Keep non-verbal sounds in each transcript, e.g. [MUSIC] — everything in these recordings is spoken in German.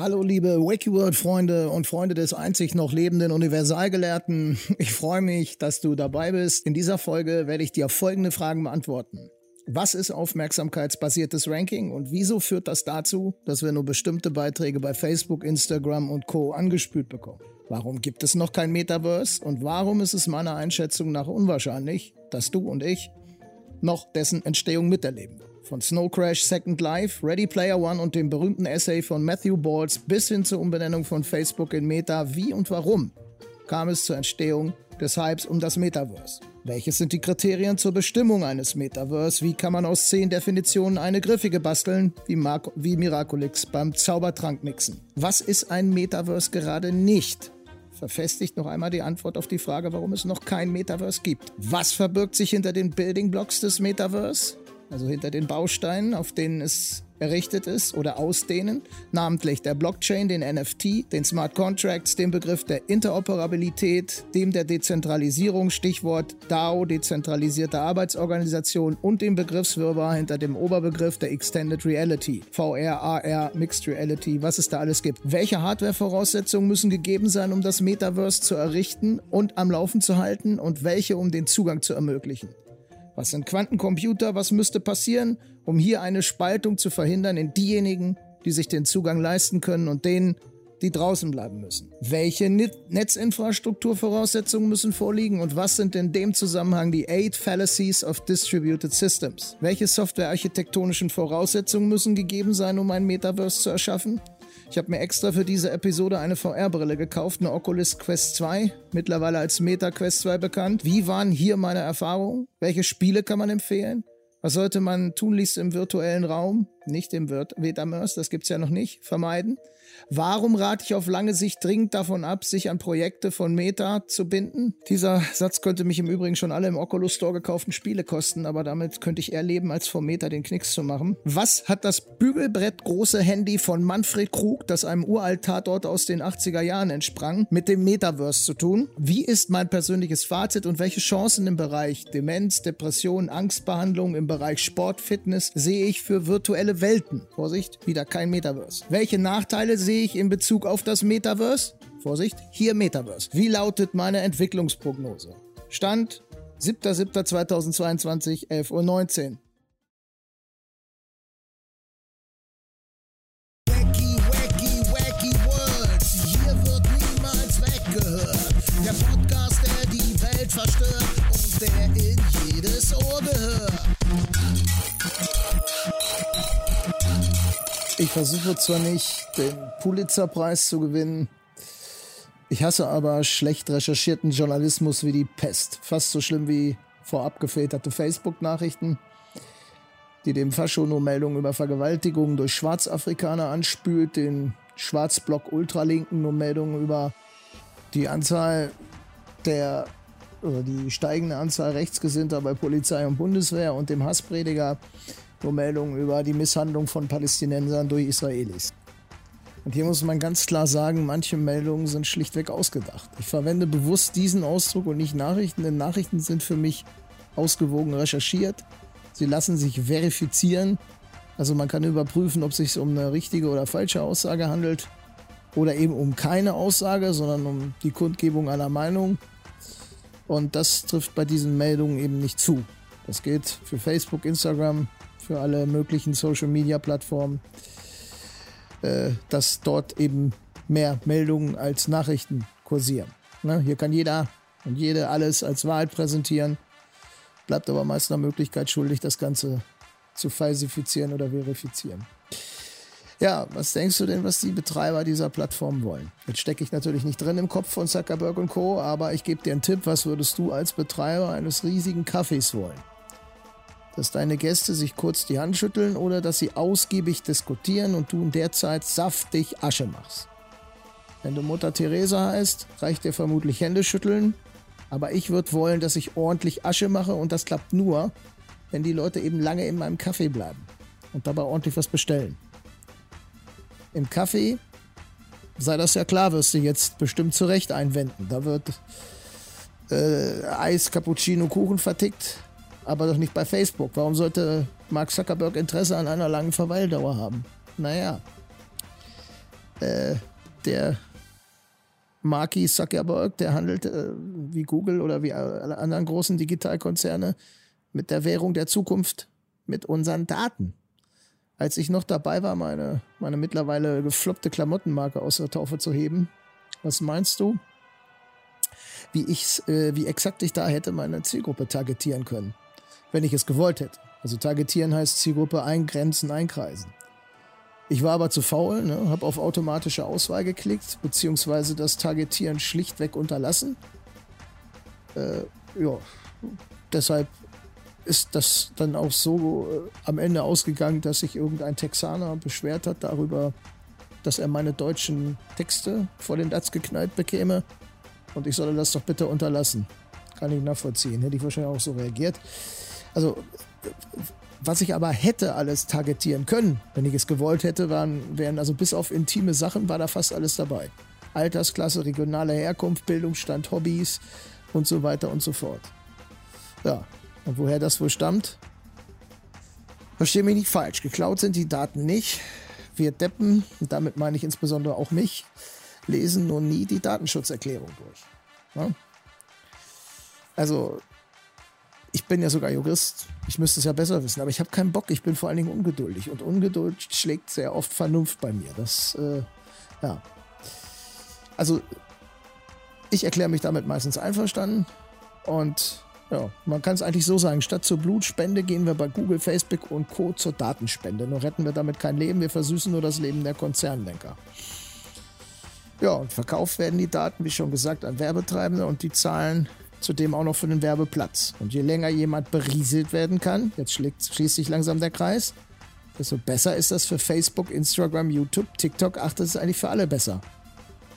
Hallo liebe WikiWord-Freunde und Freunde des einzig noch lebenden Universalgelehrten. Ich freue mich, dass du dabei bist. In dieser Folge werde ich dir folgende Fragen beantworten. Was ist aufmerksamkeitsbasiertes Ranking und wieso führt das dazu, dass wir nur bestimmte Beiträge bei Facebook, Instagram und Co. angespült bekommen? Warum gibt es noch kein Metaverse und warum ist es meiner Einschätzung nach unwahrscheinlich, dass du und ich noch dessen Entstehung miterleben? Von Snow Crash Second Life, Ready Player One und dem berühmten Essay von Matthew Balls bis hin zur Umbenennung von Facebook in Meta, wie und warum kam es zur Entstehung des Hypes um das Metaverse? Welches sind die Kriterien zur Bestimmung eines Metaverse? Wie kann man aus zehn Definitionen eine griffige basteln, wie, Mar wie Miraculix beim Zaubertrank mixen? Was ist ein Metaverse gerade nicht? Verfestigt noch einmal die Antwort auf die Frage, warum es noch kein Metaverse gibt. Was verbirgt sich hinter den Building Blocks des Metaverse? Also hinter den Bausteinen, auf denen es errichtet ist oder ausdehnen, namentlich der Blockchain, den NFT, den Smart Contracts, dem Begriff der Interoperabilität, dem der Dezentralisierung, Stichwort DAO, dezentralisierte Arbeitsorganisation und dem Begriffswirrwarr hinter dem Oberbegriff der Extended Reality, VR, AR, Mixed Reality, was es da alles gibt. Welche Hardware-Voraussetzungen müssen gegeben sein, um das Metaverse zu errichten und am Laufen zu halten und welche, um den Zugang zu ermöglichen? Was sind Quantencomputer? Was müsste passieren, um hier eine Spaltung zu verhindern in diejenigen, die sich den Zugang leisten können und denen, die draußen bleiben müssen? Welche Netzinfrastrukturvoraussetzungen müssen vorliegen und was sind in dem Zusammenhang die Eight Fallacies of Distributed Systems? Welche softwarearchitektonischen Voraussetzungen müssen gegeben sein, um ein Metaverse zu erschaffen? Ich habe mir extra für diese Episode eine VR-Brille gekauft, eine Oculus Quest 2, mittlerweile als Meta Quest 2 bekannt. Wie waren hier meine Erfahrungen? Welche Spiele kann man empfehlen? Was sollte man tunlichst im virtuellen Raum, nicht im Metaverse, das gibt's ja noch nicht, vermeiden? Warum rate ich auf lange Sicht dringend davon ab, sich an Projekte von Meta zu binden? Dieser Satz könnte mich im Übrigen schon alle im Oculus Store gekauften Spiele kosten, aber damit könnte ich eher leben, als vor Meta den Knicks zu machen. Was hat das Bügelbrett große Handy von Manfred Krug, das einem uralt Tatort aus den 80er Jahren entsprang, mit dem Metaverse zu tun? Wie ist mein persönliches Fazit und welche Chancen im Bereich Demenz, Depression, Angstbehandlung, im Bereich Sport, Fitness sehe ich für virtuelle Welten? Vorsicht, wieder kein Metaverse. Welche Nachteile sehe ich in Bezug auf das Metaverse? Vorsicht, hier Metaverse. Wie lautet meine Entwicklungsprognose? Stand 7.7.2022, 11.19 Uhr. Ich versuche zwar nicht, den Pulitzerpreis zu gewinnen, ich hasse aber schlecht recherchierten Journalismus wie die Pest. Fast so schlimm wie vorab gefilterte Facebook-Nachrichten, die dem Fascho nur Meldungen über Vergewaltigungen durch Schwarzafrikaner anspült, den Schwarzblock Ultralinken nur Meldungen über die Anzahl der oder die steigende Anzahl Rechtsgesinnter bei Polizei und Bundeswehr und dem Hassprediger nur Meldungen über die Misshandlung von Palästinensern durch Israelis. Und hier muss man ganz klar sagen, manche Meldungen sind schlichtweg ausgedacht. Ich verwende bewusst diesen Ausdruck und nicht Nachrichten, denn Nachrichten sind für mich ausgewogen recherchiert. Sie lassen sich verifizieren. Also man kann überprüfen, ob es sich um eine richtige oder falsche Aussage handelt oder eben um keine Aussage, sondern um die Kundgebung einer Meinung. Und das trifft bei diesen Meldungen eben nicht zu. Das gilt für Facebook, Instagram, für alle möglichen Social-Media-Plattformen, äh, dass dort eben mehr Meldungen als Nachrichten kursieren. Ne? Hier kann jeder und jede alles als Wahrheit präsentieren, bleibt aber meist einer Möglichkeit schuldig, das Ganze zu falsifizieren oder verifizieren. Ja, was denkst du denn, was die Betreiber dieser Plattform wollen? Jetzt stecke ich natürlich nicht drin im Kopf von Zuckerberg und Co., aber ich gebe dir einen Tipp, was würdest du als Betreiber eines riesigen Kaffees wollen? Dass deine Gäste sich kurz die Hand schütteln oder dass sie ausgiebig diskutieren und du in der Zeit saftig Asche machst. Wenn du Mutter Teresa heißt, reicht dir vermutlich Hände schütteln, aber ich würde wollen, dass ich ordentlich Asche mache und das klappt nur, wenn die Leute eben lange in meinem Kaffee bleiben und dabei ordentlich was bestellen. Im Kaffee, sei das ja klar, wirst du jetzt bestimmt zurecht einwenden. Da wird äh, Eis, Cappuccino, Kuchen vertickt aber doch nicht bei Facebook. Warum sollte Mark Zuckerberg Interesse an einer langen Verweildauer haben? Naja. Äh, der Marky Zuckerberg, der handelt äh, wie Google oder wie alle anderen großen Digitalkonzerne mit der Währung der Zukunft, mit unseren Daten. Als ich noch dabei war, meine, meine mittlerweile gefloppte Klamottenmarke aus der Taufe zu heben, was meinst du? Wie ich, äh, wie exakt ich da hätte meine Zielgruppe targetieren können, wenn ich es gewollt hätte. Also targetieren heißt Zielgruppe eingrenzen, einkreisen. Ich war aber zu faul, ne, habe auf automatische Auswahl geklickt, beziehungsweise das Targetieren schlichtweg unterlassen. Äh, ja, deshalb ist das dann auch so äh, am Ende ausgegangen, dass sich irgendein Texaner beschwert hat darüber, dass er meine deutschen Texte vor den Latz geknallt bekäme und ich solle das doch bitte unterlassen. Kann ich nachvollziehen. Hätte ich wahrscheinlich auch so reagiert. Also was ich aber hätte alles targetieren können, wenn ich es gewollt hätte, waren, wären also bis auf intime Sachen war da fast alles dabei. Altersklasse, regionale Herkunft, Bildungsstand, Hobbys und so weiter und so fort. Ja, und woher das wohl stammt? Verstehe mich nicht falsch. Geklaut sind die Daten nicht. Wir Deppen, und damit meine ich insbesondere auch mich, lesen nun nie die Datenschutzerklärung durch. Ja? Also ich bin ja sogar Jurist, ich müsste es ja besser wissen, aber ich habe keinen Bock, ich bin vor allen Dingen ungeduldig und Ungeduld schlägt sehr oft Vernunft bei mir. Das, äh, ja. Also, ich erkläre mich damit meistens einverstanden und ja, man kann es eigentlich so sagen, statt zur Blutspende gehen wir bei Google, Facebook und Co. zur Datenspende. Nur retten wir damit kein Leben, wir versüßen nur das Leben der Konzernlenker. Ja, und verkauft werden die Daten, wie schon gesagt, an Werbetreibende und die zahlen zudem auch noch für den Werbeplatz. Und je länger jemand berieselt werden kann, jetzt schließt sich langsam der Kreis, desto besser ist das für Facebook, Instagram, YouTube, TikTok. Ach, das ist eigentlich für alle besser.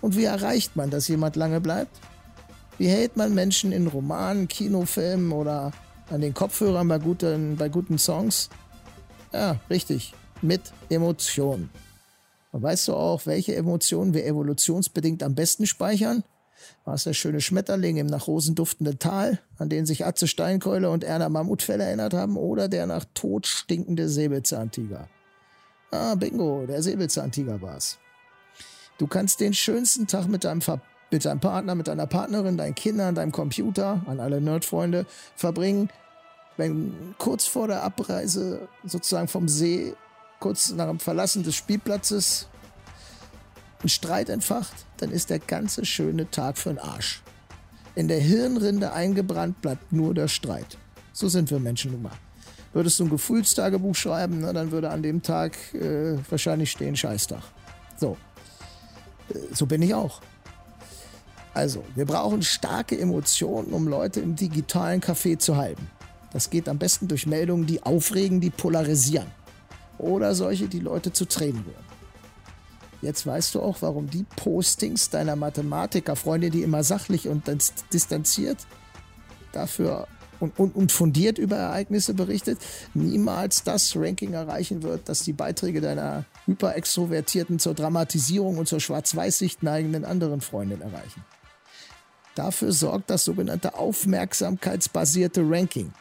Und wie erreicht man, dass jemand lange bleibt? Wie hält man Menschen in Romanen, Kinofilmen oder an den Kopfhörern bei guten, bei guten Songs? Ja, richtig. Mit Emotionen. Und weißt du auch, welche Emotionen wir evolutionsbedingt am besten speichern? War es der schöne Schmetterling im nach Rosen duftenden Tal, an den sich Atze Steinkeule und Erna Mammutfell erinnert haben, oder der nach Tod stinkende Säbelzahntiger. Ah, bingo, der Säbelzahntiger war's. Du kannst den schönsten Tag mit deinem, Ver mit deinem Partner, mit deiner Partnerin, deinen Kindern, deinem Computer, an alle Nerdfreunde verbringen, wenn kurz vor der Abreise sozusagen vom See, kurz nach dem Verlassen des Spielplatzes, ein Streit entfacht, dann ist der ganze schöne Tag für den Arsch. In der Hirnrinde eingebrannt bleibt nur der Streit. So sind wir Menschen nun mal. Würdest du ein Gefühlstagebuch schreiben, na, dann würde an dem Tag äh, wahrscheinlich stehen Scheißtag. So. Äh, so bin ich auch. Also, wir brauchen starke Emotionen, um Leute im digitalen Café zu halten. Das geht am besten durch Meldungen, die aufregen, die polarisieren. Oder solche, die Leute zu Tränen rühren. Jetzt weißt du auch, warum die Postings deiner Mathematiker-Freundin, die immer sachlich und distanziert dafür und, und, und fundiert über Ereignisse berichtet, niemals das Ranking erreichen wird, das die Beiträge deiner hyperextrovertierten zur Dramatisierung und zur Schwarz-Weiß-Sicht neigenden anderen Freundin erreichen. Dafür sorgt das sogenannte aufmerksamkeitsbasierte Ranking.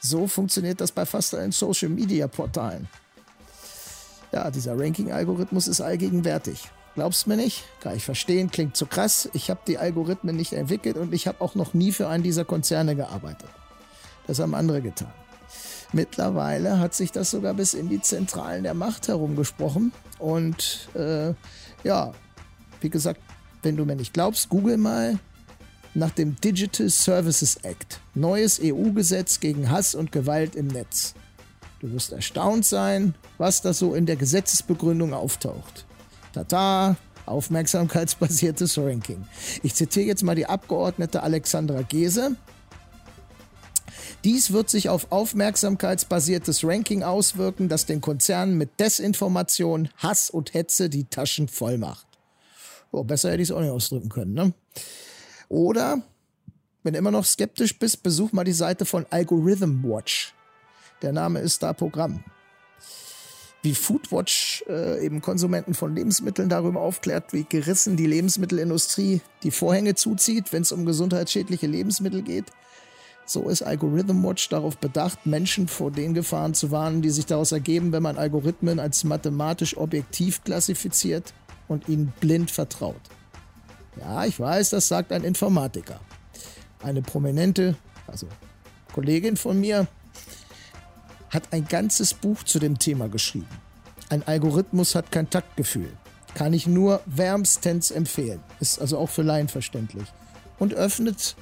So funktioniert das bei fast allen Social-Media-Portalen. Ja, dieser Ranking-Algorithmus ist allgegenwärtig. Glaubst mir nicht? Kann ich verstehen, klingt zu krass. Ich habe die Algorithmen nicht entwickelt und ich habe auch noch nie für einen dieser Konzerne gearbeitet. Das haben andere getan. Mittlerweile hat sich das sogar bis in die Zentralen der Macht herumgesprochen. Und äh, ja, wie gesagt, wenn du mir nicht glaubst, google mal nach dem Digital Services Act. Neues EU-Gesetz gegen Hass und Gewalt im Netz. Du wirst erstaunt sein, was da so in der Gesetzesbegründung auftaucht. Tata, aufmerksamkeitsbasiertes Ranking. Ich zitiere jetzt mal die Abgeordnete Alexandra Gese. Dies wird sich auf aufmerksamkeitsbasiertes Ranking auswirken, das den Konzernen mit Desinformation, Hass und Hetze die Taschen voll macht. Oh, besser hätte ich es auch nicht ausdrücken können, ne? Oder, wenn du immer noch skeptisch bist, besuch mal die Seite von Algorithm Watch. Der Name ist da Programm. Wie Foodwatch äh, eben Konsumenten von Lebensmitteln darüber aufklärt, wie gerissen die Lebensmittelindustrie die Vorhänge zuzieht, wenn es um gesundheitsschädliche Lebensmittel geht, So ist Algorithm Watch darauf bedacht, Menschen vor den Gefahren zu warnen, die sich daraus ergeben, wenn man Algorithmen als mathematisch objektiv klassifiziert und ihnen blind vertraut. Ja, ich weiß, das sagt ein Informatiker. Eine prominente, also Kollegin von mir, hat ein ganzes Buch zu dem Thema geschrieben. Ein Algorithmus hat kein Taktgefühl. Kann ich nur wärmstens empfehlen. Ist also auch für Laien verständlich. Und öffnet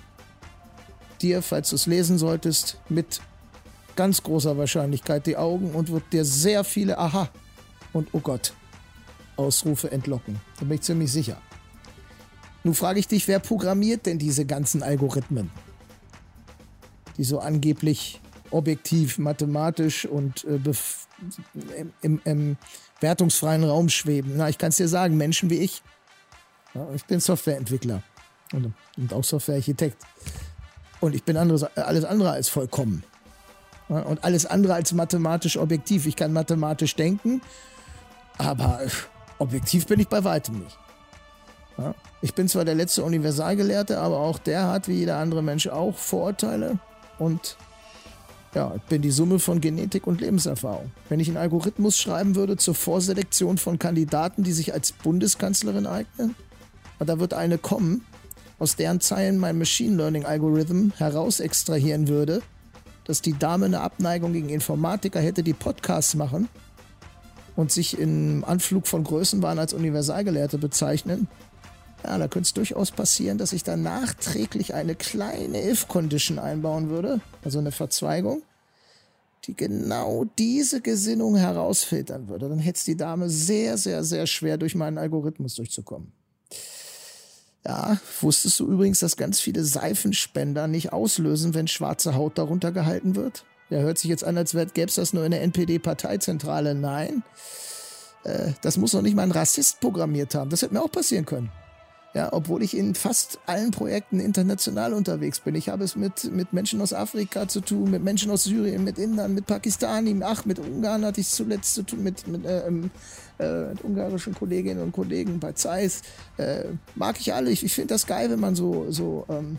dir, falls du es lesen solltest, mit ganz großer Wahrscheinlichkeit die Augen und wird dir sehr viele Aha und Oh Gott Ausrufe entlocken. Da bin ich ziemlich sicher. Nun frage ich dich, wer programmiert denn diese ganzen Algorithmen, die so angeblich objektiv, mathematisch und äh, im, im, wertungsfreien Raum schweben? Na, ich kann es dir sagen, Menschen wie ich. Ja, ich bin Softwareentwickler und, und auch Softwarearchitekt. Und ich bin anderes, alles andere als vollkommen. Ja, und alles andere als mathematisch objektiv. Ich kann mathematisch denken, aber objektiv bin ich bei weitem nicht. Ja, ich bin zwar der letzte Universalgelehrte, aber auch der hat, wie jeder andere Mensch auch, Vorurteile und ja, ich bin die Summe von Genetik und Lebenserfahrung. Wenn ich einen Algorithmus schreiben würde zur Vorselektion von Kandidaten, die sich als Bundeskanzlerin eignen, da wird eine kommen, aus deren Zeilen mein Machine Learning Algorithm heraus extrahieren würde, dass die Dame eine Abneigung gegen Informatiker hätte, die Podcasts machen und sich im Anflug von Größenwahn als Universalgelehrte bezeichnen, ja, da könnte es durchaus passieren, dass ich da nachträglich eine kleine If-Condition einbauen würde, also eine Verzweigung, die genau diese Gesinnung herausfiltern würde. Dann hätte es die Dame sehr, sehr, sehr schwer, durch meinen Algorithmus durchzukommen. Ja, wusstest du übrigens, dass ganz viele Seifenspender nicht auslösen, wenn schwarze Haut darunter gehalten wird? Der hört sich jetzt an, als gäbe es das nur in der NPD-Parteizentrale. Nein, äh, das muss noch nicht mal ein Rassist programmiert haben. Das hätte mir auch passieren können. Ja, obwohl ich in fast allen Projekten international unterwegs bin. Ich habe es mit, mit Menschen aus Afrika zu tun, mit Menschen aus Syrien, mit Indern, mit Pakistani, ach, mit Ungarn hatte ich zuletzt zu tun, mit, mit, äh, äh, mit ungarischen Kolleginnen und Kollegen bei Zeiss. Äh, mag ich alle. Ich, ich finde das geil, wenn man so, so ähm,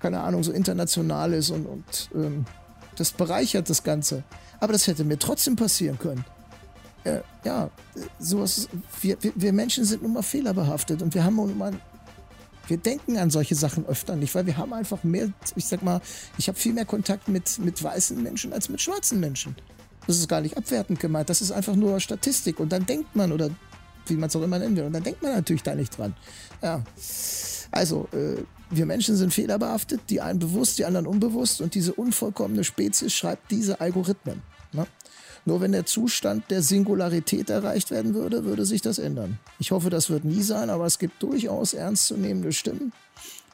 keine Ahnung, so international ist und, und ähm, das bereichert das Ganze. Aber das hätte mir trotzdem passieren können äh, ja, sowas, wir, wir Menschen sind nun mal fehlerbehaftet und wir haben nun mal, wir denken an solche Sachen öfter nicht, weil wir haben einfach mehr, ich sag mal, ich habe viel mehr Kontakt mit, mit weißen Menschen als mit schwarzen Menschen. Das ist gar nicht abwertend gemeint, das ist einfach nur Statistik und dann denkt man oder wie man es auch immer nennen will und dann denkt man natürlich da nicht dran. Ja, also, äh, wir Menschen sind fehlerbehaftet, die einen bewusst, die anderen unbewusst und diese unvollkommene Spezies schreibt diese Algorithmen. Nur wenn der Zustand der Singularität erreicht werden würde, würde sich das ändern. Ich hoffe, das wird nie sein, aber es gibt durchaus ernstzunehmende Stimmen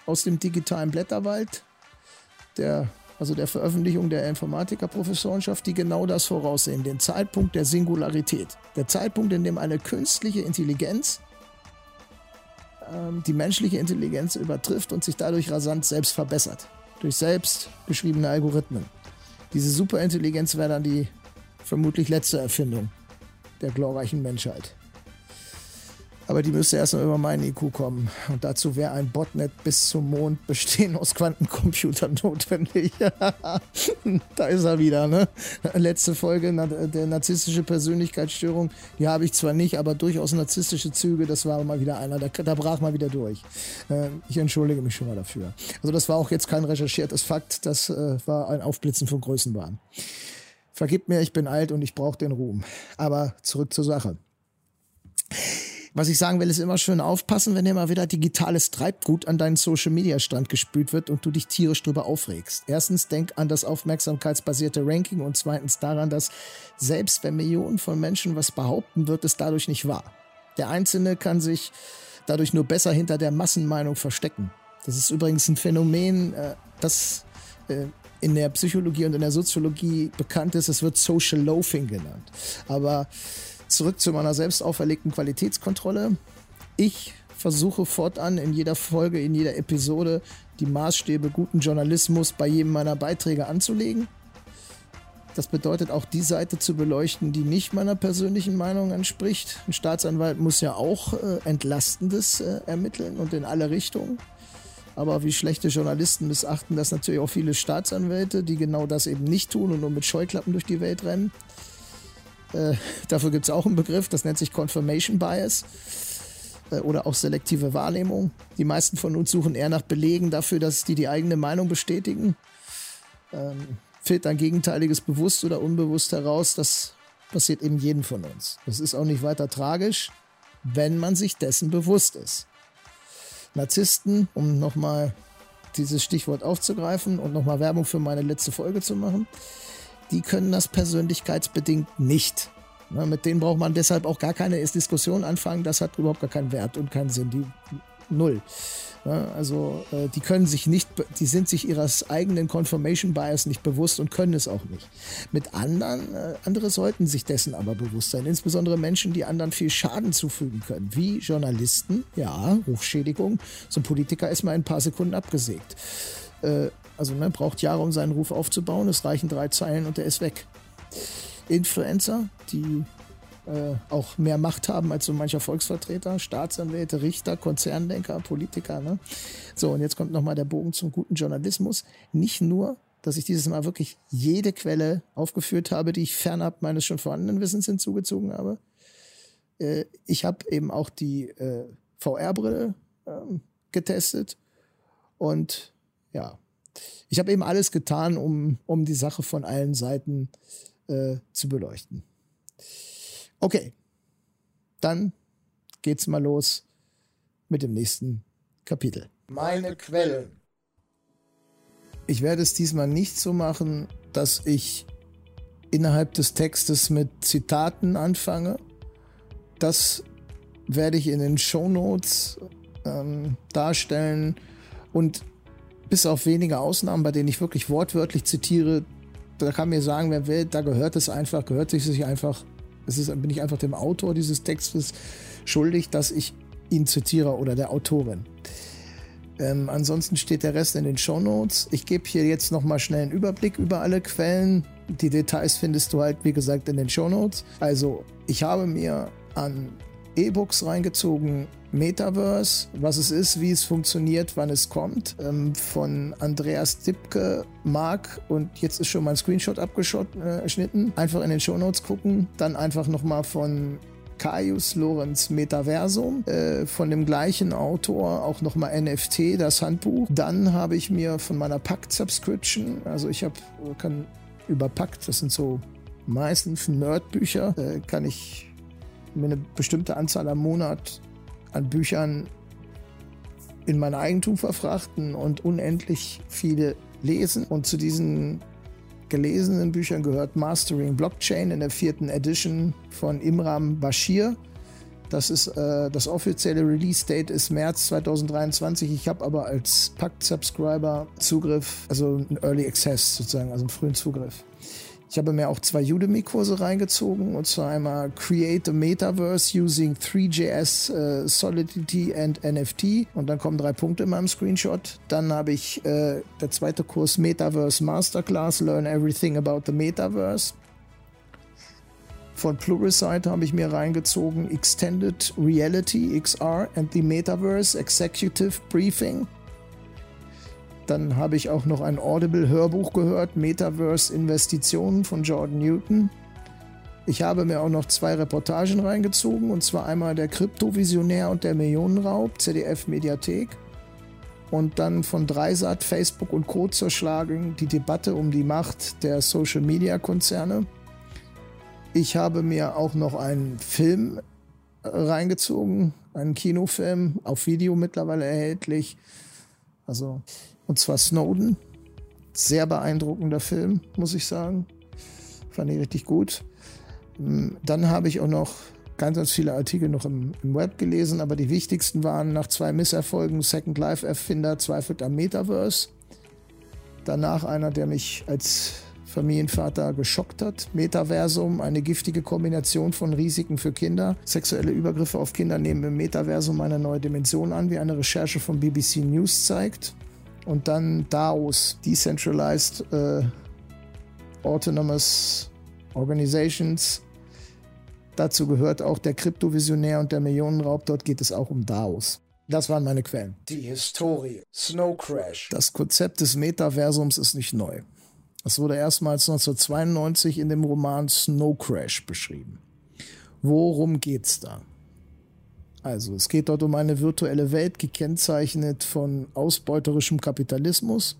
aus dem digitalen Blätterwald, der, also der Veröffentlichung der Informatikerprofessorenschaft, die genau das voraussehen, den Zeitpunkt der Singularität. Der Zeitpunkt, in dem eine künstliche Intelligenz ähm, die menschliche Intelligenz übertrifft und sich dadurch rasant selbst verbessert. Durch selbst geschriebene Algorithmen. Diese Superintelligenz wäre dann die vermutlich letzte Erfindung der glorreichen Menschheit. Aber die müsste erstmal über meinen IQ kommen. Und dazu wäre ein Botnet bis zum Mond bestehen aus Quantencomputern notwendig. [LAUGHS] da ist er wieder, ne? Letzte Folge, der narzisstische Persönlichkeitsstörung. Die habe ich zwar nicht, aber durchaus narzisstische Züge. Das war mal wieder einer. Da, da brach mal wieder durch. Ähm, ich entschuldige mich schon mal dafür. Also, das war auch jetzt kein recherchiertes Fakt. Das äh, war ein Aufblitzen von Größenwahn. Vergib mir, ich bin alt und ich brauche den Ruhm. Aber zurück zur Sache. Was ich sagen will, ist immer schön aufpassen, wenn dir mal wieder digitales Treibgut an deinen Social Media Stand gespült wird und du dich tierisch drüber aufregst. Erstens denk an das aufmerksamkeitsbasierte Ranking und zweitens daran, dass selbst wenn Millionen von Menschen was behaupten, wird es dadurch nicht wahr. Der Einzelne kann sich dadurch nur besser hinter der Massenmeinung verstecken. Das ist übrigens ein Phänomen, äh, das äh, in der Psychologie und in der Soziologie bekannt ist. Es wird Social Loafing genannt. Aber zurück zu meiner selbst auferlegten Qualitätskontrolle. Ich versuche fortan in jeder Folge, in jeder Episode die Maßstäbe guten Journalismus bei jedem meiner Beiträge anzulegen. Das bedeutet auch die Seite zu beleuchten, die nicht meiner persönlichen Meinung entspricht. Ein Staatsanwalt muss ja auch äh, Entlastendes äh, ermitteln und in alle Richtungen. Aber wie schlechte Journalisten missachten das natürlich auch viele Staatsanwälte, die genau das eben nicht tun und nur mit Scheuklappen durch die Welt rennen. Äh, dafür gibt es auch einen Begriff, das nennt sich Confirmation Bias äh, oder auch selektive Wahrnehmung. Die meisten von uns suchen eher nach Belegen dafür, dass die die eigene Meinung bestätigen. Ähm, filtern Gegenteiliges bewusst oder unbewusst heraus. Das passiert eben jedem von uns. Das ist auch nicht weiter tragisch, wenn man sich dessen bewusst ist. Narzissten, um nochmal dieses Stichwort aufzugreifen und nochmal Werbung für meine letzte Folge zu machen, die können das persönlichkeitsbedingt nicht. Ja, mit denen braucht man deshalb auch gar keine Diskussion anfangen. Das hat überhaupt gar keinen Wert und keinen Sinn. Die null. Ja, also äh, die können sich nicht, die sind sich ihres eigenen Confirmation Bias nicht bewusst und können es auch nicht. Mit anderen, äh, andere sollten sich dessen aber bewusst sein. Insbesondere Menschen, die anderen viel Schaden zufügen können, wie Journalisten. Ja, Rufschädigung. So ein Politiker ist mal in ein paar Sekunden abgesägt. Äh, also ne, braucht Jahre, um seinen Ruf aufzubauen. Es reichen drei Zeilen und er ist weg. Influencer, die äh, auch mehr Macht haben als so mancher Volksvertreter, Staatsanwälte, Richter, Konzerndenker, Politiker. Ne? So, und jetzt kommt nochmal der Bogen zum guten Journalismus. Nicht nur, dass ich dieses Mal wirklich jede Quelle aufgeführt habe, die ich fernab meines schon vorhandenen Wissens hinzugezogen habe. Äh, ich habe eben auch die äh, VR-Brille ähm, getestet und ja, ich habe eben alles getan, um, um die Sache von allen Seiten äh, zu beleuchten. Okay, dann geht's mal los mit dem nächsten Kapitel. Meine Quellen. Ich werde es diesmal nicht so machen, dass ich innerhalb des Textes mit Zitaten anfange. Das werde ich in den Show Notes ähm, darstellen und bis auf wenige Ausnahmen, bei denen ich wirklich wortwörtlich zitiere, da kann mir sagen, wer will, da gehört es einfach, gehört es sich einfach. Es ist, bin ich einfach dem Autor dieses Textes schuldig, dass ich ihn zitiere oder der Autorin. Ähm, ansonsten steht der Rest in den Show Notes. Ich gebe hier jetzt nochmal schnell einen Überblick über alle Quellen. Die Details findest du halt, wie gesagt, in den Show Notes. Also, ich habe mir an E-Books reingezogen, Metaverse, was es ist, wie es funktioniert, wann es kommt, ähm, von Andreas Dipke, Mark und jetzt ist schon mein Screenshot abgeschnitten. Äh, einfach in den Shownotes gucken, dann einfach nochmal von Caius Lorenz Metaversum, äh, von dem gleichen Autor auch nochmal NFT, das Handbuch. Dann habe ich mir von meiner Pakt Subscription, also ich habe, kann über Pakt, das sind so meistens Nerdbücher, äh, kann ich mir eine bestimmte Anzahl am Monat an Büchern in mein Eigentum verfrachten und unendlich viele lesen. Und zu diesen gelesenen Büchern gehört Mastering Blockchain in der vierten Edition von Imram Bashir. Das ist äh, das offizielle Release-Date ist März 2023. Ich habe aber als Pakt-Subscriber Zugriff, also einen Early Access sozusagen, also einen frühen Zugriff. Ich habe mir auch zwei Udemy-Kurse reingezogen und zwar einmal Create a Metaverse using 3JS uh, äh, Solidity and NFT und dann kommen drei Punkte in meinem Screenshot. Dann habe ich äh, der zweite Kurs Metaverse Masterclass Learn Everything About the Metaverse. Von Pluralsight habe ich mir reingezogen Extended Reality XR and the Metaverse Executive Briefing. Dann habe ich auch noch ein Audible-Hörbuch gehört, Metaverse Investitionen von Jordan Newton. Ich habe mir auch noch zwei Reportagen reingezogen, und zwar einmal der Kryptovisionär und der Millionenraub, ZDF Mediathek. Und dann von Dreisat, Facebook und Co. zerschlagen die Debatte um die Macht der Social-Media-Konzerne. Ich habe mir auch noch einen Film reingezogen, einen Kinofilm, auf Video mittlerweile erhältlich. Also und zwar Snowden. Sehr beeindruckender Film, muss ich sagen. Fand ich richtig gut. Hm, dann habe ich auch noch ganz, ganz viele Artikel noch im, im, Web gelesen, aber die wichtigsten waren nach zwei Misserfolgen Second Life Erfinder zweifelt am Metaverse. Danach einer, der mich als Familienvater geschockt hat. Metaversum, eine giftige Kombination von Risiken für Kinder. Sexuelle Übergriffe auf Kinder nehmen im Metaversum eine neue Dimension an, wie eine Recherche von BBC News zeigt und dann DAOs, Decentralized äh, Autonomous Organizations. Dazu gehört auch der Kryptovisionär und der Millionenraub. Dort geht es auch um DAOs. Das waren meine Quellen. Die Historie. Snow Crash. Das Konzept des Metaversums ist nicht neu. Es wurde erstmals 1992 in dem Roman Snow Crash beschrieben. Worum geht's da? Also, es geht dort um eine virtuelle Welt, gekennzeichnet von ausbeuterischem Kapitalismus.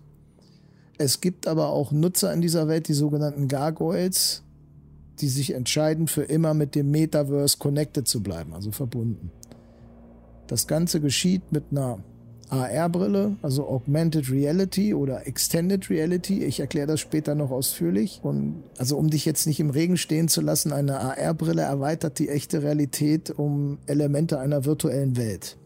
Es gibt aber auch Nutzer in dieser Welt, die sogenannten Gargoyles, die sich entscheiden, für immer mit dem Metaverse connected zu bleiben, also verbunden. Das Ganze geschieht mit einer AR-Brille, also Augmented Reality oder Extended Reality. Ich erkläre das später noch ausführlich. Und also um dich jetzt nicht im Regen stehen zu lassen, eine AR-Brille erweitert die echte Realität um Elemente einer virtuellen Welt.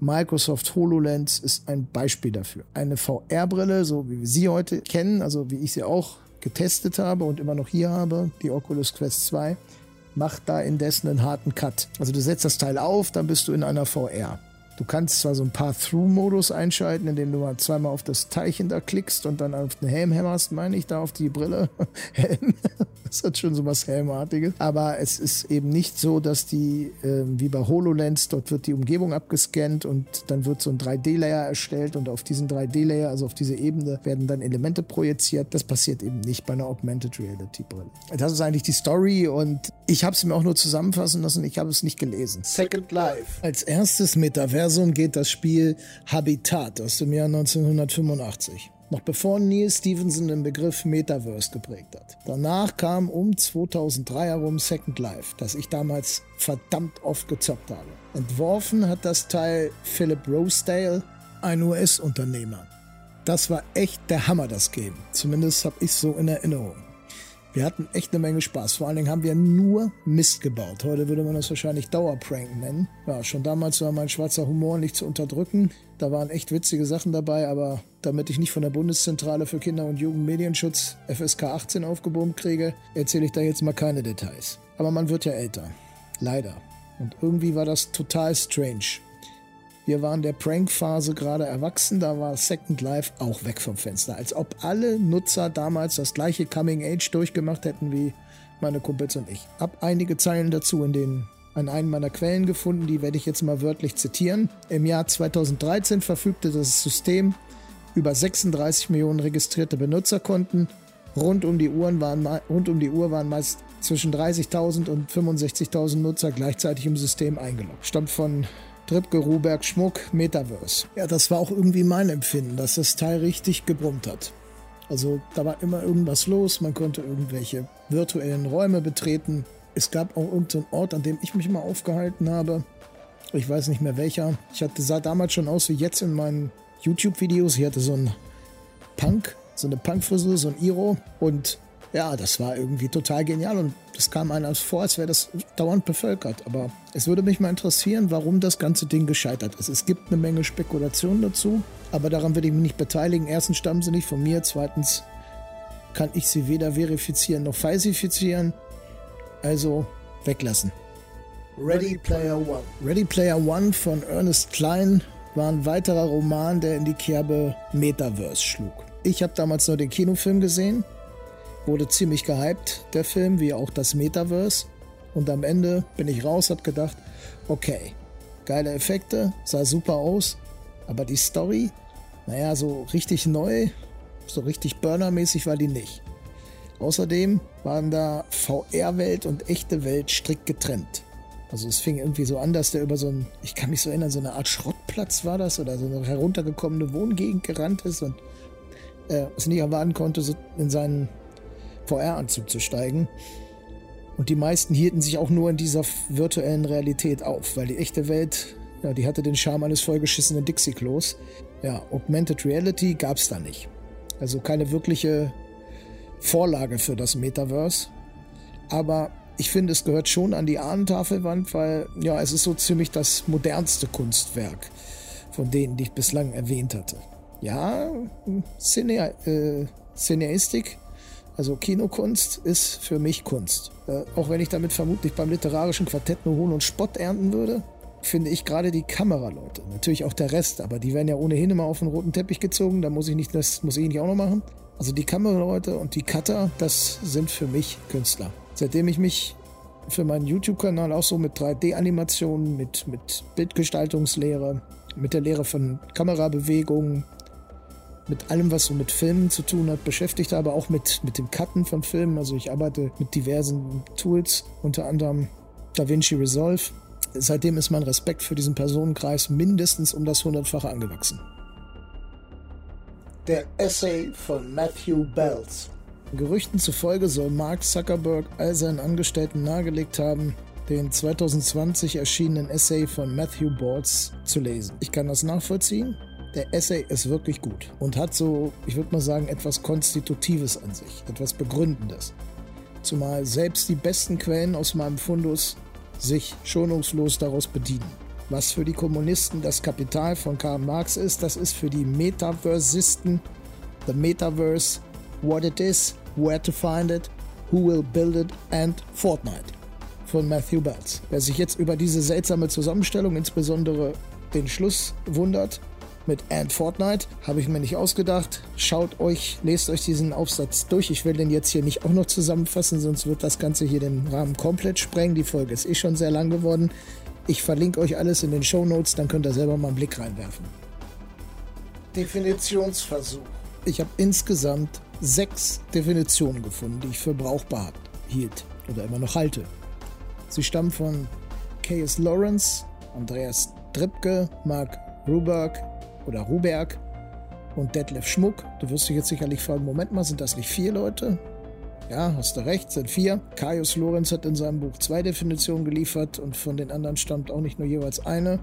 Microsoft HoloLens ist ein Beispiel dafür. Eine VR-Brille, so wie wir sie heute kennen, also wie ich sie auch getestet habe und immer noch hier habe, die Oculus Quest 2, macht da indessen einen harten Cut. Also du setzt das Teil auf, dann bist du in einer VR. Du kannst zwar so ein paar Through-Modus einschalten, indem du mal zweimal auf das Teilchen da klickst und dann auf den Helm hämmerst, meine ich, da auf die Brille. [LAUGHS] Helm. Das hat schon so was Helmartiges. Aber es ist eben nicht so, dass die, äh, wie bei HoloLens, dort wird die Umgebung abgescannt und dann wird so ein 3D-Layer erstellt und auf diesen 3D-Layer, also auf diese Ebene, werden dann Elemente projiziert. Das passiert eben nicht bei einer Augmented Reality-Brille. Das ist eigentlich die Story und ich habe es mir auch nur zusammenfassen lassen, ich habe es nicht gelesen. Second Life. Als erstes Metaversum geht das Spiel Habitat aus dem Jahr 1985 noch bevor Neil Stevenson den Begriff Metaverse geprägt hat. Danach kam um 2003 herum Second Life, das ich damals verdammt oft gezockt habe. Entworfen hat das Teil Philip Rosedale, ein US-Unternehmer. Das war echt der Hammer, das Game. Zumindest habe ich so in Erinnerung. Wir hatten echt eine Menge Spaß. Vor allen Dingen haben wir nur Mist gebaut. Heute würde man das wahrscheinlich Dauerprank nennen. Ja, schon damals war mein schwarzer Humor nicht zu unterdrücken. Da waren echt witzige Sachen dabei, aber damit ich nicht von der Bundeszentrale für Kinder- und Jugendmedienschutz FSK 18 aufgebogen kriege, erzähle ich da jetzt mal keine Details. Aber man wird ja älter. Leider. Und irgendwie war das total strange. Wir waren der Prank-Phase gerade erwachsen, da war Second Life auch weg vom Fenster. Als ob alle Nutzer damals das gleiche Coming Age durchgemacht hätten wie meine Kumpels und ich. Hab einige Zeilen dazu in den an einen meiner Quellen gefunden, die werde ich jetzt mal wörtlich zitieren. Im Jahr 2013 verfügte das System über 36 Millionen registrierte Benutzerkonten. Rund um die, Uhren waren, rund um die Uhr waren meist zwischen 30.000 und 65.000 Nutzer gleichzeitig im System eingeloggt. Stammt von Tripke Ruberg Schmuck Metaverse. Ja, das war auch irgendwie mein Empfinden, dass das Teil richtig gebrummt hat. Also da war immer irgendwas los, man konnte irgendwelche virtuellen Räume betreten. Es gab auch irgendeinen Ort, an dem ich mich mal aufgehalten habe. Ich weiß nicht mehr welcher. Ich hatte, sah damals schon aus wie jetzt in meinen YouTube-Videos. Ich hatte so einen Punk, so eine Punk-Frisur, so ein Iro. Und ja, das war irgendwie total genial und das kam einem vor, als wäre das dauernd bevölkert. Aber es würde mich mal interessieren, warum das ganze Ding gescheitert ist. Es gibt eine Menge Spekulationen dazu, aber daran würde ich mich nicht beteiligen. Erstens stammen sie nicht von mir, zweitens kann ich sie weder verifizieren noch falsifizieren. Also weglassen. Ready Player One. Ready Player One von Ernest Klein war ein weiterer Roman, der in die Kerbe Metaverse schlug. Ich habe damals nur den Kinofilm gesehen Wurde ziemlich gehypt, der Film, wie auch das Metaverse. Und am Ende bin ich raus, hab gedacht, okay, geile Effekte, sah super aus, aber die Story, naja, so richtig neu, so richtig Burner-mäßig war die nicht. Außerdem waren da VR-Welt und echte Welt strikt getrennt. Also es fing irgendwie so an, dass der über so ein, ich kann mich so erinnern, so eine Art Schrottplatz war das oder so eine heruntergekommene Wohngegend gerannt ist und äh, es nicht erwarten konnte, so in seinen VR-Anzug zu steigen. Und die meisten hielten sich auch nur in dieser virtuellen Realität auf, weil die echte Welt, ja, die hatte den Charme eines vollgeschissenen Dixie-Klos. Ja, Augmented Reality gab es da nicht. Also keine wirkliche Vorlage für das Metaverse. Aber ich finde, es gehört schon an die Ahnentafelwand, weil ja, es ist so ziemlich das modernste Kunstwerk von denen, die ich bislang erwähnt hatte. Ja, Cine, äh, Cineastik also Kinokunst ist für mich Kunst. Äh, auch wenn ich damit vermutlich beim literarischen Quartett nur Hohn und Spott ernten würde, finde ich gerade die Kameraleute. Natürlich auch der Rest, aber die werden ja ohnehin immer auf den roten Teppich gezogen. Da muss ich nicht, das muss ich nicht auch noch machen. Also die Kameraleute und die Cutter, das sind für mich Künstler. Seitdem ich mich für meinen YouTube-Kanal auch so mit 3D-Animationen, mit, mit Bildgestaltungslehre, mit der Lehre von Kamerabewegungen, mit allem, was so mit Filmen zu tun hat, beschäftigt, aber auch mit, mit dem Cutten von Filmen. Also ich arbeite mit diversen Tools, unter anderem DaVinci Resolve. Seitdem ist mein Respekt für diesen Personenkreis mindestens um das hundertfache angewachsen. Der Essay von Matthew Bells. Gerüchten zufolge soll Mark Zuckerberg all seinen Angestellten nahegelegt haben, den 2020 erschienenen Essay von Matthew Balls zu lesen. Ich kann das nachvollziehen. Der Essay ist wirklich gut und hat so, ich würde mal sagen, etwas Konstitutives an sich, etwas Begründendes. Zumal selbst die besten Quellen aus meinem Fundus sich schonungslos daraus bedienen. Was für die Kommunisten das Kapital von Karl Marx ist, das ist für die Metaversisten The Metaverse, What It Is, Where to Find It, Who Will Build It and Fortnite von Matthew Bells. Wer sich jetzt über diese seltsame Zusammenstellung, insbesondere den Schluss, wundert, mit And Fortnite. Habe ich mir nicht ausgedacht. Schaut euch, lest euch diesen Aufsatz durch. Ich will den jetzt hier nicht auch noch zusammenfassen, sonst wird das Ganze hier den Rahmen komplett sprengen. Die Folge ist eh schon sehr lang geworden. Ich verlinke euch alles in den Show Notes, dann könnt ihr selber mal einen Blick reinwerfen. Definitionsversuch. Ich habe insgesamt sechs Definitionen gefunden, die ich für brauchbar hielt oder immer noch halte. Sie stammen von K.S. Lawrence, Andreas Dripke, Mark Ruberg, oder Ruberg und Detlef Schmuck. Du wirst dich jetzt sicherlich fragen, Moment mal, sind das nicht vier Leute? Ja, hast du recht, sind vier. Kaius Lorenz hat in seinem Buch zwei Definitionen geliefert und von den anderen stammt auch nicht nur jeweils eine.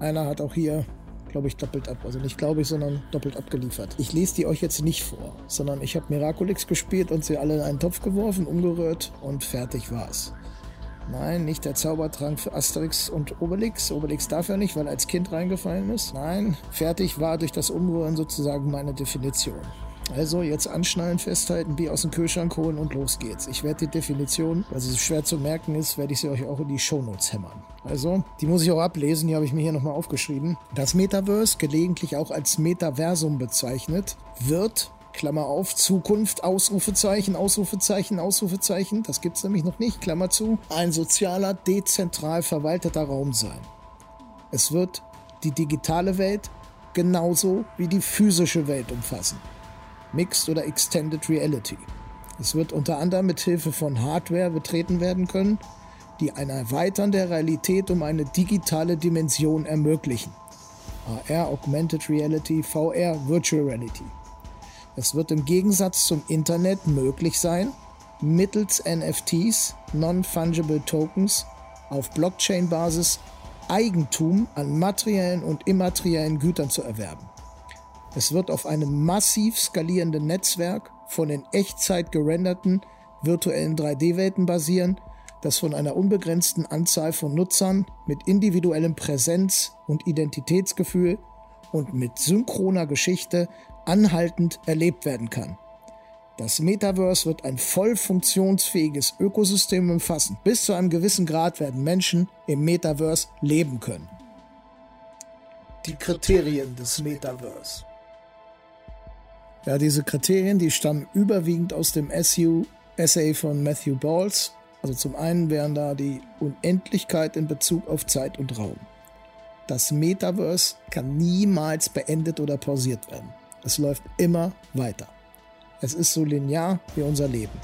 Einer hat auch hier, glaube ich, doppelt ab, also nicht glaube ich, sondern doppelt abgeliefert. Ich lese die euch jetzt nicht vor, sondern ich habe Miraculix gespielt und sie alle in einen Topf geworfen, umgerührt und fertig war's. Nein, nicht der Zaubertrank für Asterix und Obelix. Obelix darf ja nicht, weil er als Kind reingefallen ist. Nein, fertig war durch das Umrühren sozusagen meine Definition. Also jetzt anschnallen, festhalten, Bier aus dem Kühlschrank holen und los geht's. Ich werde die Definition, weil sie schwer zu merken ist, werde ich sie euch auch in die Shownotes hämmern. Also, die muss ich auch ablesen, die habe ich mir hier nochmal aufgeschrieben. Das Metaverse, gelegentlich auch als Metaversum bezeichnet, wird Klammer auf, Zukunft, Ausrufezeichen, Ausrufezeichen, Ausrufezeichen, das gibt es nämlich noch nicht, Klammer zu, ein sozialer, dezentral verwalteter Raum sein. Es wird die digitale Welt genauso wie die physische Welt umfassen. Mixed oder Extended Reality. Es wird unter anderem mit Hilfe von Hardware betreten werden können, die ein Erweitern der Realität um eine digitale Dimension ermöglichen. AR, Augmented Reality, VR, Virtual Reality. Es wird im Gegensatz zum Internet möglich sein, mittels NFTs, Non-Fungible Tokens, auf Blockchain-Basis Eigentum an materiellen und immateriellen Gütern zu erwerben. Es wird auf einem massiv skalierenden Netzwerk von in Echtzeit gerenderten virtuellen 3D-Welten basieren, das von einer unbegrenzten Anzahl von Nutzern mit individuellem Präsenz und Identitätsgefühl und mit synchroner Geschichte anhaltend erlebt werden kann. Das Metaverse wird ein voll funktionsfähiges Ökosystem umfassen. Bis zu einem gewissen Grad werden Menschen im Metaverse leben können. Die Kriterien des Metaverse. Ja, diese Kriterien, die stammen überwiegend aus dem SU Essay von Matthew Balls. Also zum einen wären da die Unendlichkeit in Bezug auf Zeit und Raum. Das Metaverse kann niemals beendet oder pausiert werden. Es läuft immer weiter. Es ist so linear wie unser Leben.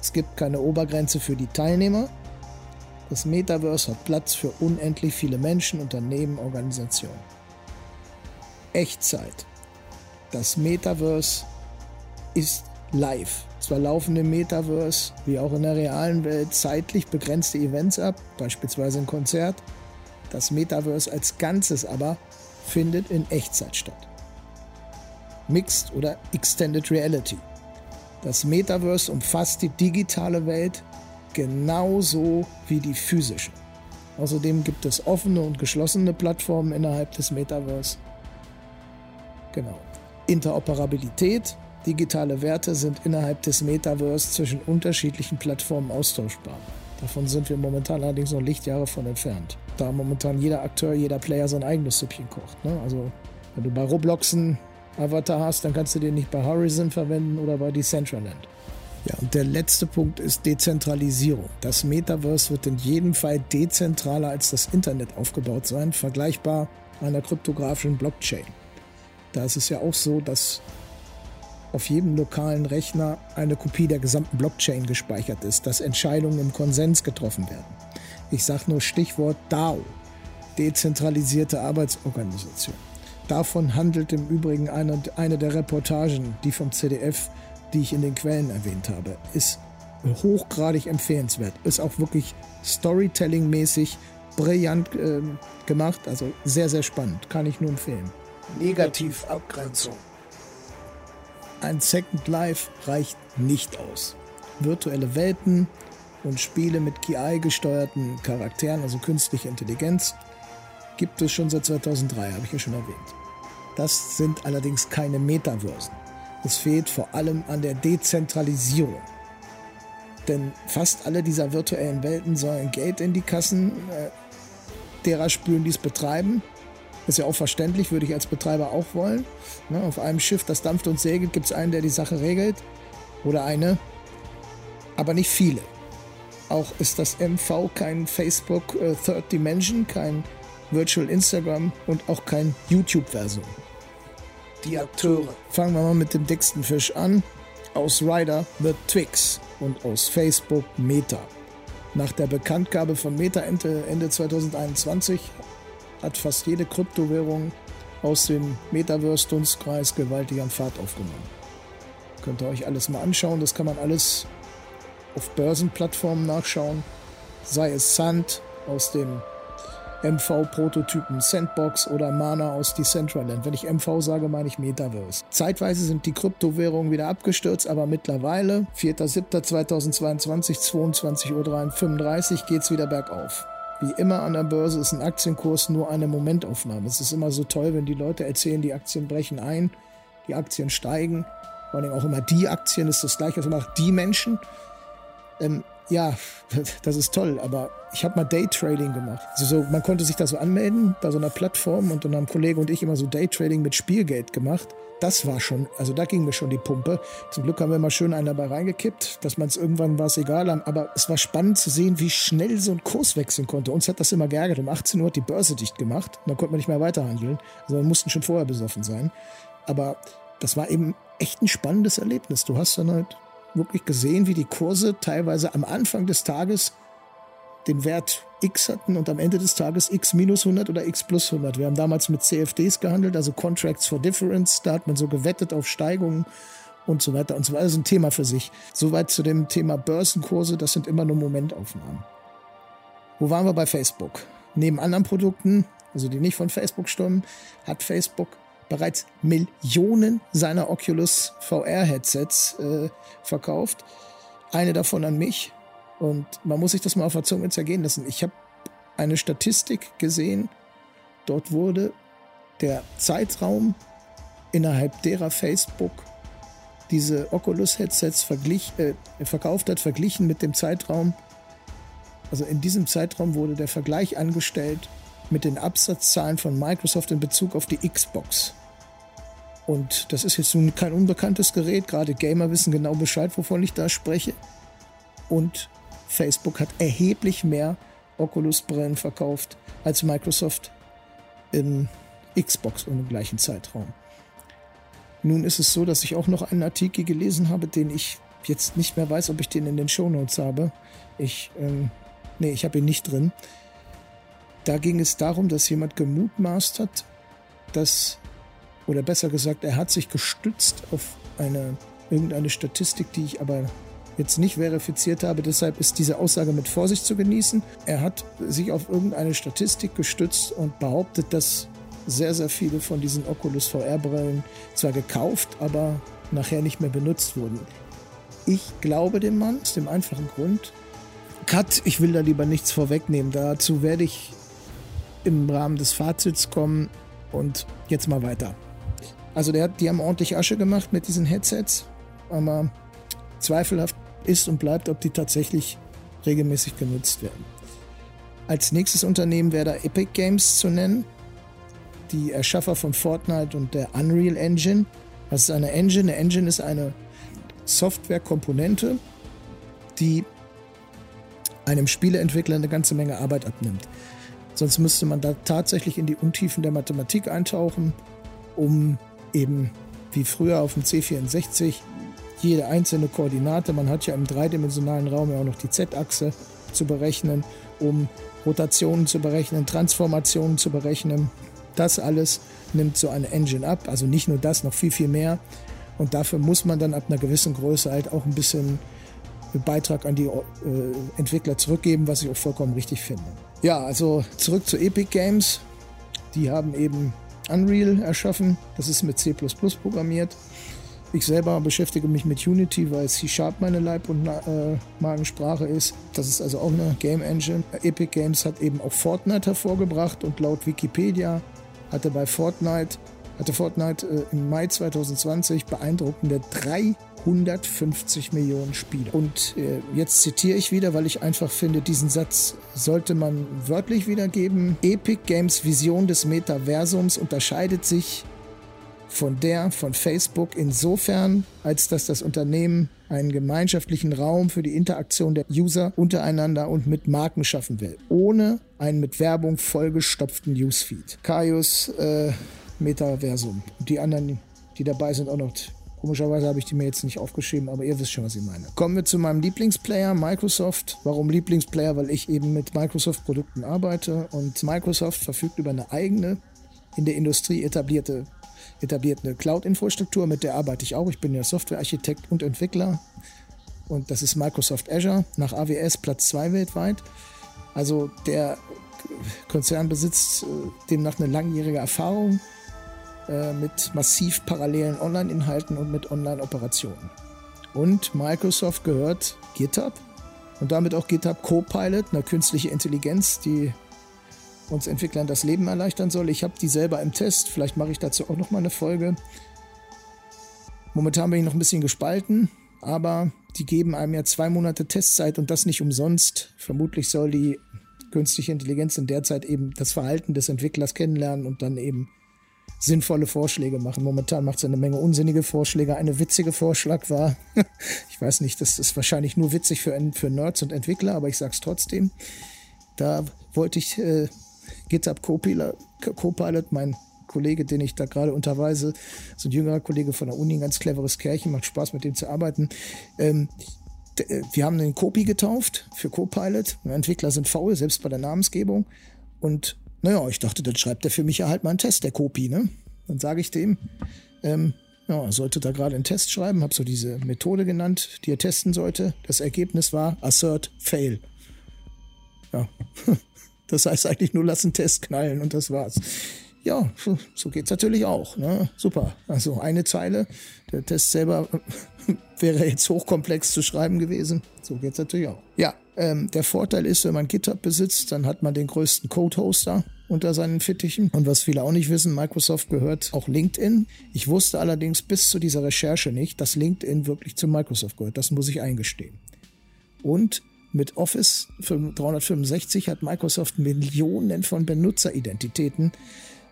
Es gibt keine Obergrenze für die Teilnehmer. Das Metaverse hat Platz für unendlich viele Menschen, Unternehmen, Organisationen. Echtzeit. Das Metaverse ist live. Zwar laufen im Metaverse wie auch in der realen Welt zeitlich begrenzte Events ab, beispielsweise ein Konzert. Das Metaverse als Ganzes aber findet in Echtzeit statt. Mixed oder Extended Reality. Das Metaverse umfasst die digitale Welt genauso wie die physische. Außerdem gibt es offene und geschlossene Plattformen innerhalb des Metaverse. Genau. Interoperabilität. Digitale Werte sind innerhalb des Metaverse zwischen unterschiedlichen Plattformen austauschbar. Davon sind wir momentan allerdings noch Lichtjahre von entfernt. Da momentan jeder Akteur, jeder Player sein eigenes Süppchen kocht. Ne? Also wenn du bei Robloxen Avatar hast, dann kannst du den nicht bei Horizon verwenden oder bei Decentraland. Ja, und der letzte Punkt ist Dezentralisierung. Das Metaverse wird in jedem Fall dezentraler als das Internet aufgebaut sein, vergleichbar einer kryptografischen Blockchain. Da ist es ja auch so, dass auf jedem lokalen Rechner eine Kopie der gesamten Blockchain gespeichert ist, dass Entscheidungen im Konsens getroffen werden. Ich sage nur Stichwort DAO, dezentralisierte Arbeitsorganisation. Davon handelt im Übrigen eine, eine der Reportagen, die vom CDF, die ich in den Quellen erwähnt habe, ist hochgradig empfehlenswert. Ist auch wirklich Storytelling-mäßig brillant äh, gemacht, also sehr, sehr spannend. Kann ich nur empfehlen. Negativabgrenzung. Ein Second Life reicht nicht aus. Virtuelle Welten und Spiele mit KI-gesteuerten Charakteren, also künstliche Intelligenz, gibt es schon seit 2003, habe ich ja schon erwähnt. Das sind allerdings keine Metaversen. Es fehlt vor allem an der Dezentralisierung. Denn fast alle dieser virtuellen Welten sollen Geld in die Kassen äh, derer spülen, die es betreiben. Ist ja auch verständlich, würde ich als Betreiber auch wollen. Ne, auf einem Schiff, das dampft und segelt, gibt es einen, der die Sache regelt. Oder eine. Aber nicht viele. Auch ist das MV kein Facebook äh, Third Dimension, kein Virtual Instagram und auch kein YouTube-Version. Die Akteure. Fangen wir mal mit dem dicksten Fisch an. Aus Ryder wird Twix und aus Facebook Meta. Nach der Bekanntgabe von Meta Ende, Ende 2021 hat fast jede Kryptowährung aus dem Metaverse-Dunstkreis gewaltig an Fahrt aufgenommen. Könnt ihr euch alles mal anschauen. Das kann man alles auf Börsenplattformen nachschauen. Sei es Sand aus dem MV-Prototypen Sandbox oder Mana aus Decentraland. Wenn ich MV sage, meine ich Metaverse. Zeitweise sind die Kryptowährungen wieder abgestürzt, aber mittlerweile, 4.7.2022, 22.35 Uhr, geht es wieder bergauf. Wie immer an der Börse ist ein Aktienkurs nur eine Momentaufnahme. Es ist immer so toll, wenn die Leute erzählen, die Aktien brechen ein, die Aktien steigen. Vor allem auch immer die Aktien ist das gleiche, was macht die Menschen. Ähm, ja, [LAUGHS] das ist toll, aber ich habe mal Daytrading gemacht. Also so, man konnte sich da so anmelden bei so einer Plattform und dann haben Kollege und ich immer so Daytrading mit Spielgeld gemacht. Das war schon, also da ging mir schon die Pumpe. Zum Glück haben wir mal schön einen dabei reingekippt, dass man es irgendwann war es egal, aber es war spannend zu sehen, wie schnell so ein Kurs wechseln konnte. Uns hat das immer geärgert. Um 18 Uhr hat die Börse dicht gemacht, dann konnte man nicht mehr weiterhandeln. Also wir mussten schon vorher besoffen sein. Aber das war eben echt ein spannendes Erlebnis. Du hast dann halt wirklich gesehen, wie die Kurse teilweise am Anfang des Tages den Wert X hatten und am Ende des Tages X minus 100 oder X plus 100. Wir haben damals mit CFDs gehandelt, also Contracts for Difference. Da hat man so gewettet auf Steigungen und so weiter und so weiter. Das ist ein Thema für sich. Soweit zu dem Thema Börsenkurse, das sind immer nur Momentaufnahmen. Wo waren wir bei Facebook? Neben anderen Produkten, also die nicht von Facebook stammen, hat Facebook bereits Millionen seiner Oculus VR-Headsets äh, verkauft. Eine davon an mich. Und man muss sich das mal auf der Zunge zergehen lassen. Ich habe eine Statistik gesehen. Dort wurde der Zeitraum, innerhalb derer Facebook diese Oculus-Headsets äh, verkauft hat, verglichen mit dem Zeitraum, also in diesem Zeitraum wurde der Vergleich angestellt mit den Absatzzahlen von Microsoft in Bezug auf die Xbox. Und das ist jetzt nun kein unbekanntes Gerät. Gerade Gamer wissen genau Bescheid, wovon ich da spreche. Und Facebook hat erheblich mehr Oculus-Brillen verkauft als Microsoft in Xbox im gleichen Zeitraum. Nun ist es so, dass ich auch noch einen Artikel gelesen habe, den ich jetzt nicht mehr weiß, ob ich den in den Shownotes habe. Ich, ähm, nee, ich habe ihn nicht drin. Da ging es darum, dass jemand gemutmaßt hat, dass, oder besser gesagt, er hat sich gestützt auf eine, irgendeine Statistik, die ich aber jetzt nicht verifiziert habe. Deshalb ist diese Aussage mit Vorsicht zu genießen. Er hat sich auf irgendeine Statistik gestützt und behauptet, dass sehr, sehr viele von diesen Oculus VR-Brillen zwar gekauft, aber nachher nicht mehr benutzt wurden. Ich glaube dem Mann aus dem einfachen Grund. Cut, ich will da lieber nichts vorwegnehmen. Dazu werde ich im Rahmen des Fazits kommen und jetzt mal weiter. Also der die haben ordentlich Asche gemacht mit diesen Headsets, aber zweifelhaft ist und bleibt, ob die tatsächlich regelmäßig genutzt werden. Als nächstes Unternehmen wäre da Epic Games zu nennen, die Erschaffer von Fortnite und der Unreal Engine. Was ist eine Engine? Eine Engine ist eine Softwarekomponente, die einem Spieleentwickler eine ganze Menge Arbeit abnimmt. Sonst müsste man da tatsächlich in die Untiefen der Mathematik eintauchen, um eben wie früher auf dem C64 jede einzelne Koordinate, man hat ja im dreidimensionalen Raum ja auch noch die Z-Achse zu berechnen, um Rotationen zu berechnen, Transformationen zu berechnen. Das alles nimmt so eine Engine ab, also nicht nur das, noch viel, viel mehr. Und dafür muss man dann ab einer gewissen Größe halt auch ein bisschen Beitrag an die äh, Entwickler zurückgeben, was ich auch vollkommen richtig finde. Ja, also zurück zu Epic Games. Die haben eben Unreal erschaffen. Das ist mit C programmiert. Ich selber beschäftige mich mit Unity, weil C-Sharp meine Leib- und äh, Magensprache ist. Das ist also auch eine Game Engine. Epic Games hat eben auch Fortnite hervorgebracht und laut Wikipedia hatte bei Fortnite, hatte Fortnite äh, im Mai 2020 beeindruckende 350 Millionen Spieler. Und äh, jetzt zitiere ich wieder, weil ich einfach finde, diesen Satz sollte man wörtlich wiedergeben. Epic Games Vision des Metaversums unterscheidet sich von der von Facebook insofern, als dass das Unternehmen einen gemeinschaftlichen Raum für die Interaktion der User untereinander und mit Marken schaffen will, ohne einen mit Werbung vollgestopften Newsfeed. Kaius äh, Metaversum. Die anderen, die dabei sind, auch noch. Komischerweise habe ich die mir jetzt nicht aufgeschrieben, aber ihr wisst schon, was ich meine. Kommen wir zu meinem Lieblingsplayer, Microsoft. Warum Lieblingsplayer? Weil ich eben mit Microsoft-Produkten arbeite und Microsoft verfügt über eine eigene, in der Industrie etablierte etabliert Cloud-Infrastruktur, mit der arbeite ich auch. Ich bin ja Softwarearchitekt und Entwickler. Und das ist Microsoft Azure, nach AWS Platz 2 weltweit. Also der Konzern besitzt äh, demnach eine langjährige Erfahrung äh, mit massiv parallelen Online-Inhalten und mit Online-Operationen. Und Microsoft gehört GitHub und damit auch GitHub Copilot, eine künstliche Intelligenz, die uns Entwicklern das Leben erleichtern soll. Ich habe die selber im Test, vielleicht mache ich dazu auch noch mal eine Folge. Momentan bin ich noch ein bisschen gespalten, aber die geben einem ja zwei Monate Testzeit und das nicht umsonst. Vermutlich soll die künstliche Intelligenz in der Zeit eben das Verhalten des Entwicklers kennenlernen und dann eben sinnvolle Vorschläge machen. Momentan macht sie eine Menge unsinnige Vorschläge. Eine witzige Vorschlag war, [LAUGHS] ich weiß nicht, das ist wahrscheinlich nur witzig für, für Nerds und Entwickler, aber ich sag's trotzdem. Da wollte ich äh, GitHub Copilot, mein Kollege, den ich da gerade unterweise, so ein jüngerer Kollege von der Uni, ein ganz cleveres Kerlchen, macht Spaß mit dem zu arbeiten. Ähm, äh, wir haben den Copi getauft für Copilot. Entwickler sind faul, selbst bei der Namensgebung. Und naja, ich dachte, dann schreibt er für mich ja halt mal einen Test, der Copi, ne? Dann sage ich dem, ähm, ja, sollte da gerade einen Test schreiben, habe so diese Methode genannt, die er testen sollte. Das Ergebnis war Assert Fail. Ja, [LAUGHS] Das heißt eigentlich nur, lass einen Test knallen und das war's. Ja, so geht's natürlich auch. Ne? Super. Also eine Zeile. Der Test selber [LAUGHS] wäre jetzt hochkomplex zu schreiben gewesen. So geht's natürlich auch. Ja, ähm, der Vorteil ist, wenn man GitHub besitzt, dann hat man den größten Code-Hoster unter seinen Fittichen. Und was viele auch nicht wissen, Microsoft gehört auch LinkedIn. Ich wusste allerdings bis zu dieser Recherche nicht, dass LinkedIn wirklich zu Microsoft gehört. Das muss ich eingestehen. Und mit Office 365 hat Microsoft Millionen von Benutzeridentitäten.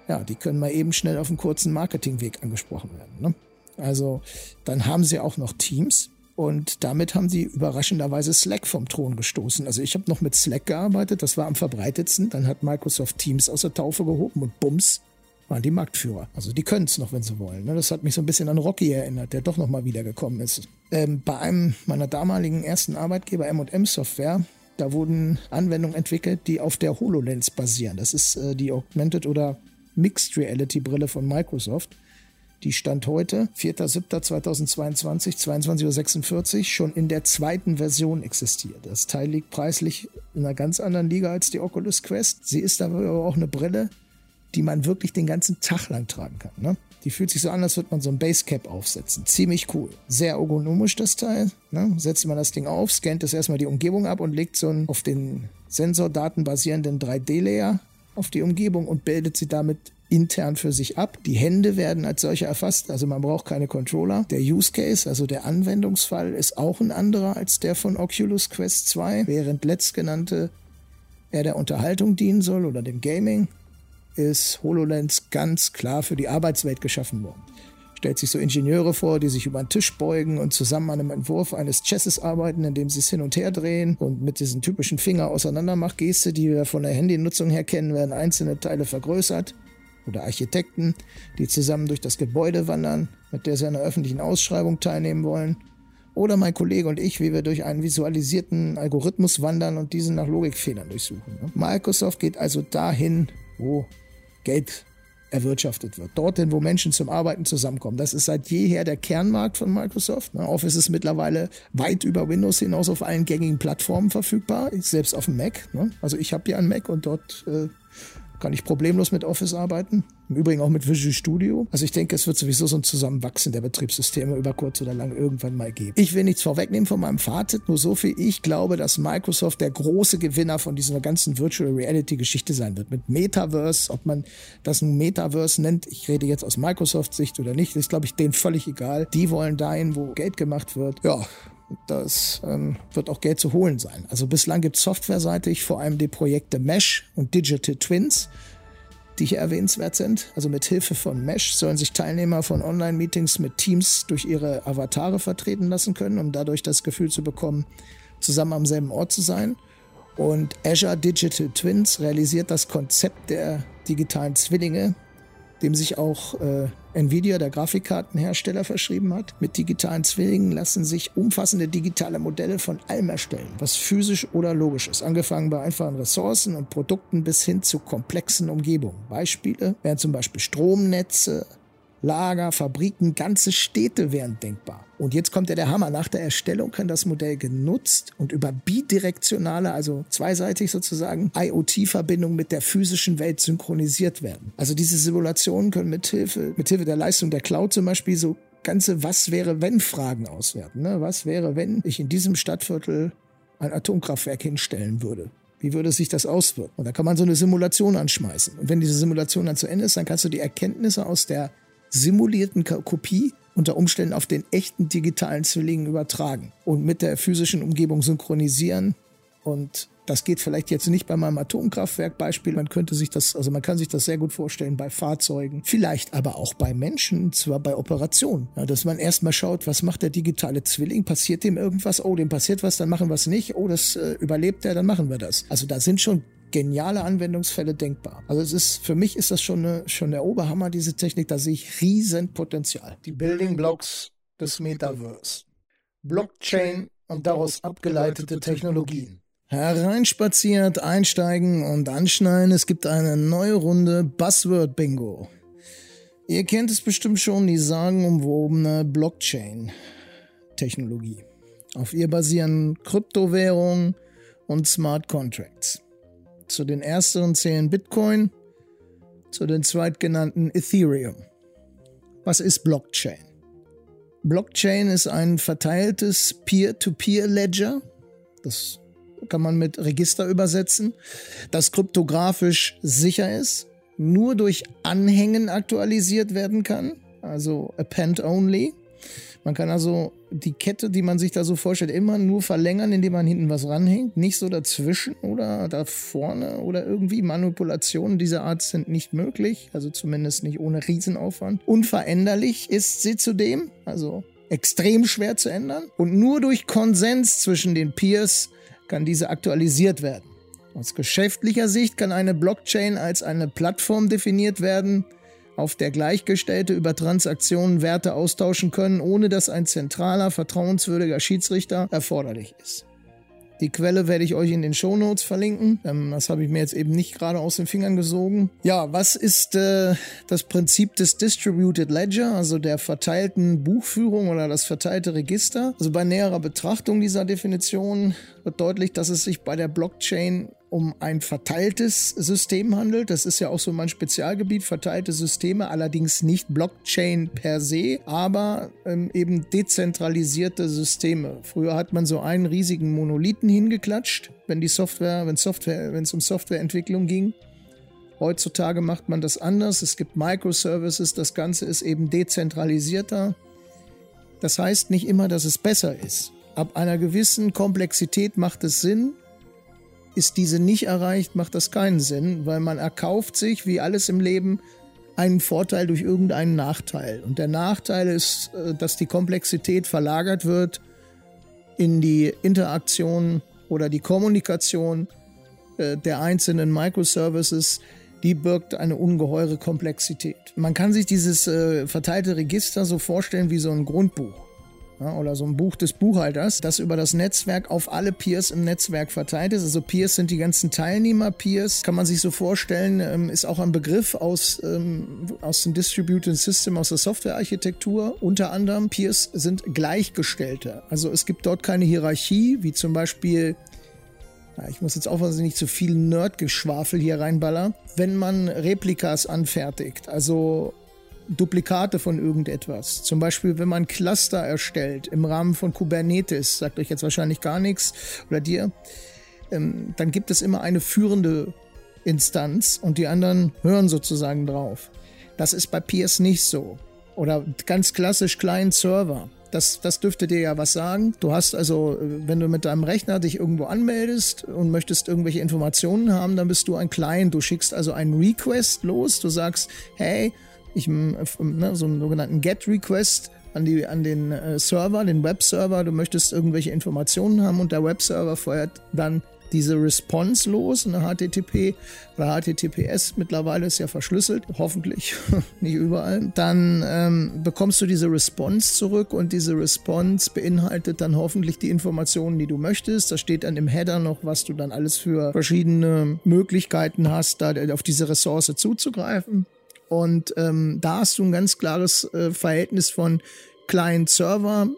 Ja, die können mal eben schnell auf einem kurzen Marketingweg angesprochen werden. Ne? Also dann haben sie auch noch Teams und damit haben sie überraschenderweise Slack vom Thron gestoßen. Also ich habe noch mit Slack gearbeitet, das war am verbreitetsten. Dann hat Microsoft Teams aus der Taufe gehoben und bums, waren die Marktführer. Also die können es noch, wenn sie wollen. Ne? Das hat mich so ein bisschen an Rocky erinnert, der doch nochmal wiedergekommen ist. Ähm, bei einem meiner damaligen ersten Arbeitgeber M&M Software, da wurden Anwendungen entwickelt, die auf der HoloLens basieren. Das ist äh, die Augmented oder Mixed Reality Brille von Microsoft. Die stand heute, 4.7.2022, 22.46 Uhr, schon in der zweiten Version existiert. Das Teil liegt preislich in einer ganz anderen Liga als die Oculus Quest. Sie ist aber auch eine Brille, die man wirklich den ganzen Tag lang tragen kann. Ne? Die fühlt sich so an, als würde man so ein Basecap aufsetzen. Ziemlich cool. Sehr ergonomisch das Teil. Ne? Setzt man das Ding auf, scannt es erstmal die Umgebung ab und legt so einen auf den Sensordaten basierenden 3D-Layer auf die Umgebung und bildet sie damit intern für sich ab. Die Hände werden als solche erfasst, also man braucht keine Controller. Der Use Case, also der Anwendungsfall, ist auch ein anderer als der von Oculus Quest 2, während letztgenannte eher der Unterhaltung dienen soll oder dem Gaming ist HoloLens ganz klar für die Arbeitswelt geschaffen worden. stellt sich so Ingenieure vor, die sich über einen Tisch beugen und zusammen an einem Entwurf eines Chesses arbeiten, indem sie es hin und her drehen und mit diesen typischen Finger auseinandermach-Geste, die wir von der Handynutzung her kennen, werden einzelne Teile vergrößert. Oder Architekten, die zusammen durch das Gebäude wandern, mit der sie an einer öffentlichen Ausschreibung teilnehmen wollen. Oder mein Kollege und ich, wie wir durch einen visualisierten Algorithmus wandern und diesen nach Logikfehlern durchsuchen. Microsoft geht also dahin, wo Geld erwirtschaftet wird. Dorthin, wo Menschen zum Arbeiten zusammenkommen. Das ist seit jeher der Kernmarkt von Microsoft. Office ist mittlerweile weit über Windows hinaus auf allen gängigen Plattformen verfügbar, selbst auf dem Mac. Ne? Also ich habe hier einen Mac und dort äh, kann ich problemlos mit Office arbeiten. Im Übrigen auch mit Visual Studio. Also ich denke, es wird sowieso so ein Zusammenwachsen der Betriebssysteme über kurz oder lang irgendwann mal geben. Ich will nichts vorwegnehmen von meinem Fazit, nur so viel. Ich glaube, dass Microsoft der große Gewinner von dieser ganzen Virtual Reality Geschichte sein wird. Mit Metaverse, ob man das nun Metaverse nennt, ich rede jetzt aus Microsoft-Sicht oder nicht, ist glaube ich denen völlig egal. Die wollen dahin, wo Geld gemacht wird. Ja, das ähm, wird auch Geld zu holen sein. Also bislang gibt es softwareseitig vor allem die Projekte Mesh und Digital Twins, die hier erwähnenswert sind. Also mit Hilfe von Mesh sollen sich Teilnehmer von Online-Meetings mit Teams durch ihre Avatare vertreten lassen können, um dadurch das Gefühl zu bekommen, zusammen am selben Ort zu sein. Und Azure Digital Twins realisiert das Konzept der digitalen Zwillinge, dem sich auch äh, Nvidia, der Grafikkartenhersteller, verschrieben hat. Mit digitalen Zwillingen lassen sich umfassende digitale Modelle von allem erstellen, was physisch oder logisch ist, angefangen bei einfachen Ressourcen und Produkten bis hin zu komplexen Umgebungen. Beispiele wären zum Beispiel Stromnetze, Lager, Fabriken, ganze Städte wären denkbar. Und jetzt kommt ja der Hammer. Nach der Erstellung kann das Modell genutzt und über bidirektionale, also zweiseitig sozusagen, IoT-Verbindung mit der physischen Welt synchronisiert werden. Also diese Simulationen können mithilfe, mithilfe der Leistung der Cloud zum Beispiel so ganze Was wäre wenn Fragen auswerten. Ne? Was wäre, wenn ich in diesem Stadtviertel ein Atomkraftwerk hinstellen würde? Wie würde sich das auswirken? Und da kann man so eine Simulation anschmeißen. Und wenn diese Simulation dann zu Ende ist, dann kannst du die Erkenntnisse aus der simulierten Kopie unter Umständen auf den echten digitalen Zwillingen übertragen und mit der physischen Umgebung synchronisieren. Und das geht vielleicht jetzt nicht bei meinem Atomkraftwerk-Beispiel. Man könnte sich das, also man kann sich das sehr gut vorstellen bei Fahrzeugen, vielleicht aber auch bei Menschen, zwar bei Operationen. Ja, dass man erstmal schaut, was macht der digitale Zwilling? Passiert dem irgendwas? Oh, dem passiert was, dann machen wir es nicht. Oh, das äh, überlebt er, dann machen wir das. Also da sind schon geniale Anwendungsfälle denkbar. Also es ist, für mich ist das schon, eine, schon der Oberhammer, diese Technik. Da sehe ich riesen Potenzial. Die Building Blocks des Metaverse. Blockchain und daraus abgeleitete Technologien. Hereinspaziert, einsteigen und anschneiden. Es gibt eine neue Runde Buzzword Bingo. Ihr kennt es bestimmt schon, die sagenumwobene Blockchain-Technologie. Auf ihr basieren Kryptowährungen und Smart Contracts. Zu den ersteren zählen Bitcoin, zu den zweitgenannten Ethereum. Was ist Blockchain? Blockchain ist ein verteiltes Peer-to-Peer-Ledger. Das kann man mit Register übersetzen, das kryptografisch sicher ist, nur durch Anhängen aktualisiert werden kann, also append only. Man kann also die Kette, die man sich da so vorstellt, immer nur verlängern, indem man hinten was ranhängt. Nicht so dazwischen oder da vorne oder irgendwie. Manipulationen dieser Art sind nicht möglich, also zumindest nicht ohne Riesenaufwand. Unveränderlich ist sie zudem, also extrem schwer zu ändern. Und nur durch Konsens zwischen den Peers kann diese aktualisiert werden. Aus geschäftlicher Sicht kann eine Blockchain als eine Plattform definiert werden, auf der Gleichgestellte über Transaktionen Werte austauschen können, ohne dass ein zentraler, vertrauenswürdiger Schiedsrichter erforderlich ist. Die Quelle werde ich euch in den Show Notes verlinken. Ähm, das habe ich mir jetzt eben nicht gerade aus den Fingern gesogen. Ja, was ist äh, das Prinzip des Distributed Ledger, also der verteilten Buchführung oder das verteilte Register? Also bei näherer Betrachtung dieser Definition wird deutlich, dass es sich bei der Blockchain um ein verteiltes System handelt. Das ist ja auch so mein Spezialgebiet, verteilte Systeme, allerdings nicht Blockchain per se, aber ähm, eben dezentralisierte Systeme. Früher hat man so einen riesigen Monolithen hingeklatscht, wenn die Software, wenn Software, wenn es um Softwareentwicklung ging. Heutzutage macht man das anders. Es gibt Microservices, das Ganze ist eben dezentralisierter. Das heißt nicht immer, dass es besser ist. Ab einer gewissen Komplexität macht es Sinn, ist diese nicht erreicht, macht das keinen Sinn, weil man erkauft sich, wie alles im Leben, einen Vorteil durch irgendeinen Nachteil. Und der Nachteil ist, äh, dass die Komplexität verlagert wird in die Interaktion oder die Kommunikation äh, der einzelnen Microservices, die birgt eine ungeheure Komplexität. Man kann sich dieses äh, verteilte Register so vorstellen wie so ein Grundbuch ja, oder so ein Buch des Buchhalters, das über das Netzwerk auf alle Peers im Netzwerk verteilt ist. Also Peers sind die ganzen Teilnehmer. Peers kann man sich so vorstellen, ähm, ist auch ein Begriff aus, ähm, aus dem Distributed System, aus der Softwarearchitektur. Unter anderem Peers sind Gleichgestellte. Also es gibt dort keine Hierarchie, wie zum Beispiel ja, ich muss jetzt aufpassen, dass ich nicht zu viel Nerdgeschwafel hier reinballer. Wenn man Replikas anfertigt, also Duplikate von irgendetwas. Zum Beispiel, wenn man Cluster erstellt im Rahmen von Kubernetes, sagt euch jetzt wahrscheinlich gar nichts oder dir, ähm, dann gibt es immer eine führende Instanz und die anderen hören sozusagen drauf. Das ist bei PS nicht so. Oder ganz klassisch Client-Server. Das, das dürfte dir ja was sagen. Du hast also, äh, wenn du mit deinem Rechner dich irgendwo anmeldest und möchtest irgendwelche Informationen haben, dann bist du ein Client. Du schickst also einen Request los. Du sagst, hey, ich, ne, so einen sogenannten GET-Request an, die, an den äh, Server, den Webserver. Du möchtest irgendwelche Informationen haben und der Webserver feuert dann diese Response los, eine HTTP oder HTTPS, mittlerweile ist ja verschlüsselt, hoffentlich [LAUGHS] nicht überall, dann ähm, bekommst du diese Response zurück und diese Response beinhaltet dann hoffentlich die Informationen, die du möchtest. Da steht dann im Header noch, was du dann alles für verschiedene Möglichkeiten hast, da auf diese Ressource zuzugreifen. Und ähm, da hast du ein ganz klares äh, Verhältnis von Client-Server.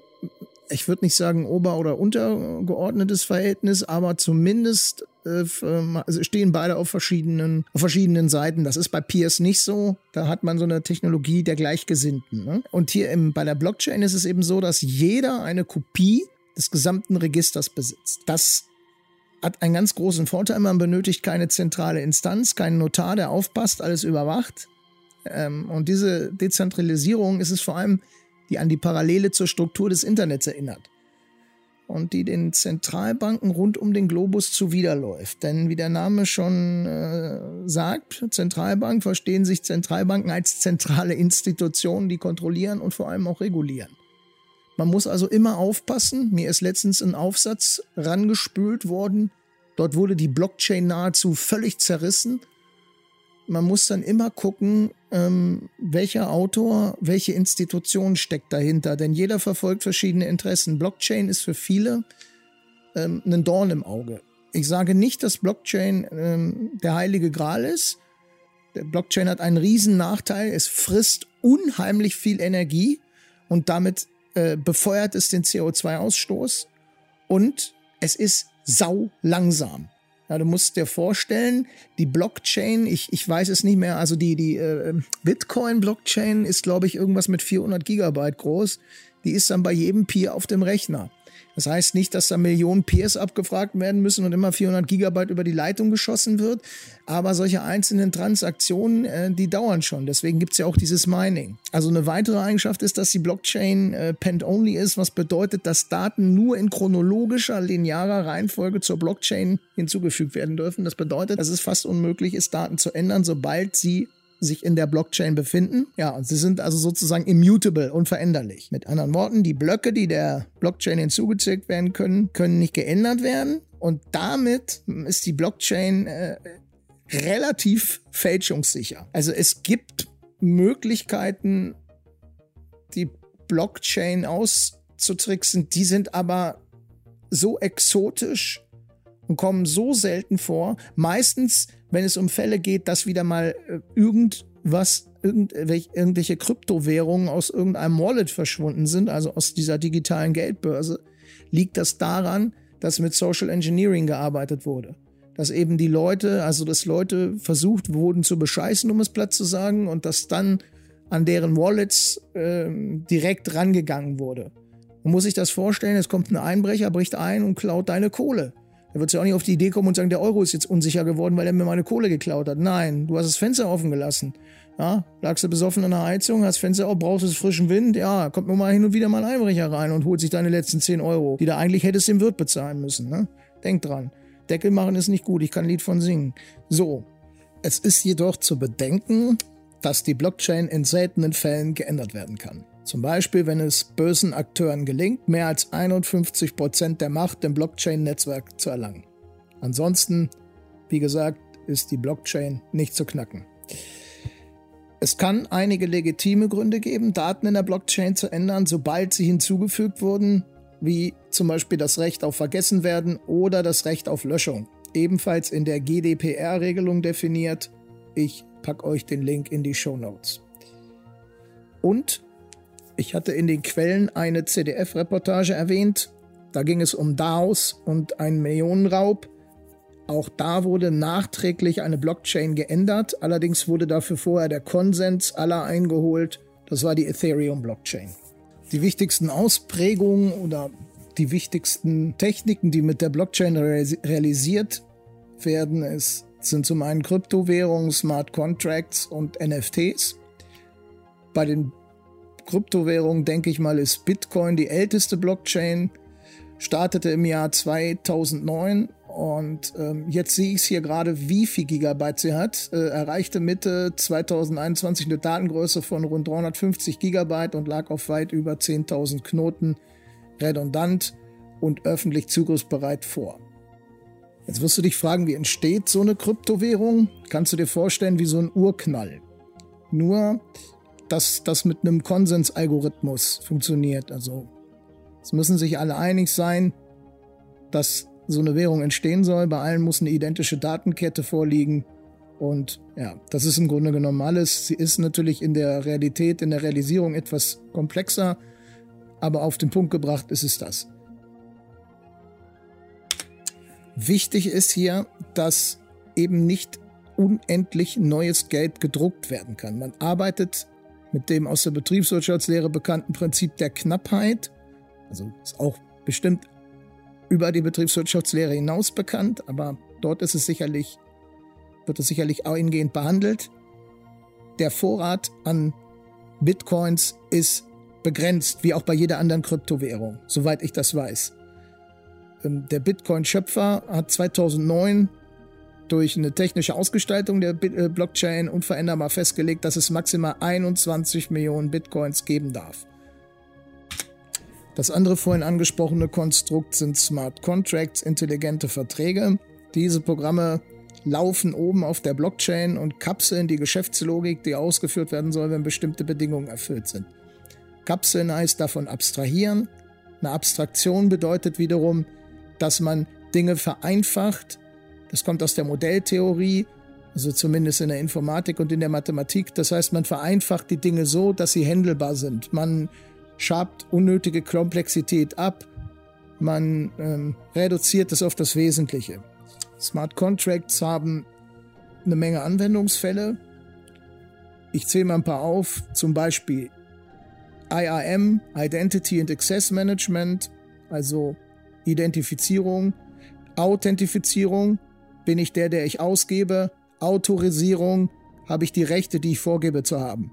Ich würde nicht sagen ober- oder untergeordnetes Verhältnis, aber zumindest äh, also stehen beide auf verschiedenen, auf verschiedenen Seiten. Das ist bei Peers nicht so. Da hat man so eine Technologie der Gleichgesinnten. Ne? Und hier im, bei der Blockchain ist es eben so, dass jeder eine Kopie des gesamten Registers besitzt. Das hat einen ganz großen Vorteil. Man benötigt keine zentrale Instanz, keinen Notar, der aufpasst, alles überwacht. Ähm, und diese Dezentralisierung ist es vor allem, die an die Parallele zur Struktur des Internets erinnert und die den Zentralbanken rund um den Globus zuwiderläuft. Denn wie der Name schon äh, sagt, Zentralbank verstehen sich Zentralbanken als zentrale Institutionen, die kontrollieren und vor allem auch regulieren. Man muss also immer aufpassen. Mir ist letztens ein Aufsatz rangespült worden. Dort wurde die Blockchain nahezu völlig zerrissen man muss dann immer gucken, ähm, welcher Autor, welche Institution steckt dahinter, denn jeder verfolgt verschiedene Interessen. Blockchain ist für viele ähm, ein Dorn im Auge. Ich sage nicht, dass Blockchain ähm, der heilige Gral ist. Der Blockchain hat einen riesen Nachteil. Es frisst unheimlich viel Energie und damit äh, befeuert es den CO2-Ausstoß und es ist sau langsam. Ja, du musst dir vorstellen, die Blockchain, ich, ich weiß es nicht mehr, also die, die äh, Bitcoin-Blockchain ist, glaube ich, irgendwas mit 400 Gigabyte groß. Die ist dann bei jedem Peer auf dem Rechner. Das heißt nicht, dass da Millionen Peers abgefragt werden müssen und immer 400 Gigabyte über die Leitung geschossen wird, aber solche einzelnen Transaktionen, äh, die dauern schon. Deswegen gibt es ja auch dieses Mining. Also eine weitere Eigenschaft ist, dass die Blockchain äh, Pend-only ist, was bedeutet, dass Daten nur in chronologischer, linearer Reihenfolge zur Blockchain hinzugefügt werden dürfen. Das bedeutet, dass es fast unmöglich ist, Daten zu ändern, sobald sie sich in der Blockchain befinden. Ja, sie sind also sozusagen immutable, unveränderlich. Mit anderen Worten, die Blöcke, die der Blockchain hinzugezogen werden können, können nicht geändert werden. Und damit ist die Blockchain äh, relativ fälschungssicher. Also es gibt Möglichkeiten, die Blockchain auszutricksen, die sind aber so exotisch und kommen so selten vor. Meistens wenn es um Fälle geht, dass wieder mal äh, irgendwas, irgendwelche, irgendwelche Kryptowährungen aus irgendeinem Wallet verschwunden sind, also aus dieser digitalen Geldbörse, liegt das daran, dass mit Social Engineering gearbeitet wurde. Dass eben die Leute, also dass Leute versucht wurden zu bescheißen, um es platt zu sagen, und dass dann an deren Wallets äh, direkt rangegangen wurde. Man muss sich das vorstellen, es kommt ein Einbrecher, bricht ein und klaut deine Kohle. Er wird ja auch nicht auf die Idee kommen und sagen, der Euro ist jetzt unsicher geworden, weil er mir meine Kohle geklaut hat. Nein, du hast das Fenster offen gelassen. Ja, lagst du besoffen in der Heizung, hast Fenster auf, brauchst du frischen Wind, ja, kommt nur mal hin und wieder mal ein Einbrecher rein und holt sich deine letzten 10 Euro, die du eigentlich hättest dem Wirt bezahlen müssen. Ne? Denk dran. Deckel machen ist nicht gut, ich kann ein Lied von singen. So, es ist jedoch zu bedenken, dass die Blockchain in seltenen Fällen geändert werden kann. Zum Beispiel, wenn es bösen Akteuren gelingt, mehr als 51 Prozent der Macht im Blockchain-Netzwerk zu erlangen. Ansonsten, wie gesagt, ist die Blockchain nicht zu knacken. Es kann einige legitime Gründe geben, Daten in der Blockchain zu ändern, sobald sie hinzugefügt wurden, wie zum Beispiel das Recht auf Vergessenwerden oder das Recht auf Löschung. Ebenfalls in der GDPR-Regelung definiert. Ich packe euch den Link in die Show Notes. Und ich hatte in den Quellen eine CDF-Reportage erwähnt. Da ging es um DAOs und einen Millionenraub. Auch da wurde nachträglich eine Blockchain geändert. Allerdings wurde dafür vorher der Konsens aller eingeholt. Das war die Ethereum-Blockchain. Die wichtigsten Ausprägungen oder die wichtigsten Techniken, die mit der Blockchain realisiert werden, ist, sind zum einen Kryptowährungen, Smart Contracts und NFTs. Bei den Kryptowährungen, denke ich mal, ist Bitcoin die älteste Blockchain, startete im Jahr 2009 und ähm, jetzt sehe ich es hier gerade, wie viel Gigabyte sie hat. Äh, erreichte Mitte 2021 eine Datengröße von rund 350 Gigabyte und lag auf weit über 10.000 Knoten redundant und öffentlich zugriffsbereit vor. Jetzt wirst du dich fragen, wie entsteht so eine Kryptowährung? Kannst du dir vorstellen, wie so ein Urknall. Nur, dass das mit einem Konsensalgorithmus funktioniert. Also, es müssen sich alle einig sein, dass so eine Währung entstehen soll. Bei allen muss eine identische Datenkette vorliegen. Und ja, das ist im Grunde genommen alles. Sie ist natürlich in der Realität, in der Realisierung etwas komplexer, aber auf den Punkt gebracht ist es das. Wichtig ist hier, dass eben nicht unendlich neues Geld gedruckt werden kann. Man arbeitet mit dem aus der Betriebswirtschaftslehre bekannten Prinzip der Knappheit. Also ist auch bestimmt über die Betriebswirtschaftslehre hinaus bekannt, aber dort ist es sicherlich, wird es sicherlich eingehend behandelt. Der Vorrat an Bitcoins ist begrenzt, wie auch bei jeder anderen Kryptowährung, soweit ich das weiß. Ähm, der Bitcoin-Schöpfer hat 2009 durch eine technische Ausgestaltung der äh, Blockchain unveränderbar festgelegt, dass es maximal 21 Millionen Bitcoins geben darf. Das andere vorhin angesprochene Konstrukt sind Smart Contracts, intelligente Verträge. Diese Programme laufen oben auf der Blockchain und kapseln die Geschäftslogik, die ausgeführt werden soll, wenn bestimmte Bedingungen erfüllt sind. Kapseln heißt davon abstrahieren. Eine Abstraktion bedeutet wiederum, dass man Dinge vereinfacht. Das kommt aus der Modelltheorie, also zumindest in der Informatik und in der Mathematik. Das heißt, man vereinfacht die Dinge so, dass sie händelbar sind. Man schabt unnötige Komplexität ab, man ähm, reduziert es auf das Wesentliche. Smart Contracts haben eine Menge Anwendungsfälle. Ich zähle mal ein paar auf, zum Beispiel IAM, Identity and Access Management, also Identifizierung, Authentifizierung, bin ich der, der ich ausgebe, Autorisierung, habe ich die Rechte, die ich vorgebe zu haben.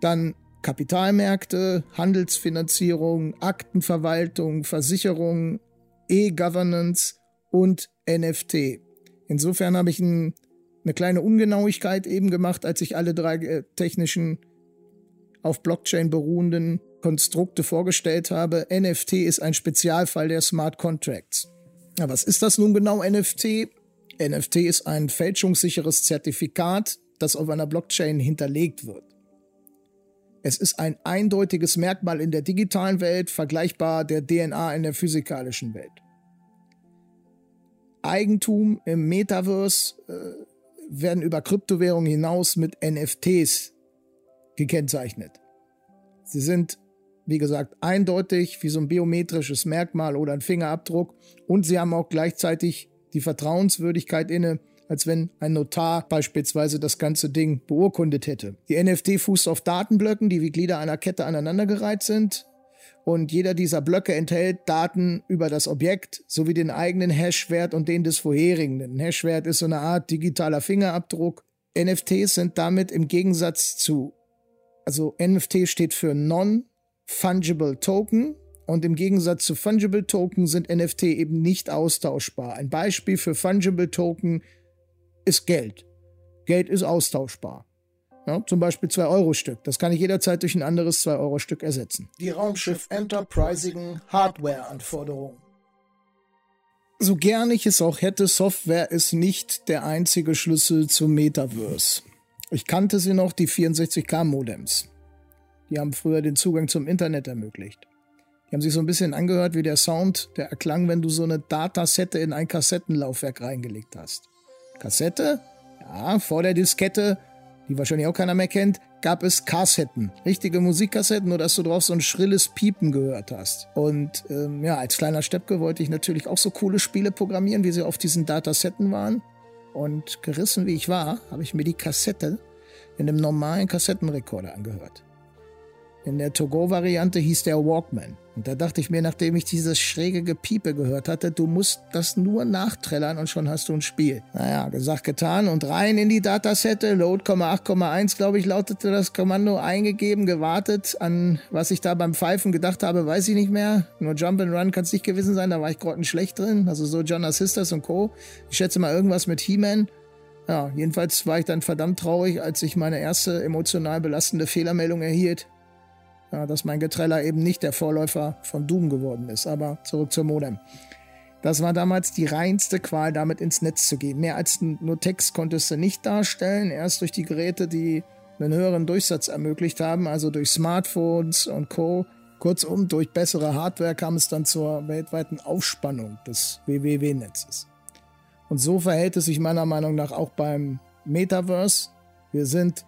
Dann Kapitalmärkte, Handelsfinanzierung, Aktenverwaltung, Versicherung, E-Governance und NFT. Insofern habe ich ein, eine kleine Ungenauigkeit eben gemacht, als ich alle drei äh, technischen auf Blockchain beruhenden Konstrukte vorgestellt habe. NFT ist ein Spezialfall der Smart Contracts. Ja, was ist das nun genau NFT? NFT ist ein fälschungssicheres Zertifikat, das auf einer Blockchain hinterlegt wird. Es ist ein eindeutiges Merkmal in der digitalen Welt, vergleichbar der DNA in der physikalischen Welt. Eigentum im Metaverse äh, werden über Kryptowährungen hinaus mit NFTs gekennzeichnet. Sie sind, wie gesagt, eindeutig wie so ein biometrisches Merkmal oder ein Fingerabdruck und sie haben auch gleichzeitig die Vertrauenswürdigkeit inne, als wenn ein Notar beispielsweise das ganze Ding beurkundet hätte. Die NFT fußt auf Datenblöcken, die wie Glieder einer Kette aneinandergereiht sind. Und jeder dieser Blöcke enthält Daten über das Objekt sowie den eigenen Hashwert und den des vorherigen. Ein Hashwert ist so eine Art digitaler Fingerabdruck. NFTs sind damit im Gegensatz zu, also NFT steht für Non-Fungible Token, und im Gegensatz zu Fungible Token sind NFT eben nicht austauschbar. Ein Beispiel für Fungible Token ist Geld. Geld ist austauschbar. Ja, zum Beispiel 2-Euro-Stück. Das kann ich jederzeit durch ein anderes 2-Euro-Stück ersetzen. Die Raumschiff Enterprisigen Hardware-Anforderungen. So gern ich es auch hätte, Software ist nicht der einzige Schlüssel zum Metaverse. Ich kannte sie noch, die 64K-Modems. Die haben früher den Zugang zum Internet ermöglicht. Die haben sich so ein bisschen angehört wie der Sound, der erklang, wenn du so eine Datasette in ein Kassettenlaufwerk reingelegt hast. Kassette? Ja, vor der Diskette die wahrscheinlich auch keiner mehr kennt, gab es Kassetten. Richtige Musikkassetten, nur dass du drauf so ein schrilles Piepen gehört hast. Und ähm, ja, als kleiner Steppke wollte ich natürlich auch so coole Spiele programmieren, wie sie auf diesen Datasetten waren. Und gerissen wie ich war, habe ich mir die Kassette in einem normalen Kassettenrekorder angehört. In der To-Go-Variante hieß der Walkman. Und da dachte ich mir, nachdem ich dieses schräge Gepiepe gehört hatte, du musst das nur nachträllern und schon hast du ein Spiel. Naja, gesagt, getan und rein in die Datasette. Load, 8,1, glaube ich, lautete das Kommando eingegeben, gewartet. An was ich da beim Pfeifen gedacht habe, weiß ich nicht mehr. Nur Jump and Run kann es nicht gewesen sein, da war ich grottenschlecht drin. Also so Jonas Sisters und Co. Ich schätze mal irgendwas mit He-Man. Ja, jedenfalls war ich dann verdammt traurig, als ich meine erste emotional belastende Fehlermeldung erhielt ja, dass mein Getreller eben nicht der Vorläufer von Doom geworden ist. Aber zurück zur Modem. Das war damals die reinste Qual, damit ins Netz zu gehen. Mehr als nur Text konntest du nicht darstellen, erst durch die Geräte, die einen höheren Durchsatz ermöglicht haben, also durch Smartphones und Co. Kurzum, durch bessere Hardware kam es dann zur weltweiten Aufspannung des WWW-Netzes. Und so verhält es sich meiner Meinung nach auch beim Metaverse. Wir sind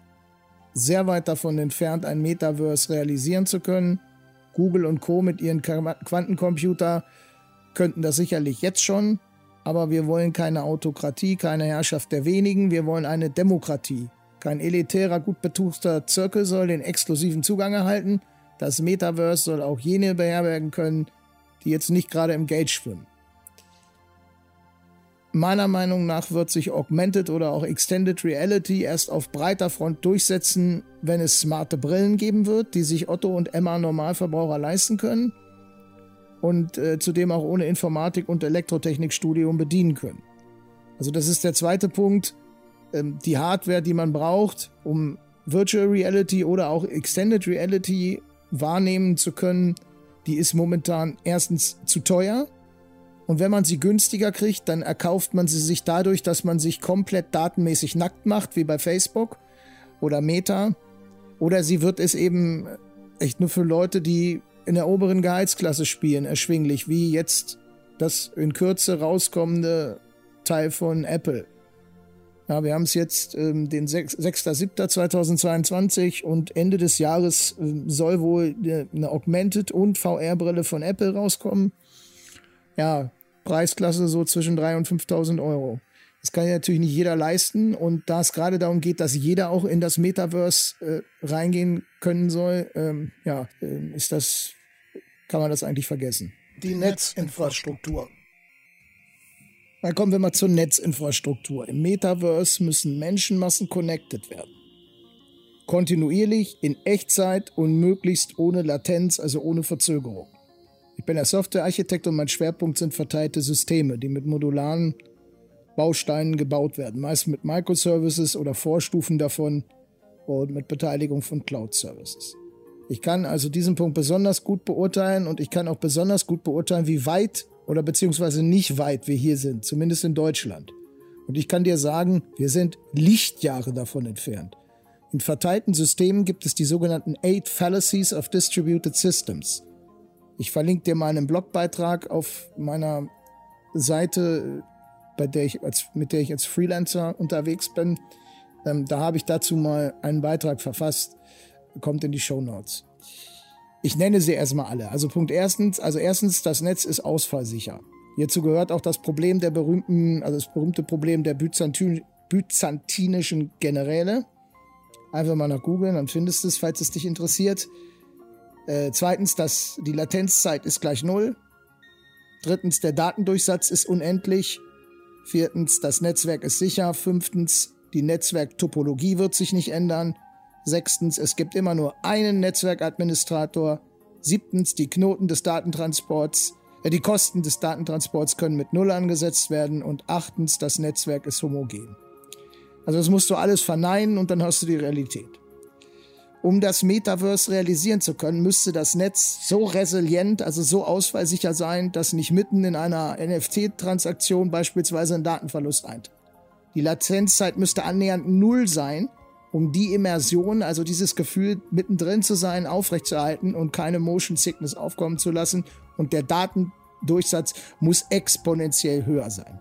sehr weit davon entfernt, ein Metaverse realisieren zu können. Google und Co. mit ihren Quantencomputer könnten das sicherlich jetzt schon, aber wir wollen keine Autokratie, keine Herrschaft der wenigen, wir wollen eine Demokratie. Kein elitärer, gut betuchter Zirkel soll den exklusiven Zugang erhalten. Das Metaverse soll auch jene beherbergen können, die jetzt nicht gerade im Gate schwimmen. Meiner Meinung nach wird sich Augmented oder auch Extended Reality erst auf breiter Front durchsetzen, wenn es smarte Brillen geben wird, die sich Otto und Emma Normalverbraucher leisten können und äh, zudem auch ohne Informatik und Elektrotechnikstudium bedienen können. Also das ist der zweite Punkt. Ähm, die Hardware, die man braucht, um Virtual Reality oder auch Extended Reality wahrnehmen zu können, die ist momentan erstens zu teuer und wenn man sie günstiger kriegt, dann erkauft man sie sich dadurch, dass man sich komplett datenmäßig nackt macht, wie bei Facebook oder Meta. Oder sie wird es eben echt nur für Leute, die in der oberen Gehaltsklasse spielen, erschwinglich, wie jetzt das in Kürze rauskommende Teil von Apple. Ja, wir haben es jetzt ähm, den 6.7.2022 und Ende des Jahres äh, soll wohl eine Augmented und VR-Brille von Apple rauskommen. Ja, Preisklasse so zwischen 3.000 und 5.000 Euro. Das kann ja natürlich nicht jeder leisten und da es gerade darum geht, dass jeder auch in das Metaverse äh, reingehen können soll, ähm, ja, äh, ist das, kann man das eigentlich vergessen. Die Netzinfrastruktur. Dann kommen wir mal zur Netzinfrastruktur. Im Metaverse müssen Menschenmassen connected werden. Kontinuierlich, in Echtzeit und möglichst ohne Latenz, also ohne Verzögerung. Ich bin der Softwarearchitekt und mein Schwerpunkt sind verteilte Systeme, die mit modularen Bausteinen gebaut werden, meist mit Microservices oder Vorstufen davon und mit Beteiligung von Cloud-Services. Ich kann also diesen Punkt besonders gut beurteilen und ich kann auch besonders gut beurteilen, wie weit oder beziehungsweise nicht weit wir hier sind, zumindest in Deutschland. Und ich kann dir sagen, wir sind Lichtjahre davon entfernt. In verteilten Systemen gibt es die sogenannten Eight Fallacies of Distributed Systems. Ich verlinke dir mal einen Blogbeitrag auf meiner Seite, bei der ich als, mit der ich als Freelancer unterwegs bin. Ähm, da habe ich dazu mal einen Beitrag verfasst. Kommt in die Show Notes. Ich nenne sie erstmal alle. Also Punkt erstens, also erstens, das Netz ist ausfallsicher. Hierzu gehört auch das Problem der berühmten, also das berühmte Problem der Byzantin, byzantinischen Generäle. Einfach mal nach googeln, dann findest du es, falls es dich interessiert. Äh, zweitens, dass die Latenzzeit ist gleich null. Drittens, der Datendurchsatz ist unendlich. Viertens, das Netzwerk ist sicher. Fünftens, die Netzwerktopologie wird sich nicht ändern. Sechstens, es gibt immer nur einen Netzwerkadministrator. Siebtens, die Knoten des Datentransports, äh, die Kosten des Datentransports können mit Null angesetzt werden. Und achtens, das Netzwerk ist homogen. Also das musst du alles verneinen und dann hast du die Realität. Um das Metaverse realisieren zu können, müsste das Netz so resilient, also so ausfallsicher sein, dass nicht mitten in einer NFT-Transaktion beispielsweise ein Datenverlust eintritt. Die Latenzzeit müsste annähernd null sein, um die Immersion, also dieses Gefühl, mittendrin zu sein, aufrechtzuerhalten und keine Motion Sickness aufkommen zu lassen. Und der Datendurchsatz muss exponentiell höher sein.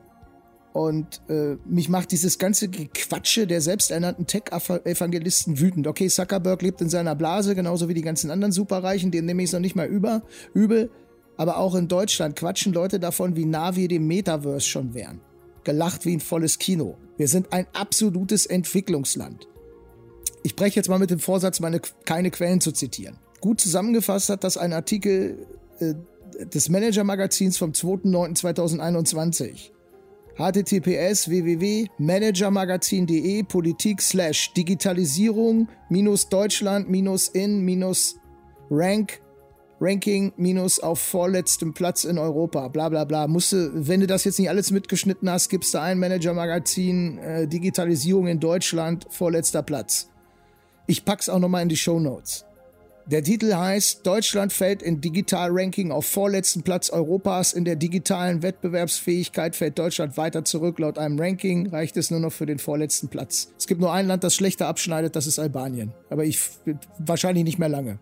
Und äh, mich macht dieses ganze Quatsche der selbsternannten Tech-Evangelisten wütend. Okay, Zuckerberg lebt in seiner Blase, genauso wie die ganzen anderen Superreichen, dem nehme ich es noch nicht mal über, übel. Aber auch in Deutschland quatschen Leute davon, wie nah wir dem Metaverse schon wären. Gelacht wie ein volles Kino. Wir sind ein absolutes Entwicklungsland. Ich breche jetzt mal mit dem Vorsatz, meine keine Quellen zu zitieren. Gut zusammengefasst hat das ein Artikel äh, des Manager-Magazins vom 2.9.2021 https www.managermagazin.de Politik slash Digitalisierung minus Deutschland minus in minus Rank Ranking minus auf vorletztem Platz in Europa, bla bla bla. Musste, wenn du das jetzt nicht alles mitgeschnitten hast, gibst du ein Manager-Magazin, äh, Digitalisierung in Deutschland, vorletzter Platz. Ich pack's auch nochmal in die Show Notes. Der Titel heißt Deutschland fällt im Digital-Ranking auf vorletzten Platz Europas. In der digitalen Wettbewerbsfähigkeit fällt Deutschland weiter zurück. Laut einem Ranking reicht es nur noch für den vorletzten Platz. Es gibt nur ein Land, das schlechter abschneidet, das ist Albanien. Aber ich wahrscheinlich nicht mehr lange.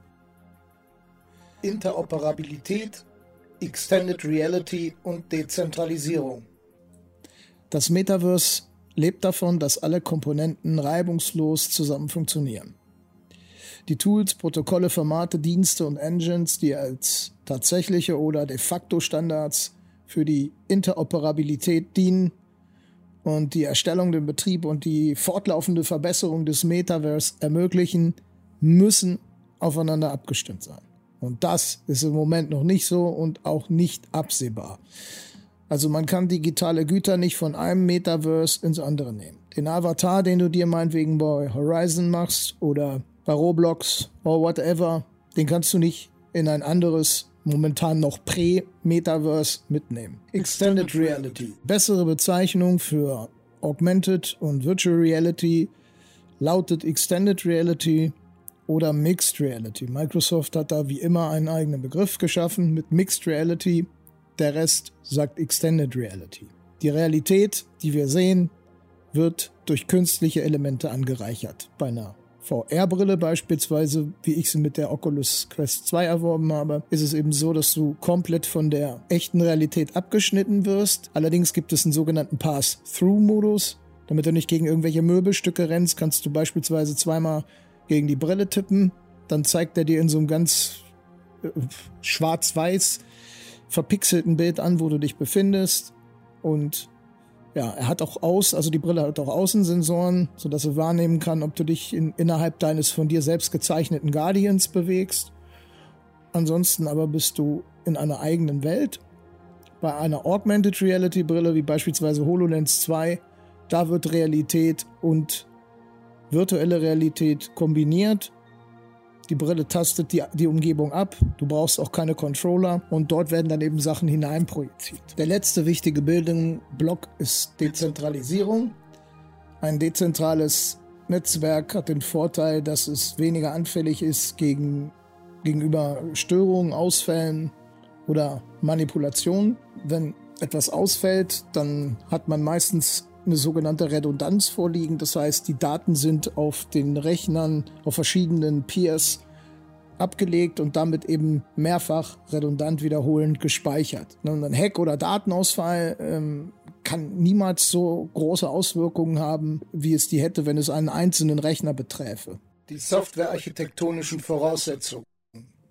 Interoperabilität, Extended Reality und Dezentralisierung. Das Metaverse lebt davon, dass alle Komponenten reibungslos zusammen funktionieren die Tools, Protokolle, Formate, Dienste und Engines, die als tatsächliche oder de facto Standards für die Interoperabilität dienen und die Erstellung, den Betrieb und die fortlaufende Verbesserung des Metaverse ermöglichen, müssen aufeinander abgestimmt sein. Und das ist im Moment noch nicht so und auch nicht absehbar. Also man kann digitale Güter nicht von einem Metaverse ins andere nehmen. Den Avatar, den du dir meinetwegen bei Horizon machst oder bei Roblox oder whatever, den kannst du nicht in ein anderes, momentan noch Prä-Metaverse mitnehmen. Extended Reality. Bessere Bezeichnung für Augmented und Virtual Reality lautet Extended Reality oder Mixed Reality. Microsoft hat da wie immer einen eigenen Begriff geschaffen mit Mixed Reality. Der Rest sagt Extended Reality. Die Realität, die wir sehen, wird durch künstliche Elemente angereichert bei einer VR-Brille beispielsweise, wie ich sie mit der Oculus Quest 2 erworben habe, ist es eben so, dass du komplett von der echten Realität abgeschnitten wirst. Allerdings gibt es einen sogenannten Pass-Through-Modus. Damit du nicht gegen irgendwelche Möbelstücke rennst, kannst du beispielsweise zweimal gegen die Brille tippen. Dann zeigt er dir in so einem ganz äh, schwarz-weiß verpixelten Bild an, wo du dich befindest. Und ja, er hat auch aus, also die Brille hat auch Außensensoren, sodass er wahrnehmen kann, ob du dich in, innerhalb deines von dir selbst gezeichneten Guardians bewegst. Ansonsten aber bist du in einer eigenen Welt. Bei einer Augmented Reality Brille, wie beispielsweise HoloLens 2, da wird Realität und virtuelle Realität kombiniert die Brille tastet die, die Umgebung ab. Du brauchst auch keine Controller und dort werden dann eben Sachen hineinprojiziert. Der letzte wichtige Bildungsblock ist Dezentralisierung. Ein dezentrales Netzwerk hat den Vorteil, dass es weniger anfällig ist gegen, gegenüber Störungen, Ausfällen oder Manipulationen. Wenn etwas ausfällt, dann hat man meistens eine sogenannte Redundanz vorliegen. Das heißt, die Daten sind auf den Rechnern, auf verschiedenen Peers abgelegt und damit eben mehrfach redundant wiederholend gespeichert. Und ein Hack oder Datenausfall ähm, kann niemals so große Auswirkungen haben, wie es die hätte, wenn es einen einzelnen Rechner beträfe. Die softwarearchitektonischen Voraussetzungen.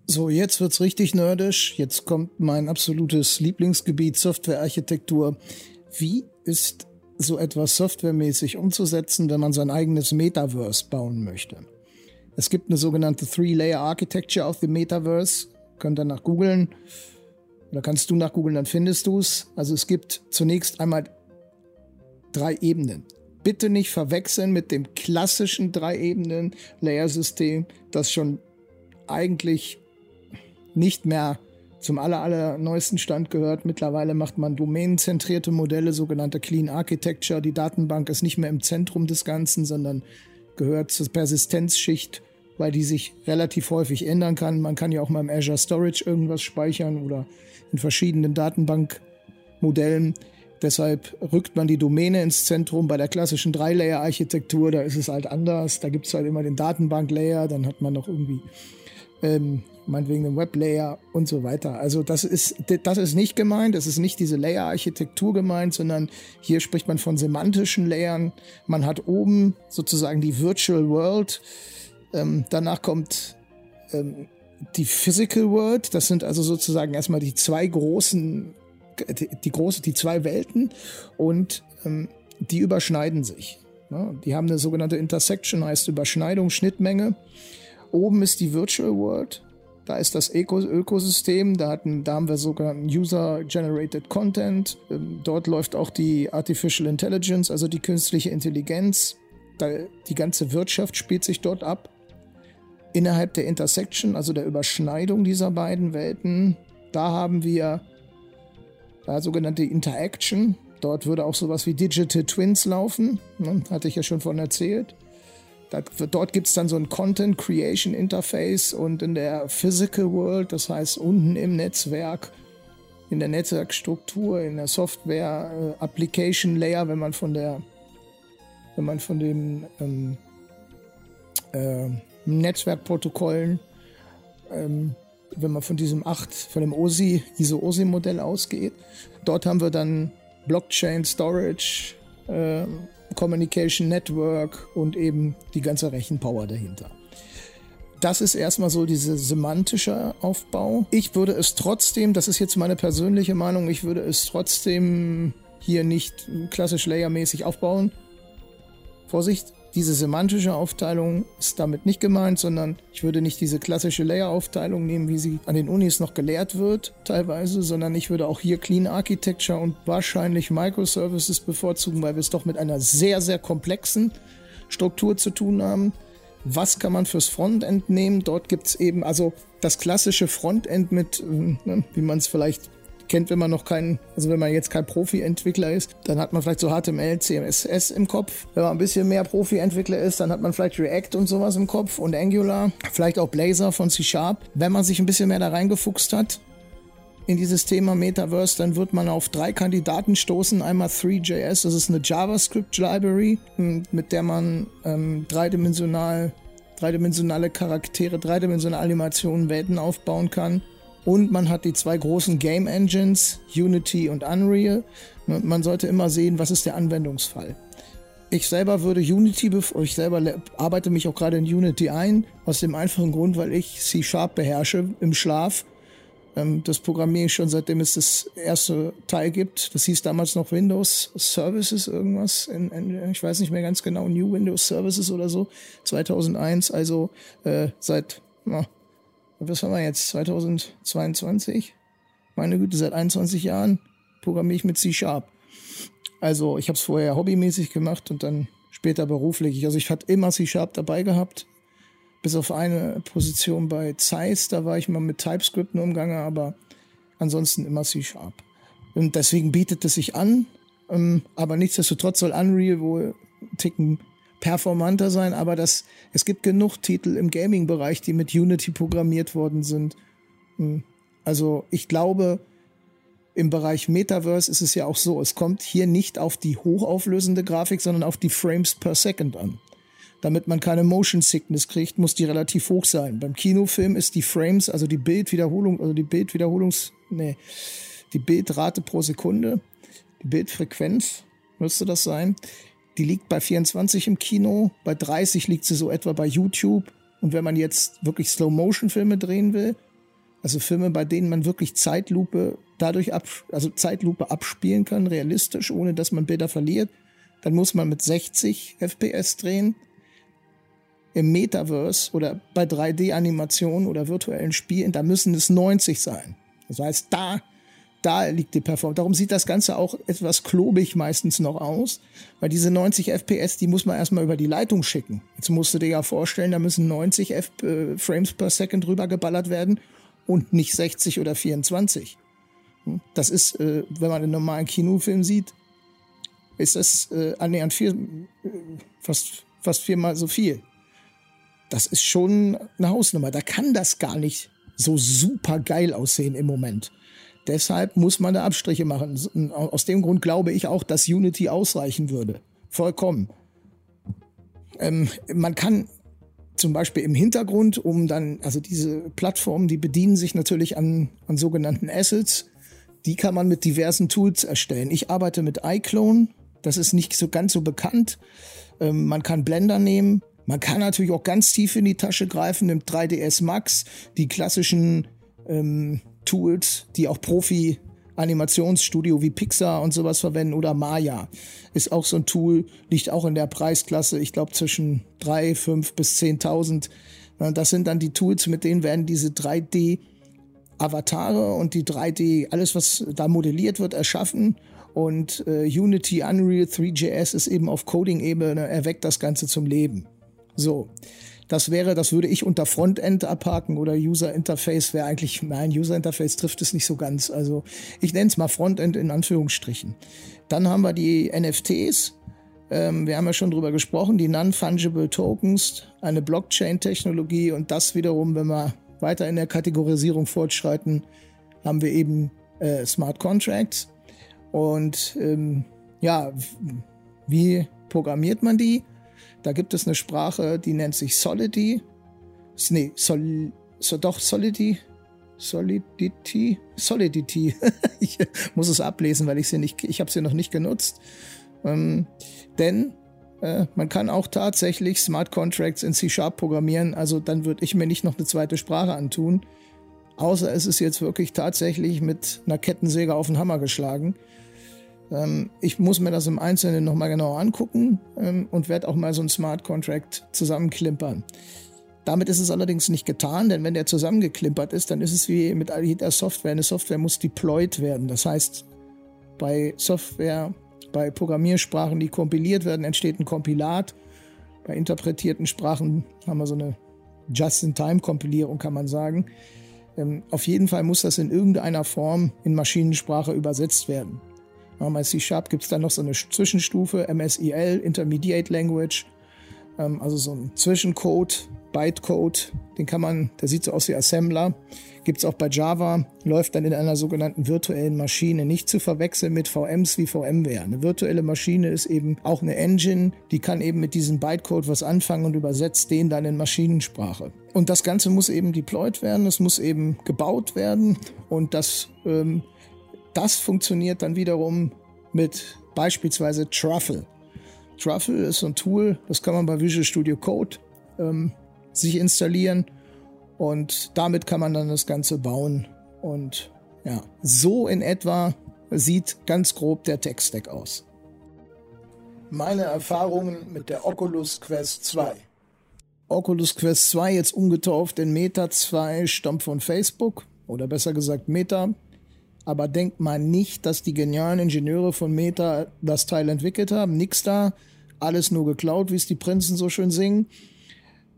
So, jetzt wird's richtig nerdisch. Jetzt kommt mein absolutes Lieblingsgebiet Softwarearchitektur. Wie ist so etwas softwaremäßig umzusetzen, wenn man sein eigenes Metaverse bauen möchte. Es gibt eine sogenannte Three-Layer Architecture of the Metaverse. Könnt ihr nach googeln. Oder kannst du nach googeln, dann findest du es. Also es gibt zunächst einmal drei Ebenen. Bitte nicht verwechseln mit dem klassischen drei Ebenen Layer-System, das schon eigentlich nicht mehr zum aller, aller neuesten Stand gehört. Mittlerweile macht man domänenzentrierte Modelle, sogenannte Clean Architecture. Die Datenbank ist nicht mehr im Zentrum des Ganzen, sondern gehört zur Persistenzschicht, weil die sich relativ häufig ändern kann. Man kann ja auch mal im Azure Storage irgendwas speichern oder in verschiedenen Datenbankmodellen. Deshalb rückt man die Domäne ins Zentrum. Bei der klassischen Drei-Layer-Architektur, da ist es halt anders. Da gibt es halt immer den Datenbank-Layer, dann hat man noch irgendwie ähm, meinetwegen den Web-Layer und so weiter. Also das ist, das ist nicht gemeint, das ist nicht diese Layer-Architektur gemeint, sondern hier spricht man von semantischen Layern. Man hat oben sozusagen die Virtual World, ähm, danach kommt ähm, die Physical World, das sind also sozusagen erstmal die zwei großen, die, die große, die zwei Welten und ähm, die überschneiden sich. Ne? Die haben eine sogenannte Intersection, heißt Überschneidung, Schnittmenge. Oben ist die Virtual World da ist das Öko Ökosystem, da, hatten, da haben wir sogenannten User-Generated Content. Ähm, dort läuft auch die Artificial Intelligence, also die künstliche Intelligenz. Da, die ganze Wirtschaft spielt sich dort ab. Innerhalb der Intersection, also der Überschneidung dieser beiden Welten, da haben wir da sogenannte Interaction. Dort würde auch sowas wie Digital Twins laufen, ne? hatte ich ja schon von erzählt. Dort gibt es dann so ein Content Creation Interface und in der Physical World, das heißt unten im Netzwerk, in der Netzwerkstruktur, in der Software äh, Application Layer, wenn man von der, wenn man von den ähm, äh, Netzwerkprotokollen, ähm, wenn man von diesem 8, von dem OSI, ISO-OSI-Modell ausgeht, dort haben wir dann Blockchain Storage, äh, Communication Network und eben die ganze Rechenpower dahinter. Das ist erstmal so dieser semantische Aufbau. Ich würde es trotzdem, das ist jetzt meine persönliche Meinung, ich würde es trotzdem hier nicht klassisch layermäßig aufbauen. Vorsicht, diese semantische Aufteilung ist damit nicht gemeint, sondern ich würde nicht diese klassische Layer-Aufteilung nehmen, wie sie an den Unis noch gelehrt wird, teilweise, sondern ich würde auch hier Clean Architecture und wahrscheinlich Microservices bevorzugen, weil wir es doch mit einer sehr, sehr komplexen Struktur zu tun haben. Was kann man fürs Frontend nehmen? Dort gibt es eben also das klassische Frontend mit, äh, wie man es vielleicht kennt, wenn man noch keinen, also wenn man jetzt kein Profi-Entwickler ist, dann hat man vielleicht so HTML, CMSS im Kopf. Wenn man ein bisschen mehr Profi-Entwickler ist, dann hat man vielleicht React und sowas im Kopf und Angular, vielleicht auch Blazor von C Sharp. Wenn man sich ein bisschen mehr da reingefuchst hat, in dieses Thema Metaverse, dann wird man auf drei Kandidaten stoßen. Einmal 3JS, das ist eine JavaScript-Library, mit der man ähm, dreidimensional, dreidimensionale Charaktere, dreidimensionale Animationen, Welten aufbauen kann. Und man hat die zwei großen Game Engines, Unity und Unreal. Man sollte immer sehen, was ist der Anwendungsfall. Ich selber würde Unity, ich selber arbeite mich auch gerade in Unity ein, aus dem einfachen Grund, weil ich C-Sharp beherrsche im Schlaf. Ähm, das programmiere ich schon seitdem es das erste Teil gibt. Das hieß damals noch Windows Services irgendwas. ich weiß nicht mehr ganz genau, New Windows Services oder so. 2001, also äh, seit was haben wir jetzt, 2022? Meine Güte, seit 21 Jahren programmiere ich mit C-Sharp. Also ich habe es vorher hobbymäßig gemacht und dann später beruflich. Also ich hatte immer C-Sharp dabei gehabt, bis auf eine Position bei Zeiss, da war ich mal mit TypeScript nur umgange, aber ansonsten immer C-Sharp. Und deswegen bietet es sich an, ähm, aber nichtsdestotrotz soll Unreal wohl Ticken performanter sein, aber das, es gibt genug Titel im Gaming-Bereich, die mit Unity programmiert worden sind. Hm. Also ich glaube, im Bereich Metaverse ist es ja auch so, es kommt hier nicht auf die hochauflösende Grafik, sondern auf die Frames per Second an. Damit man keine Motion Sickness kriegt, muss die relativ hoch sein. Beim Kinofilm ist die Frames, also die Bildwiederholung, also die Bildwiederholungs, nee, die Bildrate pro Sekunde, die Bildfrequenz müsste das sein, die liegt bei 24 im Kino, bei 30 liegt sie so etwa bei YouTube. Und wenn man jetzt wirklich Slow-Motion-Filme drehen will, also Filme, bei denen man wirklich Zeitlupe dadurch ab, also Zeitlupe abspielen kann, realistisch, ohne dass man Bilder verliert, dann muss man mit 60 FPS drehen. Im Metaverse oder bei 3D-Animationen oder virtuellen Spielen, da müssen es 90 sein. Das heißt, da da liegt die Performance. Darum sieht das Ganze auch etwas klobig meistens noch aus, weil diese 90 FPS, die muss man erstmal über die Leitung schicken. Jetzt musst du dir ja vorstellen, da müssen 90 F äh, Frames per Second rübergeballert werden und nicht 60 oder 24. Hm? Das ist, äh, wenn man einen normalen Kinofilm sieht, ist das äh, annähernd vier, fast, fast viermal so viel. Das ist schon eine Hausnummer. Da kann das gar nicht so super geil aussehen im Moment. Deshalb muss man da Abstriche machen. Aus dem Grund glaube ich auch, dass Unity ausreichen würde. Vollkommen. Ähm, man kann zum Beispiel im Hintergrund, um dann, also diese Plattformen, die bedienen sich natürlich an, an sogenannten Assets. Die kann man mit diversen Tools erstellen. Ich arbeite mit iClone. Das ist nicht so ganz so bekannt. Ähm, man kann Blender nehmen. Man kann natürlich auch ganz tief in die Tasche greifen, nimmt 3ds Max, die klassischen ähm, Tools, die auch Profi Animationsstudio wie Pixar und sowas verwenden oder Maya ist auch so ein Tool, liegt auch in der Preisklasse, ich glaube zwischen 3, 5 bis 10.000. Das sind dann die Tools, mit denen werden diese 3D Avatare und die 3D, alles was da modelliert wird, erschaffen. Und äh, Unity, Unreal, 3JS ist eben auf Coding-Ebene, erweckt das Ganze zum Leben. So. Das wäre, das würde ich unter Frontend abhaken oder User Interface wäre eigentlich, nein, User Interface trifft es nicht so ganz. Also ich nenne es mal Frontend in Anführungsstrichen. Dann haben wir die NFTs. Ähm, wir haben ja schon drüber gesprochen, die Non-Fungible Tokens, eine Blockchain-Technologie und das wiederum, wenn wir weiter in der Kategorisierung fortschreiten, haben wir eben äh, Smart Contracts. Und ähm, ja, wie programmiert man die? Da gibt es eine Sprache, die nennt sich Solidity. Nee, Sol, so doch Solidity. Solidity. Solidity. [LAUGHS] ich muss es ablesen, weil ich sie nicht, ich habe sie noch nicht genutzt. Ähm, denn äh, man kann auch tatsächlich Smart Contracts in C-Sharp programmieren. Also dann würde ich mir nicht noch eine zweite Sprache antun. Außer es ist jetzt wirklich tatsächlich mit einer Kettensäge auf den Hammer geschlagen. Ähm, ich muss mir das im Einzelnen nochmal genauer angucken ähm, und werde auch mal so ein Smart Contract zusammenklimpern. Damit ist es allerdings nicht getan, denn wenn der zusammengeklimpert ist, dann ist es wie mit jeder Software. Eine Software muss deployed werden. Das heißt, bei Software, bei Programmiersprachen, die kompiliert werden, entsteht ein Kompilat. Bei interpretierten Sprachen haben wir so eine Just-in-Time-Kompilierung, kann man sagen. Ähm, auf jeden Fall muss das in irgendeiner Form in Maschinensprache übersetzt werden. Bei C-Sharp gibt es dann noch so eine Zwischenstufe, MSIL, Intermediate Language, ähm, also so ein Zwischencode, Bytecode, den kann man, der sieht so aus wie Assembler, gibt es auch bei Java, läuft dann in einer sogenannten virtuellen Maschine, nicht zu verwechseln mit VMs wie VMware. Eine virtuelle Maschine ist eben auch eine Engine, die kann eben mit diesem Bytecode was anfangen und übersetzt den dann in Maschinensprache. Und das Ganze muss eben deployed werden, es muss eben gebaut werden. Und das ähm, das funktioniert dann wiederum mit beispielsweise Truffle. Truffle ist ein Tool, das kann man bei Visual Studio Code ähm, sich installieren und damit kann man dann das Ganze bauen. Und ja, so in etwa sieht ganz grob der Tech-Stack aus. Meine Erfahrungen mit der Oculus Quest 2. Oculus Quest 2, jetzt umgetauft in Meta 2, stammt von Facebook oder besser gesagt Meta aber denkt mal nicht, dass die genialen Ingenieure von Meta das Teil entwickelt haben. Nix da, alles nur geklaut, wie es die Prinzen so schön singen.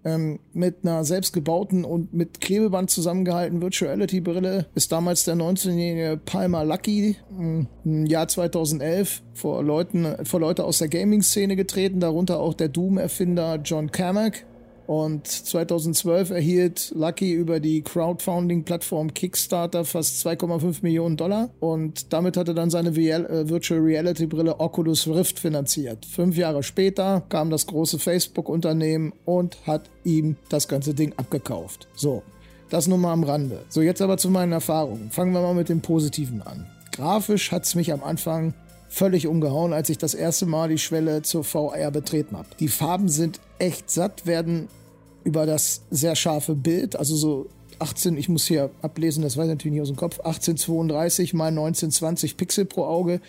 Ähm, mit einer selbstgebauten und mit Klebeband zusammengehaltenen Virtuality-Brille ist damals der 19-jährige Palmer Lucky hm, im Jahr 2011 vor Leuten, vor Leute aus der Gaming-Szene getreten, darunter auch der Doom-Erfinder John Carmack. Und 2012 erhielt Lucky über die Crowdfunding-Plattform Kickstarter fast 2,5 Millionen Dollar. Und damit hat er dann seine äh, Virtual Reality-Brille Oculus Rift finanziert. Fünf Jahre später kam das große Facebook-Unternehmen und hat ihm das ganze Ding abgekauft. So, das nur mal am Rande. So, jetzt aber zu meinen Erfahrungen. Fangen wir mal mit dem Positiven an. Grafisch hat es mich am Anfang völlig umgehauen, als ich das erste Mal die Schwelle zur VR betreten habe. Die Farben sind echt satt, werden über das sehr scharfe Bild, also so 18, ich muss hier ablesen, das weiß ich natürlich nicht aus dem Kopf, 1832 mal 1920 Pixel pro Auge,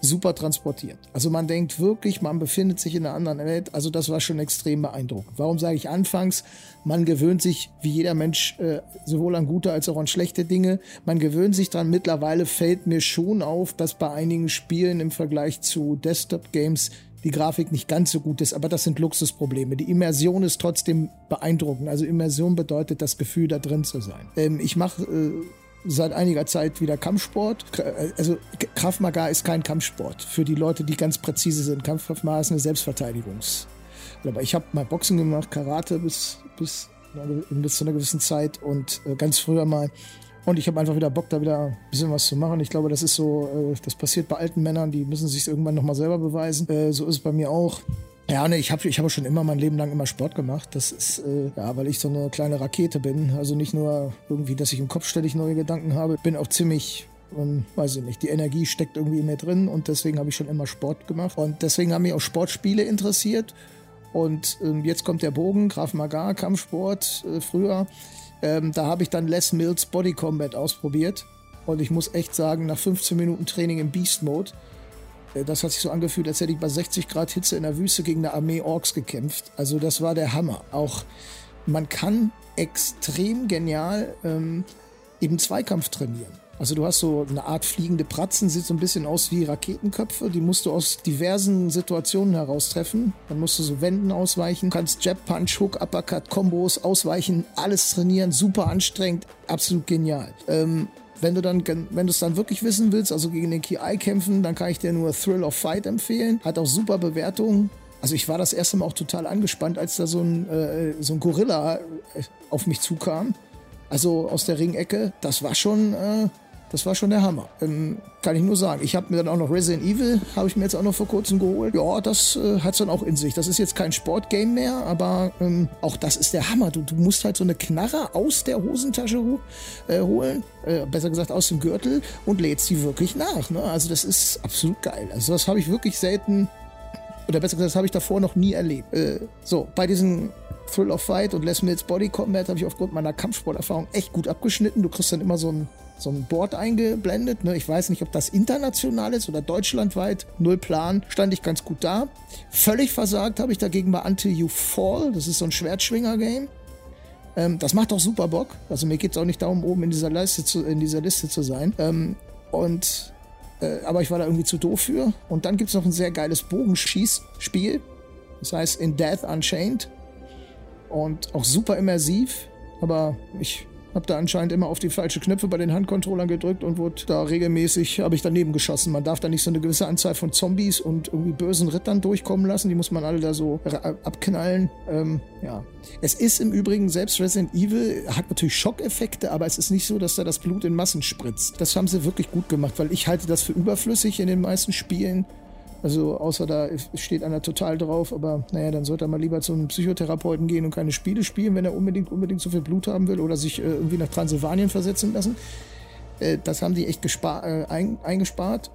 super transportiert. Also man denkt wirklich, man befindet sich in einer anderen Welt. Also das war schon extrem beeindruckend. Warum sage ich anfangs? Man gewöhnt sich, wie jeder Mensch, äh, sowohl an gute als auch an schlechte Dinge. Man gewöhnt sich dran. Mittlerweile fällt mir schon auf, dass bei einigen Spielen im Vergleich zu Desktop-Games die Grafik nicht ganz so gut ist, aber das sind Luxusprobleme. Die Immersion ist trotzdem beeindruckend. Also Immersion bedeutet das Gefühl, da drin zu sein. Ähm, ich mache äh, seit einiger Zeit wieder Kampfsport. Also Krav Maga ist kein Kampfsport. Für die Leute, die ganz präzise sind. Kampf Maga ist eine Selbstverteidigungs. Aber ich habe mal Boxen gemacht, Karate bis, bis, bis zu einer gewissen Zeit und äh, ganz früher mal. Und ich habe einfach wieder Bock, da wieder ein bisschen was zu machen. Ich glaube, das ist so, äh, das passiert bei alten Männern, die müssen sich irgendwann nochmal selber beweisen. Äh, so ist es bei mir auch. Ja, ne, ich habe ich hab schon immer mein Leben lang immer Sport gemacht. Das ist, äh, ja, weil ich so eine kleine Rakete bin. Also nicht nur irgendwie, dass ich im Kopf ständig neue Gedanken habe. Bin auch ziemlich, ähm, weiß ich nicht, die Energie steckt irgendwie in mir drin und deswegen habe ich schon immer Sport gemacht. Und deswegen haben mich auch Sportspiele interessiert. Und ähm, jetzt kommt der Bogen, Graf Magar, Kampfsport äh, früher. Ähm, da habe ich dann Les Mills Body Combat ausprobiert. Und ich muss echt sagen, nach 15 Minuten Training im Beast Mode, äh, das hat sich so angefühlt, als hätte ich bei 60 Grad Hitze in der Wüste gegen eine Armee Orks gekämpft. Also das war der Hammer. Auch man kann extrem genial ähm, eben Zweikampf trainieren. Also du hast so eine Art fliegende Pratzen, sieht so ein bisschen aus wie Raketenköpfe. Die musst du aus diversen Situationen heraustreffen. Dann musst du so Wänden ausweichen, kannst Jab, Punch, Hook, Uppercut, Kombos ausweichen, alles trainieren, super anstrengend, absolut genial. Ähm, wenn du dann, wenn du es dann wirklich wissen willst, also gegen den KI kämpfen, dann kann ich dir nur Thrill of Fight empfehlen. Hat auch super Bewertungen. Also ich war das erste Mal auch total angespannt, als da so ein, äh, so ein Gorilla äh, auf mich zukam. Also aus der Ringecke. Das war schon, äh, das war schon der Hammer. Ähm, kann ich nur sagen. Ich habe mir dann auch noch Resident Evil, habe ich mir jetzt auch noch vor kurzem geholt. Ja, das äh, hat es dann auch in sich. Das ist jetzt kein Sportgame mehr, aber ähm, auch das ist der Hammer. Du, du, musst halt so eine Knarre aus der Hosentasche äh, holen, äh, besser gesagt aus dem Gürtel und lädst die wirklich nach. Ne? Also das ist absolut geil. Also das habe ich wirklich selten, oder besser gesagt, das habe ich davor noch nie erlebt. Äh, so, bei diesen Thrill of Fight und Les Mills Body Combat habe ich aufgrund meiner Kampfsporterfahrung echt gut abgeschnitten. Du kriegst dann immer so ein so ein Board eingeblendet. Ne? Ich weiß nicht, ob das international ist oder deutschlandweit. Null Plan. Stand ich ganz gut da. Völlig versagt habe ich dagegen bei Until You Fall. Das ist so ein Schwertschwinger-Game. Ähm, das macht auch super Bock. Also mir geht es auch nicht darum, oben in dieser Liste zu, in dieser Liste zu sein. Ähm, und äh, aber ich war da irgendwie zu doof für. Und dann gibt es noch ein sehr geiles Bogenschießspiel. Das heißt In Death Unchained. Und auch super immersiv. Aber ich hab da anscheinend immer auf die falsche Knöpfe bei den Handcontrollern gedrückt und wurde da regelmäßig, habe ich daneben geschossen. Man darf da nicht so eine gewisse Anzahl von Zombies und irgendwie bösen Rittern durchkommen lassen. Die muss man alle da so abknallen. Ähm, ja. Es ist im Übrigen, selbst Resident Evil hat natürlich Schockeffekte, aber es ist nicht so, dass da das Blut in Massen spritzt. Das haben sie wirklich gut gemacht, weil ich halte das für überflüssig in den meisten Spielen. Also außer da steht einer total drauf, aber naja, dann sollte er mal lieber zu einem Psychotherapeuten gehen und keine Spiele spielen, wenn er unbedingt, unbedingt so viel Blut haben will oder sich äh, irgendwie nach Transsilvanien versetzen lassen. Äh, das haben die echt äh, ein, eingespart.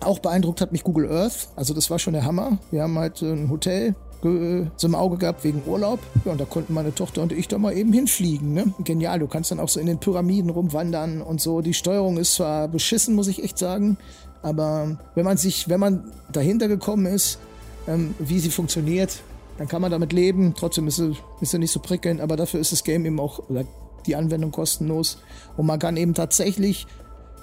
Auch beeindruckt hat mich Google Earth. Also das war schon der Hammer. Wir haben halt ein Hotel so im Auge gehabt wegen Urlaub. Ja, und da konnten meine Tochter und ich da mal eben hinfliegen. Ne? Genial, du kannst dann auch so in den Pyramiden rumwandern und so. Die Steuerung ist zwar beschissen, muss ich echt sagen. Aber wenn man sich, wenn man dahinter gekommen ist, ähm, wie sie funktioniert, dann kann man damit leben. Trotzdem ist sie, ist sie nicht so prickelnd, aber dafür ist das Game eben auch, oder die Anwendung kostenlos. Und man kann eben tatsächlich,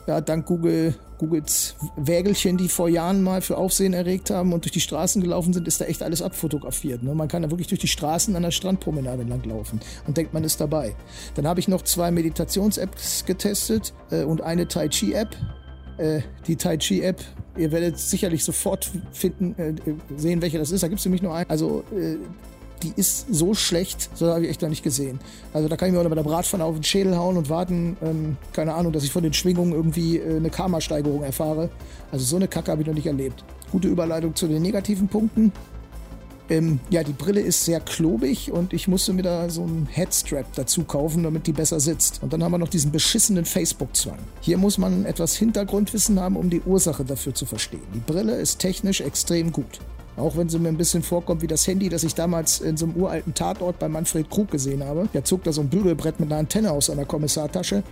ja, dank Google, Googles Wägelchen, die vor Jahren mal für Aufsehen erregt haben und durch die Straßen gelaufen sind, ist da echt alles abfotografiert. Ne? Man kann da wirklich durch die Straßen an der Strandpromenade langlaufen und denkt, man ist dabei. Dann habe ich noch zwei Meditations-Apps getestet äh, und eine Tai Chi-App äh, die Tai Chi App. Ihr werdet sicherlich sofort finden, äh, sehen, welche das ist. Da gibt es nämlich nur einen. Also, äh, die ist so schlecht, so habe ich echt noch nicht gesehen. Also da kann ich mir auch bei der Bratpfanne auf den Schädel hauen und warten, ähm, keine Ahnung, dass ich von den Schwingungen irgendwie äh, eine Karma-Steigerung erfahre. Also so eine Kacke habe ich noch nicht erlebt. Gute Überleitung zu den negativen Punkten. Ähm, ja, die Brille ist sehr klobig und ich musste mir da so einen Headstrap dazu kaufen, damit die besser sitzt. Und dann haben wir noch diesen beschissenen Facebook-Zwang. Hier muss man etwas Hintergrundwissen haben, um die Ursache dafür zu verstehen. Die Brille ist technisch extrem gut. Auch wenn sie mir ein bisschen vorkommt wie das Handy, das ich damals in so einem uralten Tatort bei Manfred Krug gesehen habe. Der zog da so ein Bügelbrett mit einer Antenne aus seiner Kommissartasche.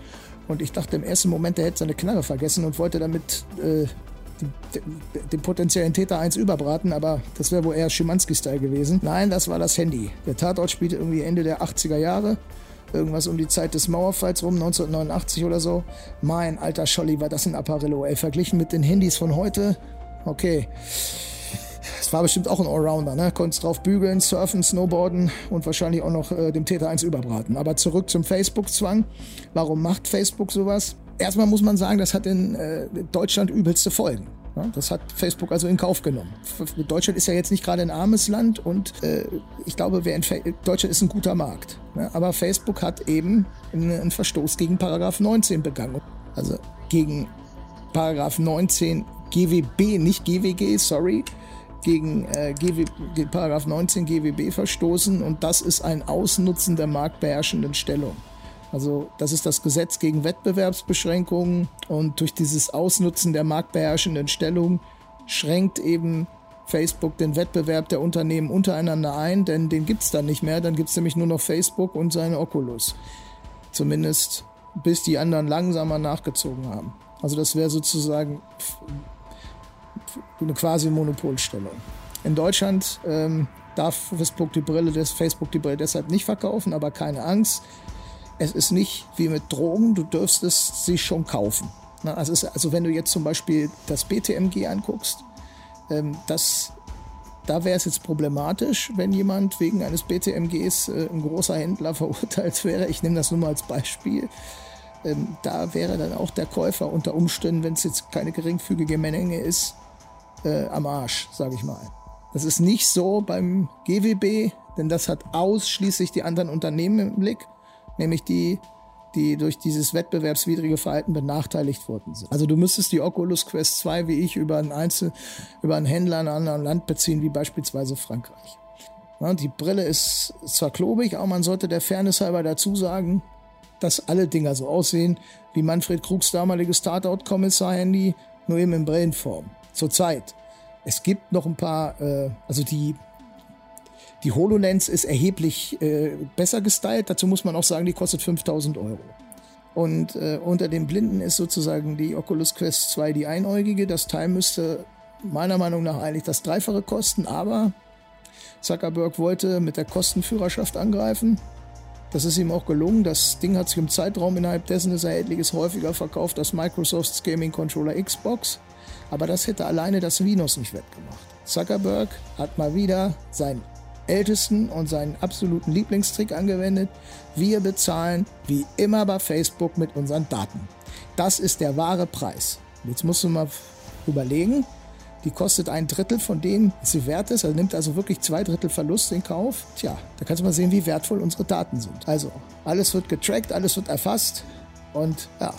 Und ich dachte im ersten Moment, er hätte seine Knarre vergessen und wollte damit äh, den potenziellen Täter eins überbraten, aber das wäre wohl eher Schimanski-Style gewesen. Nein, das war das Handy. Der Tatort spielte irgendwie Ende der 80er Jahre. Irgendwas um die Zeit des Mauerfalls rum, 1989 oder so. Mein alter Scholli, war das ein Apparillo, ey. Verglichen mit den Handys von heute, okay. Das war bestimmt auch ein Allrounder, ne? Konntest drauf bügeln, surfen, snowboarden und wahrscheinlich auch noch äh, dem Täter eins überbraten. Aber zurück zum Facebook-Zwang. Warum macht Facebook sowas? Erstmal muss man sagen, das hat in äh, Deutschland übelste Folgen. Ja, das hat Facebook also in Kauf genommen. Deutschland ist ja jetzt nicht gerade ein armes Land und äh, ich glaube, Deutschland ist ein guter Markt. Ja, aber Facebook hat eben einen Verstoß gegen Paragraph 19 begangen. Also gegen Paragraph 19 GWB, nicht GWG, sorry, gegen äh, GW, Paragraph 19 GWB verstoßen und das ist ein Ausnutzen der marktbeherrschenden Stellung. Also das ist das Gesetz gegen Wettbewerbsbeschränkungen und durch dieses Ausnutzen der marktbeherrschenden Stellung schränkt eben Facebook den Wettbewerb der Unternehmen untereinander ein, denn den gibt es dann nicht mehr. Dann gibt es nämlich nur noch Facebook und seine Oculus. Zumindest bis die anderen langsamer nachgezogen haben. Also das wäre sozusagen eine quasi Monopolstellung. In Deutschland ähm, darf Facebook die Brille des Facebook die Brille deshalb nicht verkaufen, aber keine Angst es ist nicht wie mit Drogen, du dürftest sie schon kaufen. Also, ist, also wenn du jetzt zum Beispiel das BTMG anguckst, ähm, das, da wäre es jetzt problematisch, wenn jemand wegen eines BTMGs äh, ein großer Händler [LAUGHS] verurteilt wäre. Ich nehme das nur mal als Beispiel. Ähm, da wäre dann auch der Käufer unter Umständen, wenn es jetzt keine geringfügige Menge ist, äh, am Arsch, sage ich mal. Das ist nicht so beim GWB, denn das hat ausschließlich die anderen Unternehmen im Blick nämlich die, die durch dieses wettbewerbswidrige Verhalten benachteiligt worden sind. Also du müsstest die Oculus Quest 2 wie ich über einen Einzel, über einen Händler in einem anderen Land beziehen, wie beispielsweise Frankreich. Ja, die Brille ist zwar klobig, aber man sollte der Fairness halber dazu sagen, dass alle Dinger so aussehen wie Manfred Krugs damaliges Tatort-Kommissar-Handy, nur eben in Brillenform. Zurzeit. Es gibt noch ein paar, äh, also die die HoloLens ist erheblich äh, besser gestylt. Dazu muss man auch sagen, die kostet 5000 Euro. Und äh, unter den Blinden ist sozusagen die Oculus Quest 2 die einäugige. Das Teil müsste meiner Meinung nach eigentlich das Dreifache kosten, aber Zuckerberg wollte mit der Kostenführerschaft angreifen. Das ist ihm auch gelungen. Das Ding hat sich im Zeitraum innerhalb dessen des Erhältliches häufiger verkauft als Microsofts Gaming Controller Xbox. Aber das hätte alleine das Windows nicht wettgemacht. Zuckerberg hat mal wieder sein ältesten und seinen absoluten Lieblingstrick angewendet. Wir bezahlen wie immer bei Facebook mit unseren Daten. Das ist der wahre Preis. Jetzt musst du mal überlegen, die kostet ein Drittel von dem, was sie wert ist. Also nimmt also wirklich zwei Drittel Verlust in Kauf. Tja, da kannst du mal sehen, wie wertvoll unsere Daten sind. Also, alles wird getrackt, alles wird erfasst und ja,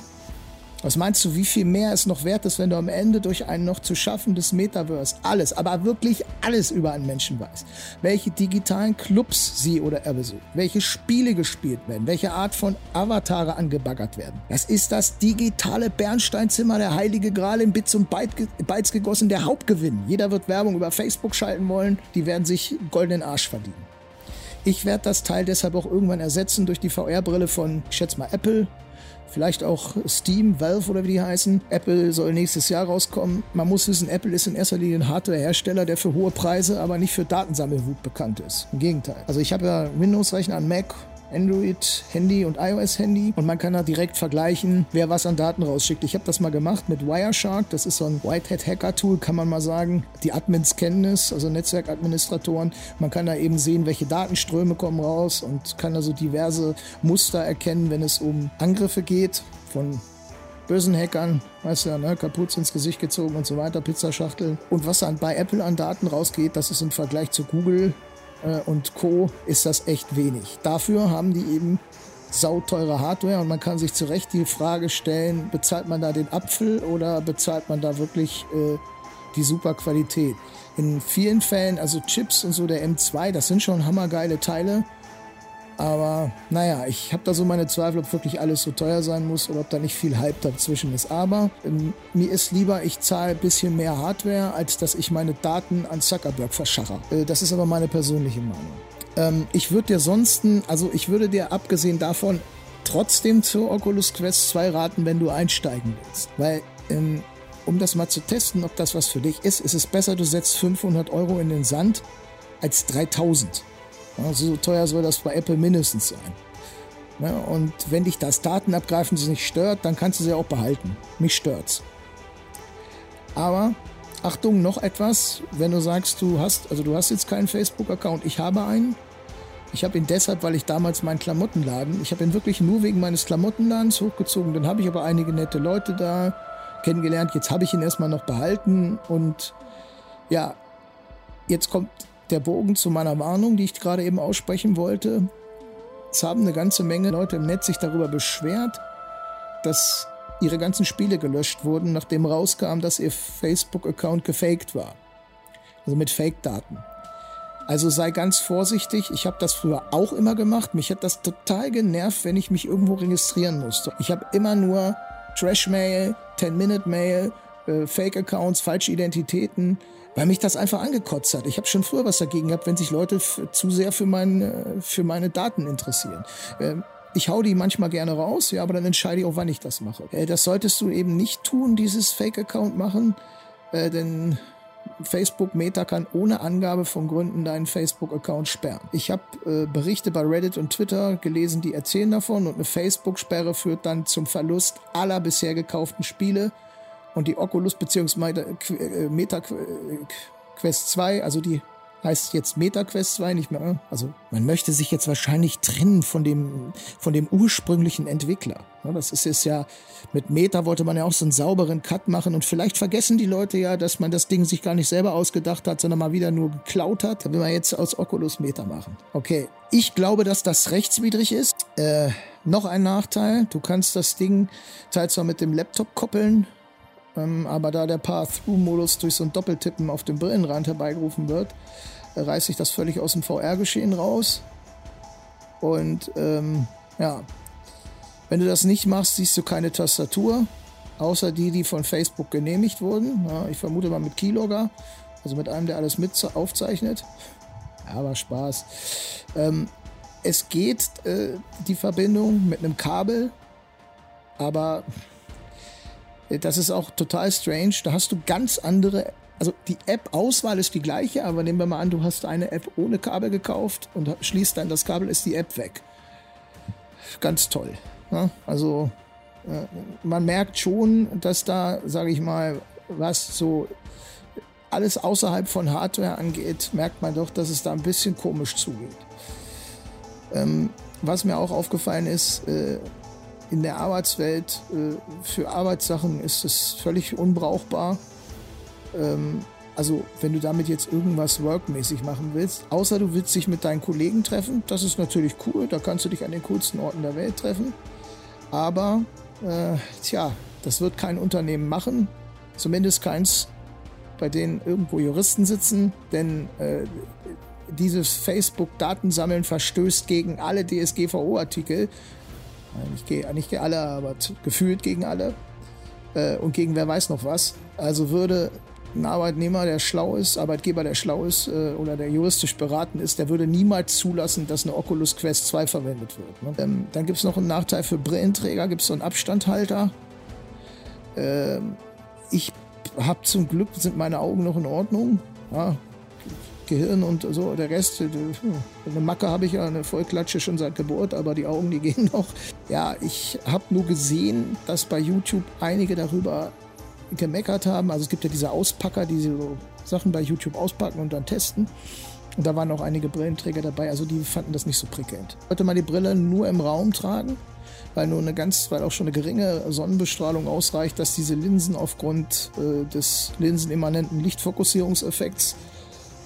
was meinst du, wie viel mehr es noch wert ist, wenn du am Ende durch ein noch zu schaffendes Metaverse alles, aber wirklich alles über einen Menschen weißt? Welche digitalen Clubs sie oder er besucht, welche Spiele gespielt werden, welche Art von Avatare angebaggert werden. Das ist das digitale Bernsteinzimmer, der heilige Gral in Bits und Bytes gegossen, der Hauptgewinn. Jeder wird Werbung über Facebook schalten wollen, die werden sich goldenen Arsch verdienen. Ich werde das Teil deshalb auch irgendwann ersetzen durch die VR-Brille von, ich schätze mal, Apple Vielleicht auch Steam, Valve oder wie die heißen. Apple soll nächstes Jahr rauskommen. Man muss wissen, Apple ist in erster Linie ein Hardware-Hersteller, der für hohe Preise, aber nicht für Datensammelwut bekannt ist. Im Gegenteil. Also ich habe ja Windows-Rechner an Mac Android-Handy und iOS-Handy und man kann da direkt vergleichen, wer was an Daten rausschickt. Ich habe das mal gemacht mit Wireshark, das ist so ein Whitehead-Hacker-Tool, kann man mal sagen. Die Admins kennen es, also Netzwerkadministratoren. Man kann da eben sehen, welche Datenströme kommen raus und kann also diverse Muster erkennen, wenn es um Angriffe geht von bösen Hackern, weißt du ja, ne, Kapuze ins Gesicht gezogen und so weiter, Pizzaschachteln. Und was dann bei Apple an Daten rausgeht, das ist im Vergleich zu Google äh, und Co. ist das echt wenig. Dafür haben die eben sauteure Hardware und man kann sich zu Recht die Frage stellen, bezahlt man da den Apfel oder bezahlt man da wirklich äh, die super Qualität? In vielen Fällen, also Chips und so der M2, das sind schon hammergeile Teile, aber naja, ich habe da so meine Zweifel, ob wirklich alles so teuer sein muss oder ob da nicht viel Hype dazwischen ist. Aber ähm, mir ist lieber, ich zahle ein bisschen mehr Hardware, als dass ich meine Daten an Zuckerberg verschache. Äh, das ist aber meine persönliche Meinung. Ähm, ich würde dir sonst, also ich würde dir abgesehen davon trotzdem zur Oculus Quest 2 raten, wenn du einsteigen willst. Weil ähm, um das mal zu testen, ob das was für dich ist, ist es besser, du setzt 500 Euro in den Sand als 3000. So teuer soll das bei Apple mindestens sein. Ja, und wenn dich das Datenabgreifen nicht stört, dann kannst du sie auch behalten. Mich stört's. Aber Achtung, noch etwas, wenn du sagst, du hast, also du hast jetzt keinen Facebook-Account, ich habe einen. Ich habe ihn deshalb, weil ich damals meinen Klamottenladen, ich habe ihn wirklich nur wegen meines Klamottenladens hochgezogen. Dann habe ich aber einige nette Leute da kennengelernt. Jetzt habe ich ihn erstmal noch behalten und ja, jetzt kommt der Bogen zu meiner Warnung, die ich gerade eben aussprechen wollte. Es haben eine ganze Menge Leute im Netz sich darüber beschwert, dass ihre ganzen Spiele gelöscht wurden, nachdem rauskam, dass ihr Facebook-Account gefaked war. Also mit Fake-Daten. Also sei ganz vorsichtig. Ich habe das früher auch immer gemacht. Mich hat das total genervt, wenn ich mich irgendwo registrieren musste. Ich habe immer nur Trash-Mail, 10-Minute-Mail, äh, Fake-Accounts, falsche Identitäten, weil mich das einfach angekotzt hat. Ich habe schon früher was dagegen gehabt, wenn sich Leute zu sehr für, mein, äh, für meine Daten interessieren. Ähm, ich hau die manchmal gerne raus, ja, aber dann entscheide ich auch, wann ich das mache. Äh, das solltest du eben nicht tun, dieses Fake-Account machen, äh, denn Facebook Meta kann ohne Angabe von Gründen deinen Facebook-Account sperren. Ich habe äh, Berichte bei Reddit und Twitter gelesen, die erzählen davon und eine Facebook-Sperre führt dann zum Verlust aller bisher gekauften Spiele und die Oculus bzw. Äh, Meta äh, Quest 2, also die heißt jetzt MetaQuest 2 nicht mehr. Also man möchte sich jetzt wahrscheinlich trennen von dem, von dem ursprünglichen Entwickler. Das ist es ja, mit Meta wollte man ja auch so einen sauberen Cut machen und vielleicht vergessen die Leute ja, dass man das Ding sich gar nicht selber ausgedacht hat, sondern mal wieder nur geklaut hat. Da will man jetzt aus Oculus Meta machen. Okay, ich glaube, dass das rechtswidrig ist. Äh, noch ein Nachteil, du kannst das Ding teils zwar mit dem Laptop koppeln, ähm, aber da der Path-Through-Modus durch so ein Doppeltippen auf dem Brillenrand herbeigerufen wird, reißt sich das völlig aus dem VR-Geschehen raus. Und ähm, ja, wenn du das nicht machst, siehst du keine Tastatur, außer die, die von Facebook genehmigt wurden. Ja, ich vermute mal mit Keylogger, also mit einem, der alles mit aufzeichnet. Aber Spaß. Ähm, es geht äh, die Verbindung mit einem Kabel, aber das ist auch total strange. Da hast du ganz andere, also die App-Auswahl ist die gleiche, aber nehmen wir mal an, du hast eine App ohne Kabel gekauft und schließt dann das Kabel, ist die App weg. Ganz toll. Ne? also äh, man merkt schon, dass da, sage ich mal, was so alles außerhalb von Hardware angeht, merkt man doch, dass es da ein bisschen komisch zugeht. Ähm, was mir auch aufgefallen ist, äh, in der Arbeitswelt äh, für Arbeitssachen ist es völlig unbrauchbar. Ähm, also wenn du damit jetzt irgendwas workmäßig machen willst, außer du willst dich mit deinen Kollegen treffen, das ist natürlich cool, da kannst du dich an den coolsten Orten der Welt treffen. Aber äh, tja, das wird kein Unternehmen machen, zumindest keins, bei denen irgendwo Juristen sitzen, denn äh, dieses Facebook-Datensammeln verstößt gegen alle DSGVO-Artikel nicht, nicht gegen alle, aber gefühlt gegen alle. Äh, und gegen wer weiß noch was. Also würde ein Arbeitnehmer, der schlau ist, Arbeitgeber, der schlau ist äh, oder der juristisch beraten ist, der würde niemals zulassen, dass eine Oculus Quest 2 verwendet wird. Ne? Ähm, dann gibt es noch einen Nachteil für Brillenträger, gibt es so einen Abstandhalter. Ähm, ich habe zum Glück, sind meine Augen noch in Ordnung. Ja, Gehirn und so, der Rest, äh, eine Macke habe ich ja, eine Vollklatsche schon seit Geburt, aber die Augen, die gehen [LAUGHS] noch. Ja, ich habe nur gesehen, dass bei YouTube einige darüber gemeckert haben. Also es gibt ja diese Auspacker, die so Sachen bei YouTube auspacken und dann testen. Und da waren auch einige Brillenträger dabei, also die fanden das nicht so prickelnd. Sollte man die Brille nur im Raum tragen, weil nur eine ganz, weil auch schon eine geringe Sonnenbestrahlung ausreicht, dass diese Linsen aufgrund äh, des linsenimmanenten Lichtfokussierungseffekts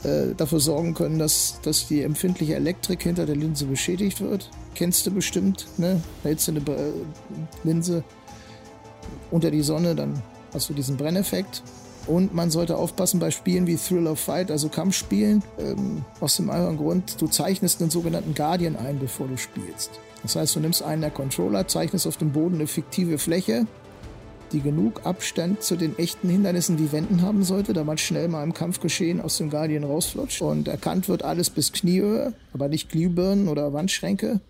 äh, dafür sorgen können, dass, dass die empfindliche Elektrik hinter der Linse beschädigt wird. Kennst du bestimmt, ne? Hältst du eine äh, Linse unter die Sonne, dann hast du diesen Brenneffekt. Und man sollte aufpassen bei Spielen wie Thrill of Fight, also Kampfspielen, ähm, aus dem einfachen Grund, du zeichnest einen sogenannten Guardian ein, bevor du spielst. Das heißt, du nimmst einen der Controller, zeichnest auf dem Boden eine fiktive Fläche, die genug Abstand zu den echten Hindernissen wie Wänden haben sollte, damit schnell mal im Kampfgeschehen aus dem Guardian rausflutscht. Und erkannt wird alles bis Kniehöhe, aber nicht Glühbirnen oder Wandschränke.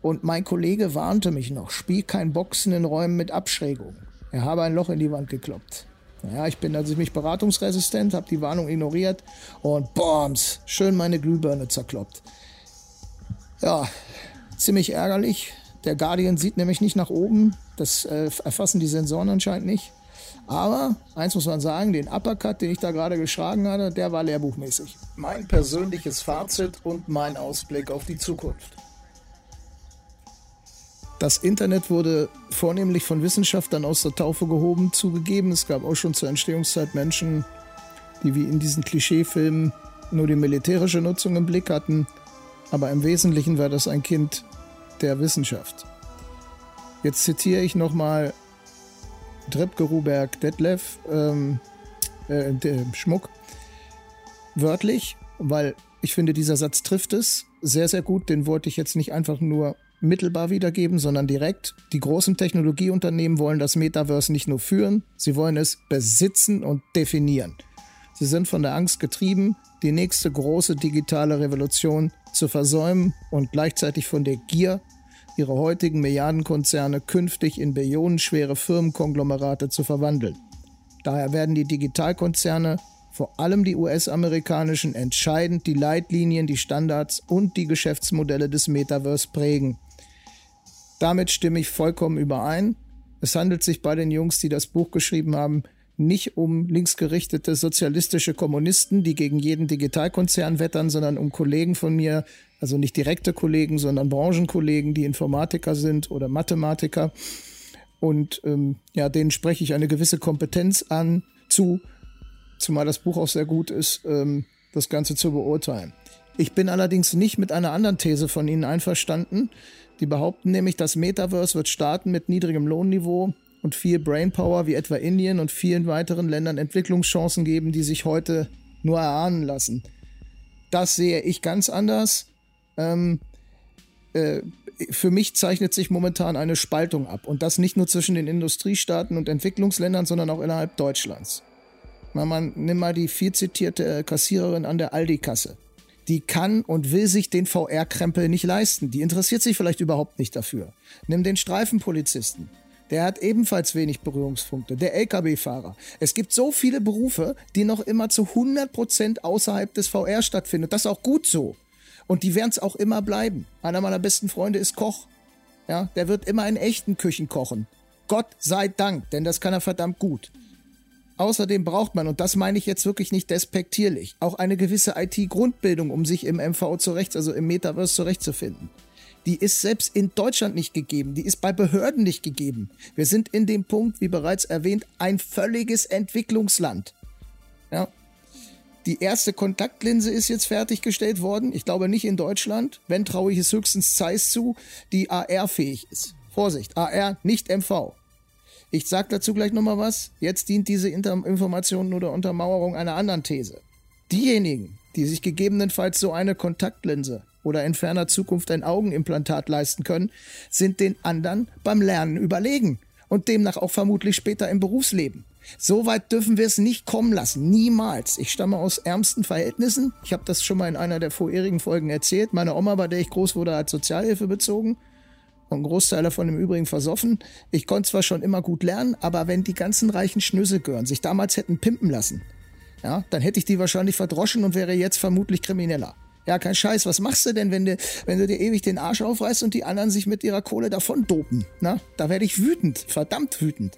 Und mein Kollege warnte mich noch, spiel kein Boxen in Räumen mit Abschrägung. Er habe ein Loch in die Wand gekloppt. Ja, ich bin also mich beratungsresistent, habe die Warnung ignoriert und bombs, schön meine Glühbirne zerkloppt. Ja, ziemlich ärgerlich. Der Guardian sieht nämlich nicht nach oben. Das äh, erfassen die Sensoren anscheinend nicht. Aber eins muss man sagen, den Uppercut, den ich da gerade geschlagen hatte, der war lehrbuchmäßig. Mein persönliches Fazit und mein Ausblick auf die Zukunft. Das Internet wurde vornehmlich von Wissenschaftlern aus der Taufe gehoben, zugegeben. Es gab auch schon zur Entstehungszeit Menschen, die wie in diesen Klischeefilmen nur die militärische Nutzung im Blick hatten. Aber im Wesentlichen war das ein Kind der Wissenschaft. Jetzt zitiere ich nochmal Drepke Ruberg Detlef ähm, äh, Schmuck wörtlich, weil ich finde, dieser Satz trifft es sehr, sehr gut. Den wollte ich jetzt nicht einfach nur mittelbar wiedergeben, sondern direkt. Die großen Technologieunternehmen wollen das Metaverse nicht nur führen, sie wollen es besitzen und definieren. Sie sind von der Angst getrieben, die nächste große digitale Revolution zu versäumen und gleichzeitig von der Gier, ihre heutigen Milliardenkonzerne künftig in billionenschwere Firmenkonglomerate zu verwandeln. Daher werden die Digitalkonzerne, vor allem die US-amerikanischen, entscheidend die Leitlinien, die Standards und die Geschäftsmodelle des Metaverse prägen. Damit stimme ich vollkommen überein. Es handelt sich bei den Jungs, die das Buch geschrieben haben, nicht um linksgerichtete sozialistische Kommunisten, die gegen jeden Digitalkonzern wettern, sondern um Kollegen von mir, also nicht direkte Kollegen, sondern Branchenkollegen, die Informatiker sind oder Mathematiker. Und ähm, ja, denen spreche ich eine gewisse Kompetenz an zu, zumal das Buch auch sehr gut ist, ähm, das Ganze zu beurteilen. Ich bin allerdings nicht mit einer anderen These von Ihnen einverstanden. Die behaupten nämlich, das Metaverse wird starten mit niedrigem Lohnniveau und viel Brainpower wie etwa Indien und vielen weiteren Ländern Entwicklungschancen geben, die sich heute nur erahnen lassen. Das sehe ich ganz anders. Ähm, äh, für mich zeichnet sich momentan eine Spaltung ab und das nicht nur zwischen den Industriestaaten und Entwicklungsländern, sondern auch innerhalb Deutschlands. Man, man nimm mal die viel zitierte äh, Kassiererin an der Aldi-Kasse. Die kann und will sich den VR-Krempel nicht leisten. Die interessiert sich vielleicht überhaupt nicht dafür. Nimm den Streifenpolizisten der hat ebenfalls wenig Berührungspunkte. Der Lkw-Fahrer. Es gibt so viele Berufe, die noch immer zu 100% außerhalb des VR stattfinden. Das ist auch gut so. Und die werden es auch immer bleiben. Einer meiner besten Freunde ist Koch. Ja, der wird immer in echten Küchen kochen. Gott sei Dank, denn das kann er verdammt gut. Außerdem braucht man, und das meine ich jetzt wirklich nicht despektierlich, auch eine gewisse IT-Grundbildung, um sich im MV zurecht, also im Metaverse zurechtzufinden die ist selbst in Deutschland nicht gegeben, die ist bei Behörden nicht gegeben. Wir sind in dem Punkt, wie bereits erwähnt, ein völliges Entwicklungsland. Ja. Die erste Kontaktlinse ist jetzt fertiggestellt worden. Ich glaube nicht in Deutschland. Wenn traue ich es höchstens Zeiss zu, die AR-fähig ist. Vorsicht, AR, nicht MV. Ich sage dazu gleich nochmal was. Jetzt dient diese Inter Information oder Untermauerung einer anderen These. Diejenigen, die sich gegebenenfalls so eine Kontaktlinse oder in ferner Zukunft ein Augenimplantat leisten können, sind den anderen beim Lernen überlegen und demnach auch vermutlich später im Berufsleben. So weit dürfen wir es nicht kommen lassen. Niemals. Ich stamme aus ärmsten Verhältnissen. Ich habe das schon mal in einer der vorherigen Folgen erzählt. Meine Oma, bei der ich groß wurde, hat Sozialhilfe bezogen. Und ein Großteil davon im Übrigen versoffen. Ich konnte zwar schon immer gut lernen, aber wenn die ganzen reichen Schnöselgören sich damals hätten pimpen lassen, ja, dann hätte ich die wahrscheinlich verdroschen und wäre jetzt vermutlich krimineller. Ja, kein Scheiß. Was machst du denn, wenn du, wenn du dir ewig den Arsch aufreißt und die anderen sich mit ihrer Kohle davon dopen? Na, da werde ich wütend. Verdammt wütend.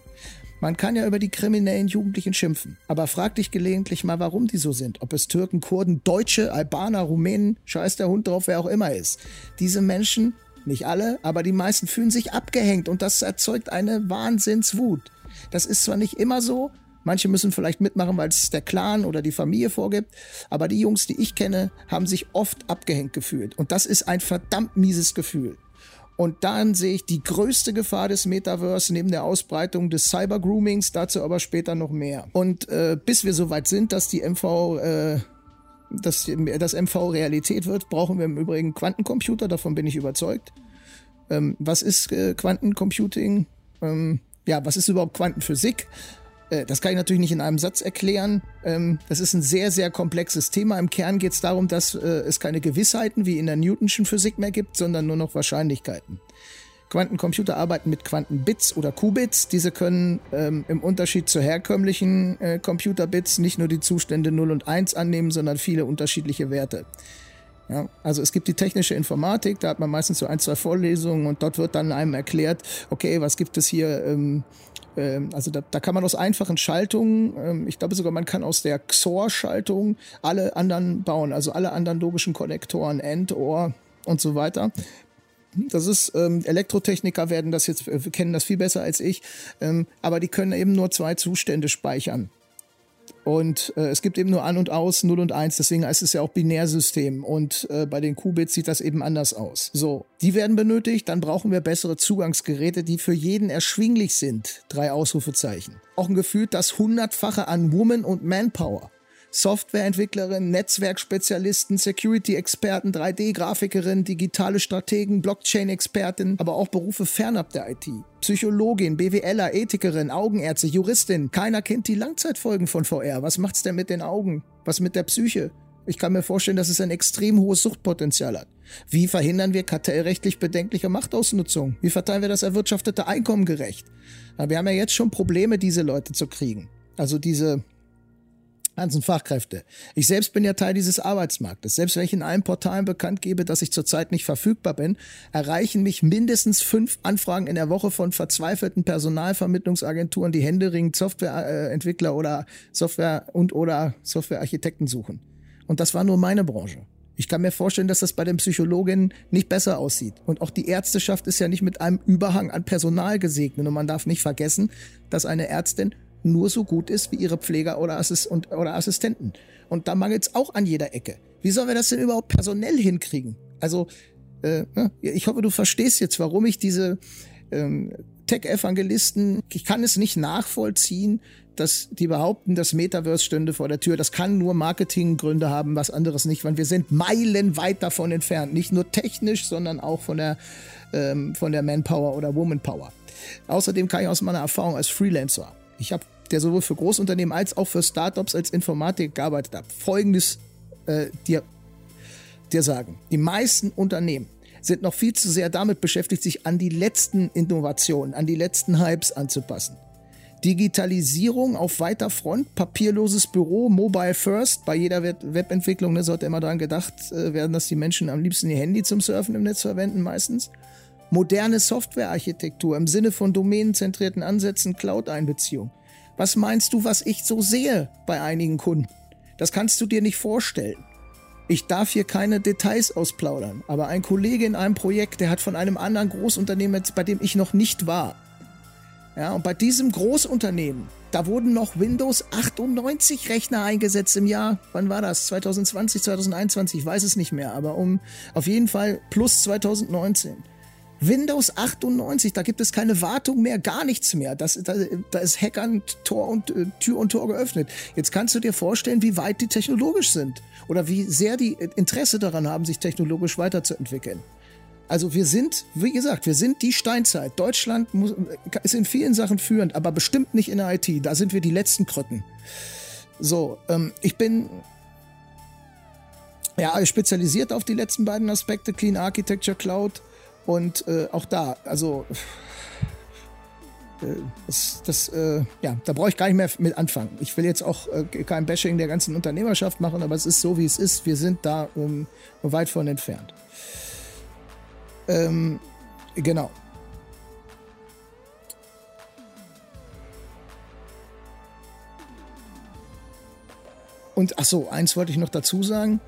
Man kann ja über die kriminellen Jugendlichen schimpfen, aber frag dich gelegentlich mal, warum die so sind. Ob es Türken, Kurden, Deutsche, Albaner, Rumänen, scheiß der Hund drauf, wer auch immer ist. Diese Menschen, nicht alle, aber die meisten fühlen sich abgehängt und das erzeugt eine Wahnsinnswut. Das ist zwar nicht immer so, Manche müssen vielleicht mitmachen, weil es der Clan oder die Familie vorgibt. Aber die Jungs, die ich kenne, haben sich oft abgehängt gefühlt. Und das ist ein verdammt mieses Gefühl. Und dann sehe ich die größte Gefahr des Metaverse neben der Ausbreitung des Cyber-Groomings, dazu aber später noch mehr. Und äh, bis wir soweit sind, dass die MV, äh, dass das MV Realität wird, brauchen wir im Übrigen Quantencomputer, davon bin ich überzeugt. Ähm, was ist äh, Quantencomputing? Ähm, ja, was ist überhaupt Quantenphysik? Äh, das kann ich natürlich nicht in einem Satz erklären. Ähm, das ist ein sehr, sehr komplexes Thema. Im Kern geht es darum, dass äh, es keine Gewissheiten wie in der Newtonschen Physik mehr gibt, sondern nur noch Wahrscheinlichkeiten. Quantencomputer arbeiten mit Quantenbits oder Qubits. Diese können ähm, im Unterschied zu herkömmlichen äh, Computerbits nicht nur die Zustände 0 und 1 annehmen, sondern viele unterschiedliche Werte. Ja, also es gibt die technische Informatik, da hat man meistens so ein, zwei Vorlesungen und dort wird dann einem erklärt, okay, was gibt es hier, ähm, also da, da kann man aus einfachen Schaltungen, ähm, ich glaube sogar man kann aus der XOR-Schaltung alle anderen bauen, also alle anderen logischen Konnektoren, AND, OR und so weiter. Das ist, ähm, Elektrotechniker werden das jetzt, äh, kennen das viel besser als ich, ähm, aber die können eben nur zwei Zustände speichern. Und äh, es gibt eben nur an und aus, 0 und 1, deswegen ist es ja auch Binärsystem. Und äh, bei den Qubits sieht das eben anders aus. So, die werden benötigt, dann brauchen wir bessere Zugangsgeräte, die für jeden erschwinglich sind. Drei Ausrufezeichen. Auch ein Gefühl, das hundertfache an Woman und Manpower. Softwareentwicklerin, Netzwerkspezialisten, Security-Experten, 3D-Grafikerin, digitale Strategen, Blockchain-Expertin, aber auch Berufe fernab der IT. Psychologin, BWLer, Ethikerin, Augenärzte, Juristin. Keiner kennt die Langzeitfolgen von VR. Was macht's denn mit den Augen? Was mit der Psyche? Ich kann mir vorstellen, dass es ein extrem hohes Suchtpotenzial hat. Wie verhindern wir kartellrechtlich bedenkliche Machtausnutzung? Wie verteilen wir das erwirtschaftete Einkommen gerecht? wir haben ja jetzt schon Probleme, diese Leute zu kriegen. Also diese ganzen Fachkräfte. Ich selbst bin ja Teil dieses Arbeitsmarktes. Selbst wenn ich in allen Portalen bekannt gebe, dass ich zurzeit nicht verfügbar bin, erreichen mich mindestens fünf Anfragen in der Woche von verzweifelten Personalvermittlungsagenturen, die händeringend Softwareentwickler oder Software und oder Softwarearchitekten suchen. Und das war nur meine Branche. Ich kann mir vorstellen, dass das bei den Psychologinnen nicht besser aussieht. Und auch die Ärzteschaft ist ja nicht mit einem Überhang an Personal gesegnet. Und man darf nicht vergessen, dass eine Ärztin nur so gut ist wie ihre Pfleger oder, Assist und, oder Assistenten. Und da mangelt es auch an jeder Ecke. Wie sollen wir das denn überhaupt personell hinkriegen? Also, äh, ich hoffe, du verstehst jetzt, warum ich diese ähm, Tech-Evangelisten, ich kann es nicht nachvollziehen, dass die behaupten, das Metaverse stünde vor der Tür. Das kann nur Marketinggründe haben, was anderes nicht, weil wir sind meilenweit davon entfernt. Nicht nur technisch, sondern auch von der, ähm, von der Manpower oder Womanpower. Außerdem kann ich aus meiner Erfahrung als Freelancer, ich habe der sowohl für Großunternehmen als auch für Startups als Informatik gearbeitet hat, folgendes äh, dir, dir sagen. Die meisten Unternehmen sind noch viel zu sehr damit beschäftigt, sich an die letzten Innovationen, an die letzten Hypes anzupassen. Digitalisierung auf weiter Front, papierloses Büro, Mobile First. Bei jeder Webentwicklung ne, sollte immer daran gedacht äh, werden, dass die Menschen am liebsten ihr Handy zum Surfen im Netz verwenden, meistens. Moderne Softwarearchitektur im Sinne von domänenzentrierten Ansätzen, Cloud-Einbeziehung. Was meinst du, was ich so sehe bei einigen Kunden? Das kannst du dir nicht vorstellen. Ich darf hier keine Details ausplaudern, aber ein Kollege in einem Projekt, der hat von einem anderen Großunternehmen, bei dem ich noch nicht war. Ja, und bei diesem Großunternehmen, da wurden noch Windows 98 Rechner eingesetzt im Jahr, wann war das? 2020, 2021, ich weiß es nicht mehr, aber um auf jeden Fall plus 2019. Windows 98, da gibt es keine Wartung mehr, gar nichts mehr. Das, da, da ist Hackern Tor und äh, Tür und Tor geöffnet. Jetzt kannst du dir vorstellen, wie weit die technologisch sind oder wie sehr die Interesse daran haben, sich technologisch weiterzuentwickeln. Also wir sind, wie gesagt, wir sind die Steinzeit. Deutschland muss, ist in vielen Sachen führend, aber bestimmt nicht in der IT. Da sind wir die letzten Krücken. So, ähm, ich bin ja spezialisiert auf die letzten beiden Aspekte, Clean Architecture Cloud und äh, auch da, also äh, das, das äh, ja, da brauche ich gar nicht mehr mit anfangen. Ich will jetzt auch äh, kein Bashing der ganzen Unternehmerschaft machen, aber es ist so, wie es ist. Wir sind da um, weit von entfernt. Ähm, genau. Und ach so, eins wollte ich noch dazu sagen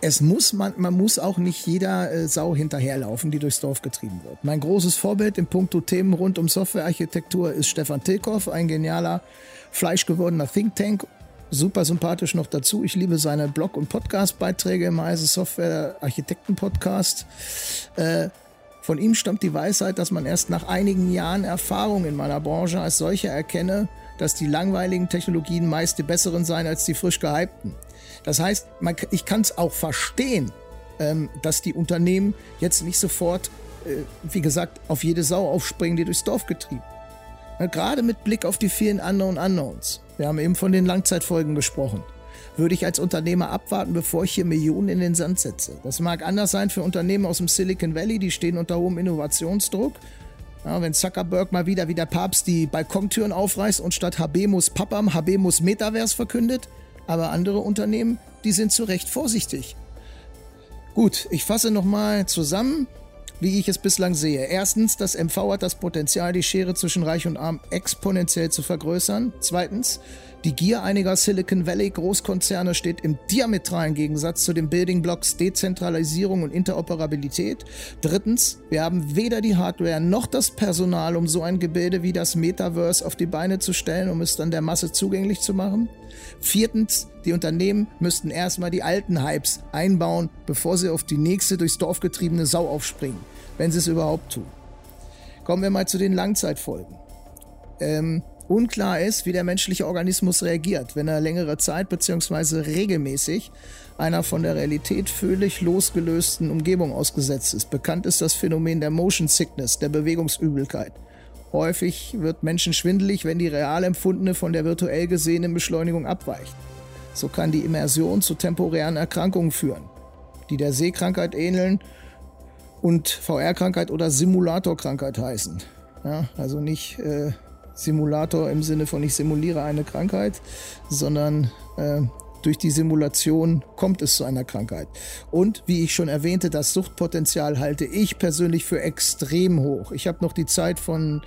es muss man, man muss auch nicht jeder äh, Sau hinterherlaufen, die durchs Dorf getrieben wird. Mein großes Vorbild in puncto Themen rund um Softwarearchitektur ist Stefan Tilkoff, ein genialer, fleischgewordener Think Tank. Super sympathisch noch dazu. Ich liebe seine Blog- und Podcast-Beiträge im Heise Software Architekten Podcast. Äh, von ihm stammt die Weisheit, dass man erst nach einigen Jahren Erfahrung in meiner Branche als solche erkenne, dass die langweiligen Technologien meist die besseren seien als die frisch gehypten. Das heißt, man, ich kann es auch verstehen, ähm, dass die Unternehmen jetzt nicht sofort, äh, wie gesagt, auf jede Sau aufspringen, die durchs Dorf getrieben. Na, gerade mit Blick auf die vielen Unknown Unknowns. Wir haben eben von den Langzeitfolgen gesprochen. Würde ich als Unternehmer abwarten, bevor ich hier Millionen in den Sand setze. Das mag anders sein für Unternehmen aus dem Silicon Valley, die stehen unter hohem Innovationsdruck. Ja, wenn Zuckerberg mal wieder wie der Papst die Balkontüren aufreißt und statt Habemus Papam Habemus Metaverse verkündet, aber andere Unternehmen, die sind zu Recht vorsichtig. Gut, ich fasse nochmal zusammen wie ich es bislang sehe. Erstens, das MV hat das Potenzial, die Schere zwischen Reich und Arm exponentiell zu vergrößern. Zweitens, die Gier einiger Silicon Valley Großkonzerne steht im diametralen Gegensatz zu den Building Blocks Dezentralisierung und Interoperabilität. Drittens, wir haben weder die Hardware noch das Personal, um so ein Gebilde wie das Metaverse auf die Beine zu stellen, um es dann der Masse zugänglich zu machen. Viertens, die Unternehmen müssten erstmal die alten Hypes einbauen, bevor sie auf die nächste durchs Dorf getriebene Sau aufspringen, wenn sie es überhaupt tun. Kommen wir mal zu den Langzeitfolgen. Ähm, unklar ist, wie der menschliche Organismus reagiert, wenn er längere Zeit bzw. regelmäßig einer von der Realität völlig losgelösten Umgebung ausgesetzt ist. Bekannt ist das Phänomen der Motion Sickness, der Bewegungsübelkeit. Häufig wird Menschen schwindelig, wenn die real empfundene von der virtuell gesehenen Beschleunigung abweicht. So kann die Immersion zu temporären Erkrankungen führen, die der Sehkrankheit ähneln und VR-Krankheit oder Simulatorkrankheit heißen. Ja, also nicht äh, Simulator im Sinne von ich simuliere eine Krankheit, sondern äh, durch die Simulation kommt es zu einer Krankheit. Und wie ich schon erwähnte, das Suchtpotenzial halte ich persönlich für extrem hoch. Ich habe noch die Zeit von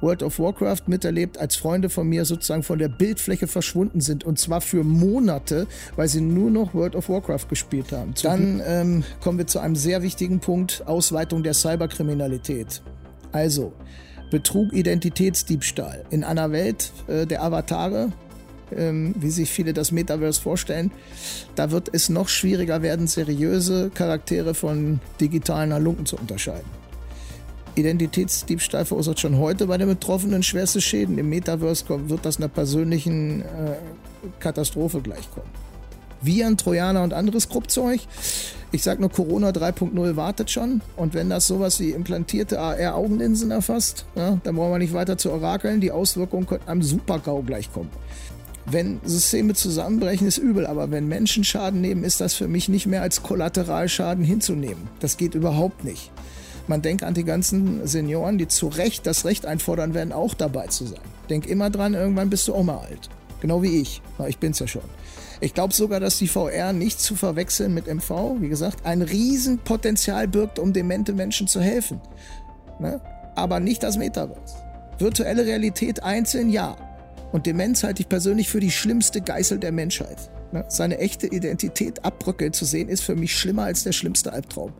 World of Warcraft miterlebt, als Freunde von mir sozusagen von der Bildfläche verschwunden sind. Und zwar für Monate, weil sie nur noch World of Warcraft gespielt haben. Dann ähm, kommen wir zu einem sehr wichtigen Punkt, Ausweitung der Cyberkriminalität. Also, Betrug, Identitätsdiebstahl. In einer Welt äh, der Avatare ähm, wie sich viele das Metaverse vorstellen. Da wird es noch schwieriger werden, seriöse Charaktere von digitalen Halunken zu unterscheiden. Identitätsdiebstahl verursacht schon heute bei den Betroffenen schwerste Schäden. Im Metaverse wird das einer persönlichen äh, Katastrophe gleichkommen. Viren, Trojaner und anderes Gruppzeug. Ich sag nur, Corona 3.0 wartet schon. Und wenn das sowas wie implantierte AR-Augenlinsen erfasst, ja, dann brauchen wir nicht weiter zu orakeln. Die Auswirkungen könnten einem Super-GAU gleichkommen. Wenn Systeme zusammenbrechen, ist übel, aber wenn Menschen Schaden nehmen, ist das für mich nicht mehr als Kollateralschaden hinzunehmen. Das geht überhaupt nicht. Man denkt an die ganzen Senioren, die zu Recht das Recht einfordern werden, auch dabei zu sein. Denk immer dran, irgendwann bist du auch mal alt. Genau wie ich. Ich bin's ja schon. Ich glaube sogar, dass die VR nicht zu verwechseln mit MV, wie gesagt, ein Riesenpotenzial birgt, um demente Menschen zu helfen. Ne? Aber nicht das Metaverse. Virtuelle Realität einzeln, ja. Und Demenz halte ich persönlich für die schlimmste Geißel der Menschheit. Ne? Seine echte Identität abbröckeln zu sehen, ist für mich schlimmer als der schlimmste Albtraum.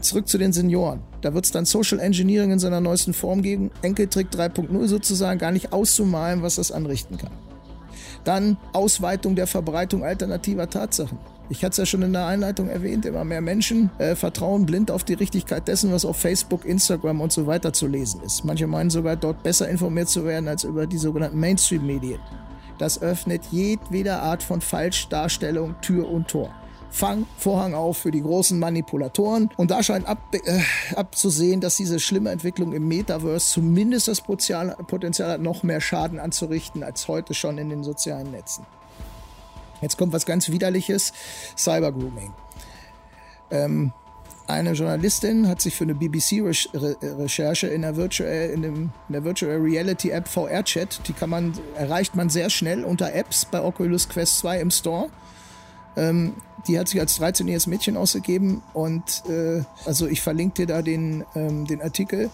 Zurück zu den Senioren. Da wird es dann Social Engineering in seiner neuesten Form geben. Enkeltrick 3.0 sozusagen gar nicht auszumalen, was das anrichten kann. Dann Ausweitung der Verbreitung alternativer Tatsachen. Ich hatte es ja schon in der Einleitung erwähnt, immer mehr Menschen äh, vertrauen blind auf die Richtigkeit dessen, was auf Facebook, Instagram und so weiter zu lesen ist. Manche meinen sogar dort besser informiert zu werden als über die sogenannten Mainstream-Medien. Das öffnet jedweder Art von Falschdarstellung Tür und Tor. Fang Vorhang auf für die großen Manipulatoren. Und da scheint ab, äh, abzusehen, dass diese schlimme Entwicklung im Metaverse zumindest das Potenzial, Potenzial hat, noch mehr Schaden anzurichten als heute schon in den sozialen Netzen. Jetzt kommt was ganz Widerliches: Cybergrooming. Ähm, eine Journalistin hat sich für eine BBC-Recherche in der Virtual, in, in der Virtual Reality App VR Chat, die kann man, erreicht man sehr schnell unter Apps bei Oculus Quest 2 im Store. Ähm, die hat sich als 13-jähriges Mädchen ausgegeben und äh, also ich verlinke dir da den, ähm, den Artikel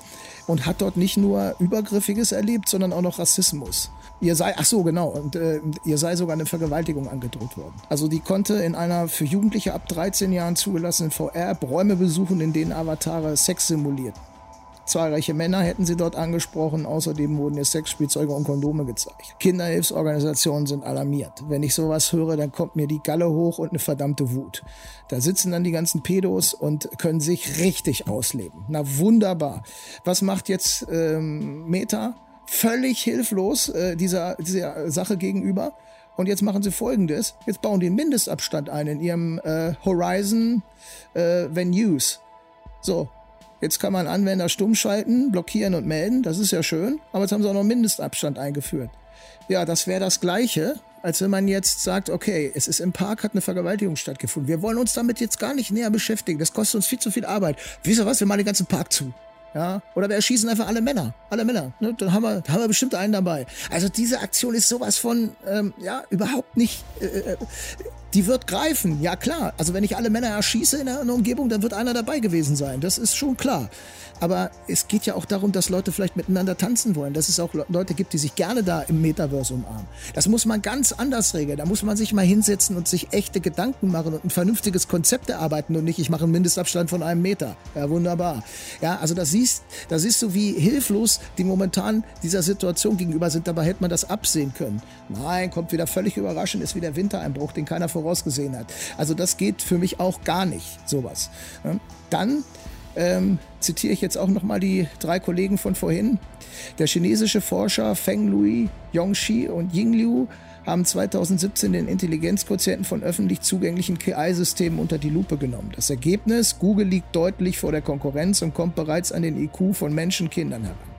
und hat dort nicht nur Übergriffiges erlebt, sondern auch noch Rassismus. Ihr sei, ach so, genau, und äh, ihr sei sogar eine Vergewaltigung angedroht worden. Also die konnte in einer für Jugendliche ab 13 Jahren zugelassenen VR Räume besuchen, in denen Avatare Sex simuliert. Zahlreiche Männer hätten sie dort angesprochen. Außerdem wurden ihr Sexspielzeuge und Kondome gezeigt. Kinderhilfsorganisationen sind alarmiert. Wenn ich sowas höre, dann kommt mir die Galle hoch und eine verdammte Wut. Da sitzen dann die ganzen Pedos und können sich richtig ausleben. Na wunderbar. Was macht jetzt ähm, Meta? völlig hilflos äh, dieser, dieser Sache gegenüber. Und jetzt machen sie folgendes. Jetzt bauen die Mindestabstand ein in ihrem äh, Horizon äh, Venues. So, jetzt kann man Anwender stumm schalten, blockieren und melden. Das ist ja schön. Aber jetzt haben sie auch noch Mindestabstand eingeführt. Ja, das wäre das Gleiche, als wenn man jetzt sagt, okay, es ist im Park, hat eine Vergewaltigung stattgefunden. Wir wollen uns damit jetzt gar nicht näher beschäftigen. Das kostet uns viel zu viel Arbeit. Ihr was? Wir machen den ganzen Park zu. Ja? Oder wir erschießen einfach alle Männer. alle Männer. Ne? Dann haben wir, haben wir bestimmt einen dabei. Also diese Aktion ist sowas von, ähm, ja, überhaupt nicht, äh, äh die wird greifen, ja klar. Also wenn ich alle Männer erschieße in einer Umgebung, dann wird einer dabei gewesen sein. Das ist schon klar. Aber es geht ja auch darum, dass Leute vielleicht miteinander tanzen wollen, dass es auch Leute gibt, die sich gerne da im Metaverse umarmen. Das muss man ganz anders regeln. Da muss man sich mal hinsetzen und sich echte Gedanken machen und ein vernünftiges Konzept erarbeiten und nicht, ich mache einen Mindestabstand von einem Meter. Ja, wunderbar. Ja, also da siehst, da siehst du, wie hilflos die momentan dieser Situation gegenüber sind. Dabei hätte man das absehen können. Nein, kommt wieder völlig überraschend, ist wieder Wintereinbruch, den keiner vorausgesehen hat. Also das geht für mich auch gar nicht, sowas. Dann ähm, zitiere ich jetzt auch nochmal die drei Kollegen von vorhin. Der chinesische Forscher Feng Lui, Yongxi und Ying Liu haben 2017 den Intelligenzquotienten von öffentlich zugänglichen KI-Systemen unter die Lupe genommen. Das Ergebnis, Google liegt deutlich vor der Konkurrenz und kommt bereits an den IQ von Menschenkindern heran.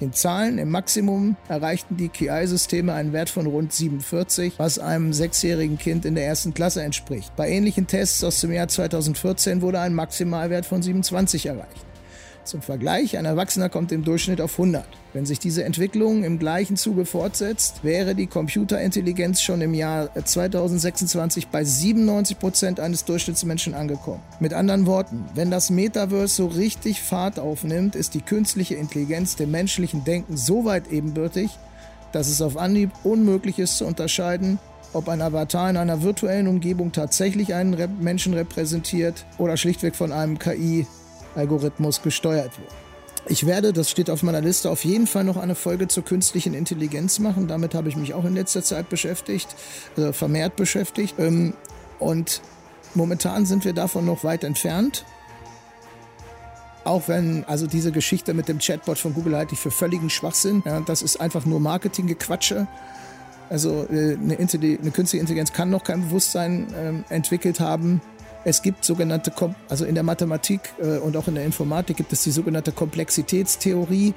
In Zahlen im Maximum erreichten die KI-Systeme einen Wert von rund 47, was einem sechsjährigen Kind in der ersten Klasse entspricht. Bei ähnlichen Tests aus dem Jahr 2014 wurde ein Maximalwert von 27 erreicht. Zum Vergleich, ein Erwachsener kommt im Durchschnitt auf 100. Wenn sich diese Entwicklung im gleichen Zuge fortsetzt, wäre die Computerintelligenz schon im Jahr 2026 bei 97 Prozent eines Durchschnittsmenschen angekommen. Mit anderen Worten, wenn das Metaverse so richtig Fahrt aufnimmt, ist die künstliche Intelligenz dem menschlichen Denken so weit ebenbürtig, dass es auf Anhieb unmöglich ist zu unterscheiden, ob ein Avatar in einer virtuellen Umgebung tatsächlich einen Menschen repräsentiert oder schlichtweg von einem KI Algorithmus gesteuert wird. Ich werde, das steht auf meiner Liste, auf jeden Fall noch eine Folge zur künstlichen Intelligenz machen. Damit habe ich mich auch in letzter Zeit beschäftigt, also vermehrt beschäftigt. Ähm, und momentan sind wir davon noch weit entfernt. Auch wenn, also diese Geschichte mit dem Chatbot von Google halte ich für völligen Schwachsinn. Ja, das ist einfach nur Marketinggequatsche. Also äh, eine, eine, künstliche Intelligenz kann noch kein Bewusstsein ähm, entwickelt haben. Es gibt sogenannte, also in der Mathematik äh, und auch in der Informatik gibt es die sogenannte Komplexitätstheorie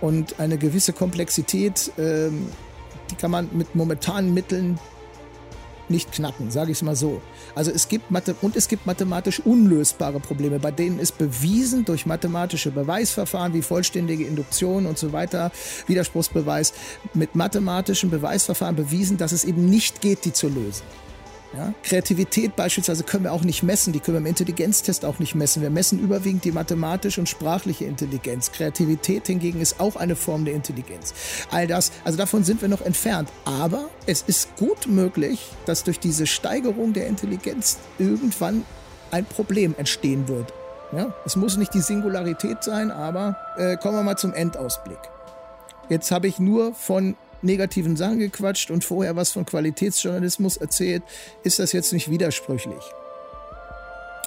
und eine gewisse Komplexität, ähm, die kann man mit momentanen Mitteln nicht knacken, sage ich es mal so. Also es gibt Mathe und es gibt mathematisch unlösbare Probleme, bei denen ist bewiesen durch mathematische Beweisverfahren wie vollständige Induktion und so weiter, Widerspruchsbeweis, mit mathematischen Beweisverfahren bewiesen, dass es eben nicht geht, die zu lösen. Ja? Kreativität beispielsweise können wir auch nicht messen, die können wir im Intelligenztest auch nicht messen. Wir messen überwiegend die mathematische und sprachliche Intelligenz. Kreativität hingegen ist auch eine Form der Intelligenz. All das, also davon sind wir noch entfernt. Aber es ist gut möglich, dass durch diese Steigerung der Intelligenz irgendwann ein Problem entstehen wird. Ja? Es muss nicht die Singularität sein, aber äh, kommen wir mal zum Endausblick. Jetzt habe ich nur von negativen Sachen gequatscht und vorher was von Qualitätsjournalismus erzählt, ist das jetzt nicht widersprüchlich?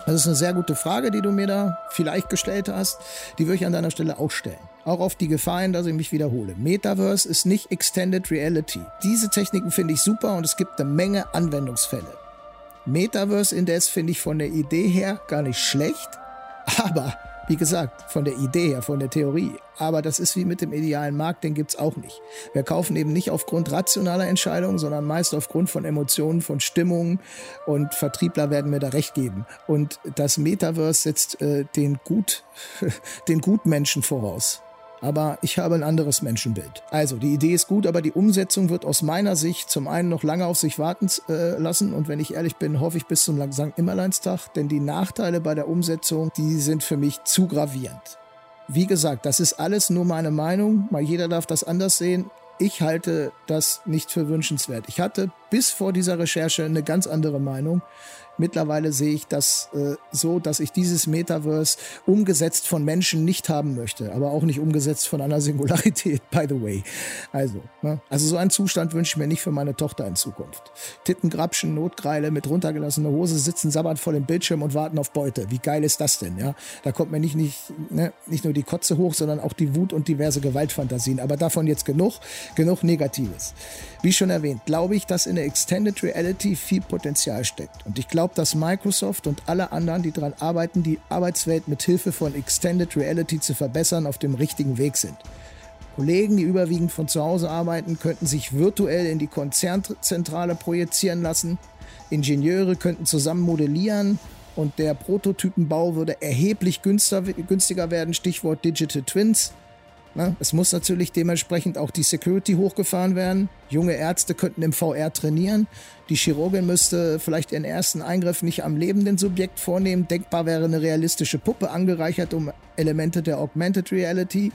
Das ist eine sehr gute Frage, die du mir da vielleicht gestellt hast. Die würde ich an deiner Stelle auch stellen. Auch auf die Gefahr hin, dass ich mich wiederhole. Metaverse ist nicht Extended Reality. Diese Techniken finde ich super und es gibt eine Menge Anwendungsfälle. Metaverse indes finde ich von der Idee her gar nicht schlecht, [LAUGHS] aber wie gesagt, von der Idee her, von der Theorie. Aber das ist wie mit dem idealen Markt, den gibt's auch nicht. Wir kaufen eben nicht aufgrund rationaler Entscheidungen, sondern meist aufgrund von Emotionen, von Stimmungen und Vertriebler werden mir da recht geben. Und das Metaverse setzt äh, den Gut, [LAUGHS] den Gutmenschen voraus aber ich habe ein anderes Menschenbild. Also, die Idee ist gut, aber die Umsetzung wird aus meiner Sicht zum einen noch lange auf sich warten äh, lassen und wenn ich ehrlich bin, hoffe ich bis zum St. Immerleinstag, denn die Nachteile bei der Umsetzung, die sind für mich zu gravierend. Wie gesagt, das ist alles nur meine Meinung, mal jeder darf das anders sehen. Ich halte das nicht für wünschenswert. Ich hatte bis vor dieser Recherche eine ganz andere Meinung. Mittlerweile sehe ich das äh, so, dass ich dieses Metaverse umgesetzt von Menschen nicht haben möchte, aber auch nicht umgesetzt von einer Singularität, [LAUGHS] by the way. Also, ne? also so einen Zustand wünsche ich mir nicht für meine Tochter in Zukunft. Tittengrapschen, Notgreile mit runtergelassener Hose sitzen sabbert vor dem Bildschirm und warten auf Beute. Wie geil ist das denn? Ja, da kommt mir nicht, nicht, ne? nicht nur die Kotze hoch, sondern auch die Wut und diverse Gewaltfantasien. Aber davon jetzt genug, genug Negatives. Wie schon erwähnt, glaube ich, dass in der Extended Reality viel Potenzial steckt. Und ich glaube, dass Microsoft und alle anderen, die daran arbeiten, die Arbeitswelt mit Hilfe von Extended Reality zu verbessern, auf dem richtigen Weg sind. Kollegen, die überwiegend von zu Hause arbeiten, könnten sich virtuell in die Konzernzentrale projizieren lassen. Ingenieure könnten zusammen modellieren und der Prototypenbau würde erheblich günstiger werden. Stichwort Digital Twins. Ne? Es muss natürlich dementsprechend auch die Security hochgefahren werden. Junge Ärzte könnten im VR trainieren. Die Chirurgin müsste vielleicht ihren ersten Eingriff nicht am lebenden Subjekt vornehmen. Denkbar wäre eine realistische Puppe angereichert um Elemente der Augmented Reality.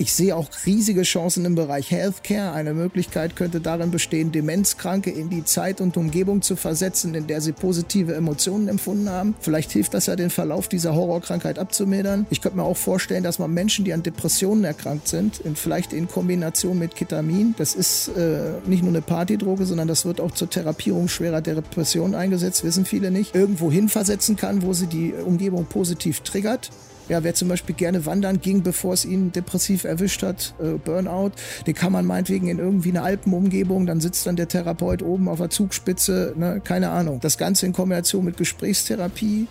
Ich sehe auch riesige Chancen im Bereich Healthcare. Eine Möglichkeit könnte darin bestehen, Demenzkranke in die Zeit und Umgebung zu versetzen, in der sie positive Emotionen empfunden haben. Vielleicht hilft das ja, den Verlauf dieser Horrorkrankheit abzumildern. Ich könnte mir auch vorstellen, dass man Menschen, die an Depressionen erkrankt sind, in, vielleicht in Kombination mit Ketamin, das ist äh, nicht nur eine Partydroge, sondern das wird auch zur Therapierung schwerer Depressionen eingesetzt, wissen viele nicht, irgendwo hinversetzen kann, wo sie die Umgebung positiv triggert ja, wer zum Beispiel gerne wandern ging, bevor es ihn depressiv erwischt hat, äh, Burnout, den kann man meinetwegen in irgendwie eine Alpenumgebung, dann sitzt dann der Therapeut oben auf der Zugspitze, ne, keine Ahnung. Das Ganze in Kombination mit Gesprächstherapie,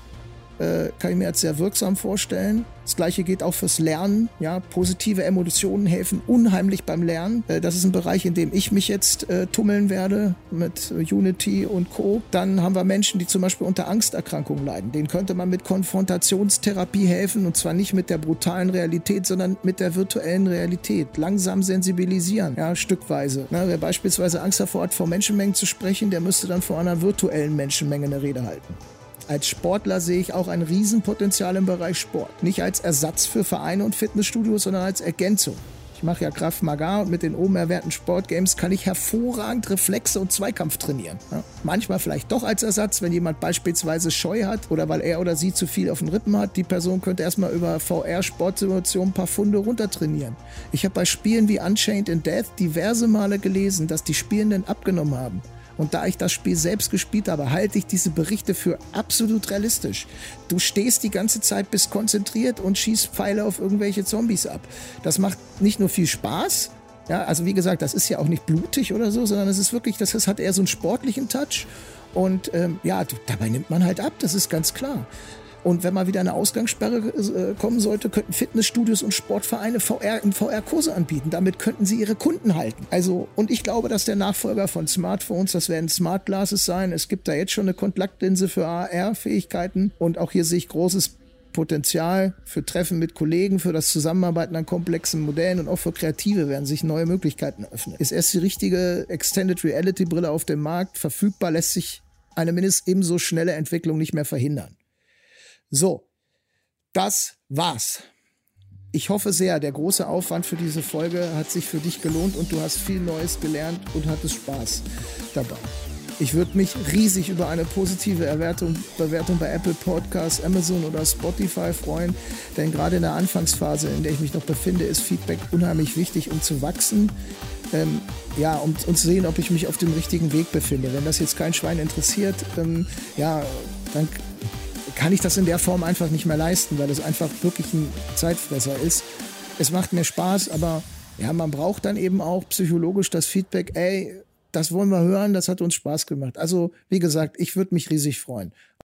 äh, kann ich mir als sehr wirksam vorstellen. Das gleiche geht auch fürs Lernen. Ja, positive Emotionen helfen unheimlich beim Lernen. Äh, das ist ein Bereich, in dem ich mich jetzt äh, tummeln werde mit Unity und Co. Dann haben wir Menschen, die zum Beispiel unter Angsterkrankungen leiden. Denen könnte man mit Konfrontationstherapie helfen und zwar nicht mit der brutalen Realität, sondern mit der virtuellen Realität. Langsam sensibilisieren, ja, stückweise. Na, wer beispielsweise Angst davor hat, vor Menschenmengen zu sprechen, der müsste dann vor einer virtuellen Menschenmenge eine Rede halten. Als Sportler sehe ich auch ein Riesenpotenzial im Bereich Sport. Nicht als Ersatz für Vereine und Fitnessstudios, sondern als Ergänzung. Ich mache ja Kraft Maga und mit den oben erwähnten Sportgames kann ich hervorragend Reflexe und Zweikampf trainieren. Ja, manchmal vielleicht doch als Ersatz, wenn jemand beispielsweise Scheu hat oder weil er oder sie zu viel auf den Rippen hat. Die Person könnte erstmal über VR-Sportsimulationen ein paar Funde runtertrainieren. Ich habe bei Spielen wie Unchained in Death diverse Male gelesen, dass die Spielenden abgenommen haben. Und da ich das Spiel selbst gespielt habe, halte ich diese Berichte für absolut realistisch. Du stehst die ganze Zeit, bist konzentriert und schießt Pfeile auf irgendwelche Zombies ab. Das macht nicht nur viel Spaß, ja, also wie gesagt, das ist ja auch nicht blutig oder so, sondern es ist wirklich, das hat eher so einen sportlichen Touch. Und ähm, ja, dabei nimmt man halt ab, das ist ganz klar. Und wenn mal wieder eine Ausgangssperre äh, kommen sollte, könnten Fitnessstudios und Sportvereine VR, VR-Kurse anbieten. Damit könnten sie ihre Kunden halten. Also, und ich glaube, dass der Nachfolger von Smartphones, das werden Smart Glasses sein. Es gibt da jetzt schon eine Kontaktlinse für AR-Fähigkeiten. Und auch hier sehe ich großes Potenzial für Treffen mit Kollegen, für das Zusammenarbeiten an komplexen Modellen und auch für Kreative werden sich neue Möglichkeiten öffnen. Ist erst die richtige Extended Reality Brille auf dem Markt verfügbar, lässt sich eine mindestens ebenso schnelle Entwicklung nicht mehr verhindern. So, das war's. Ich hoffe sehr, der große Aufwand für diese Folge hat sich für dich gelohnt und du hast viel Neues gelernt und hattest Spaß dabei. Ich würde mich riesig über eine positive Erwertung, Bewertung bei Apple Podcasts, Amazon oder Spotify freuen, denn gerade in der Anfangsphase, in der ich mich noch befinde, ist Feedback unheimlich wichtig, um zu wachsen. Ähm, ja, um, um zu sehen, ob ich mich auf dem richtigen Weg befinde. Wenn das jetzt kein Schwein interessiert, ähm, ja, dann kann ich das in der Form einfach nicht mehr leisten, weil es einfach wirklich ein Zeitfresser ist. Es macht mir Spaß, aber ja, man braucht dann eben auch psychologisch das Feedback, ey, das wollen wir hören, das hat uns Spaß gemacht. Also, wie gesagt, ich würde mich riesig freuen.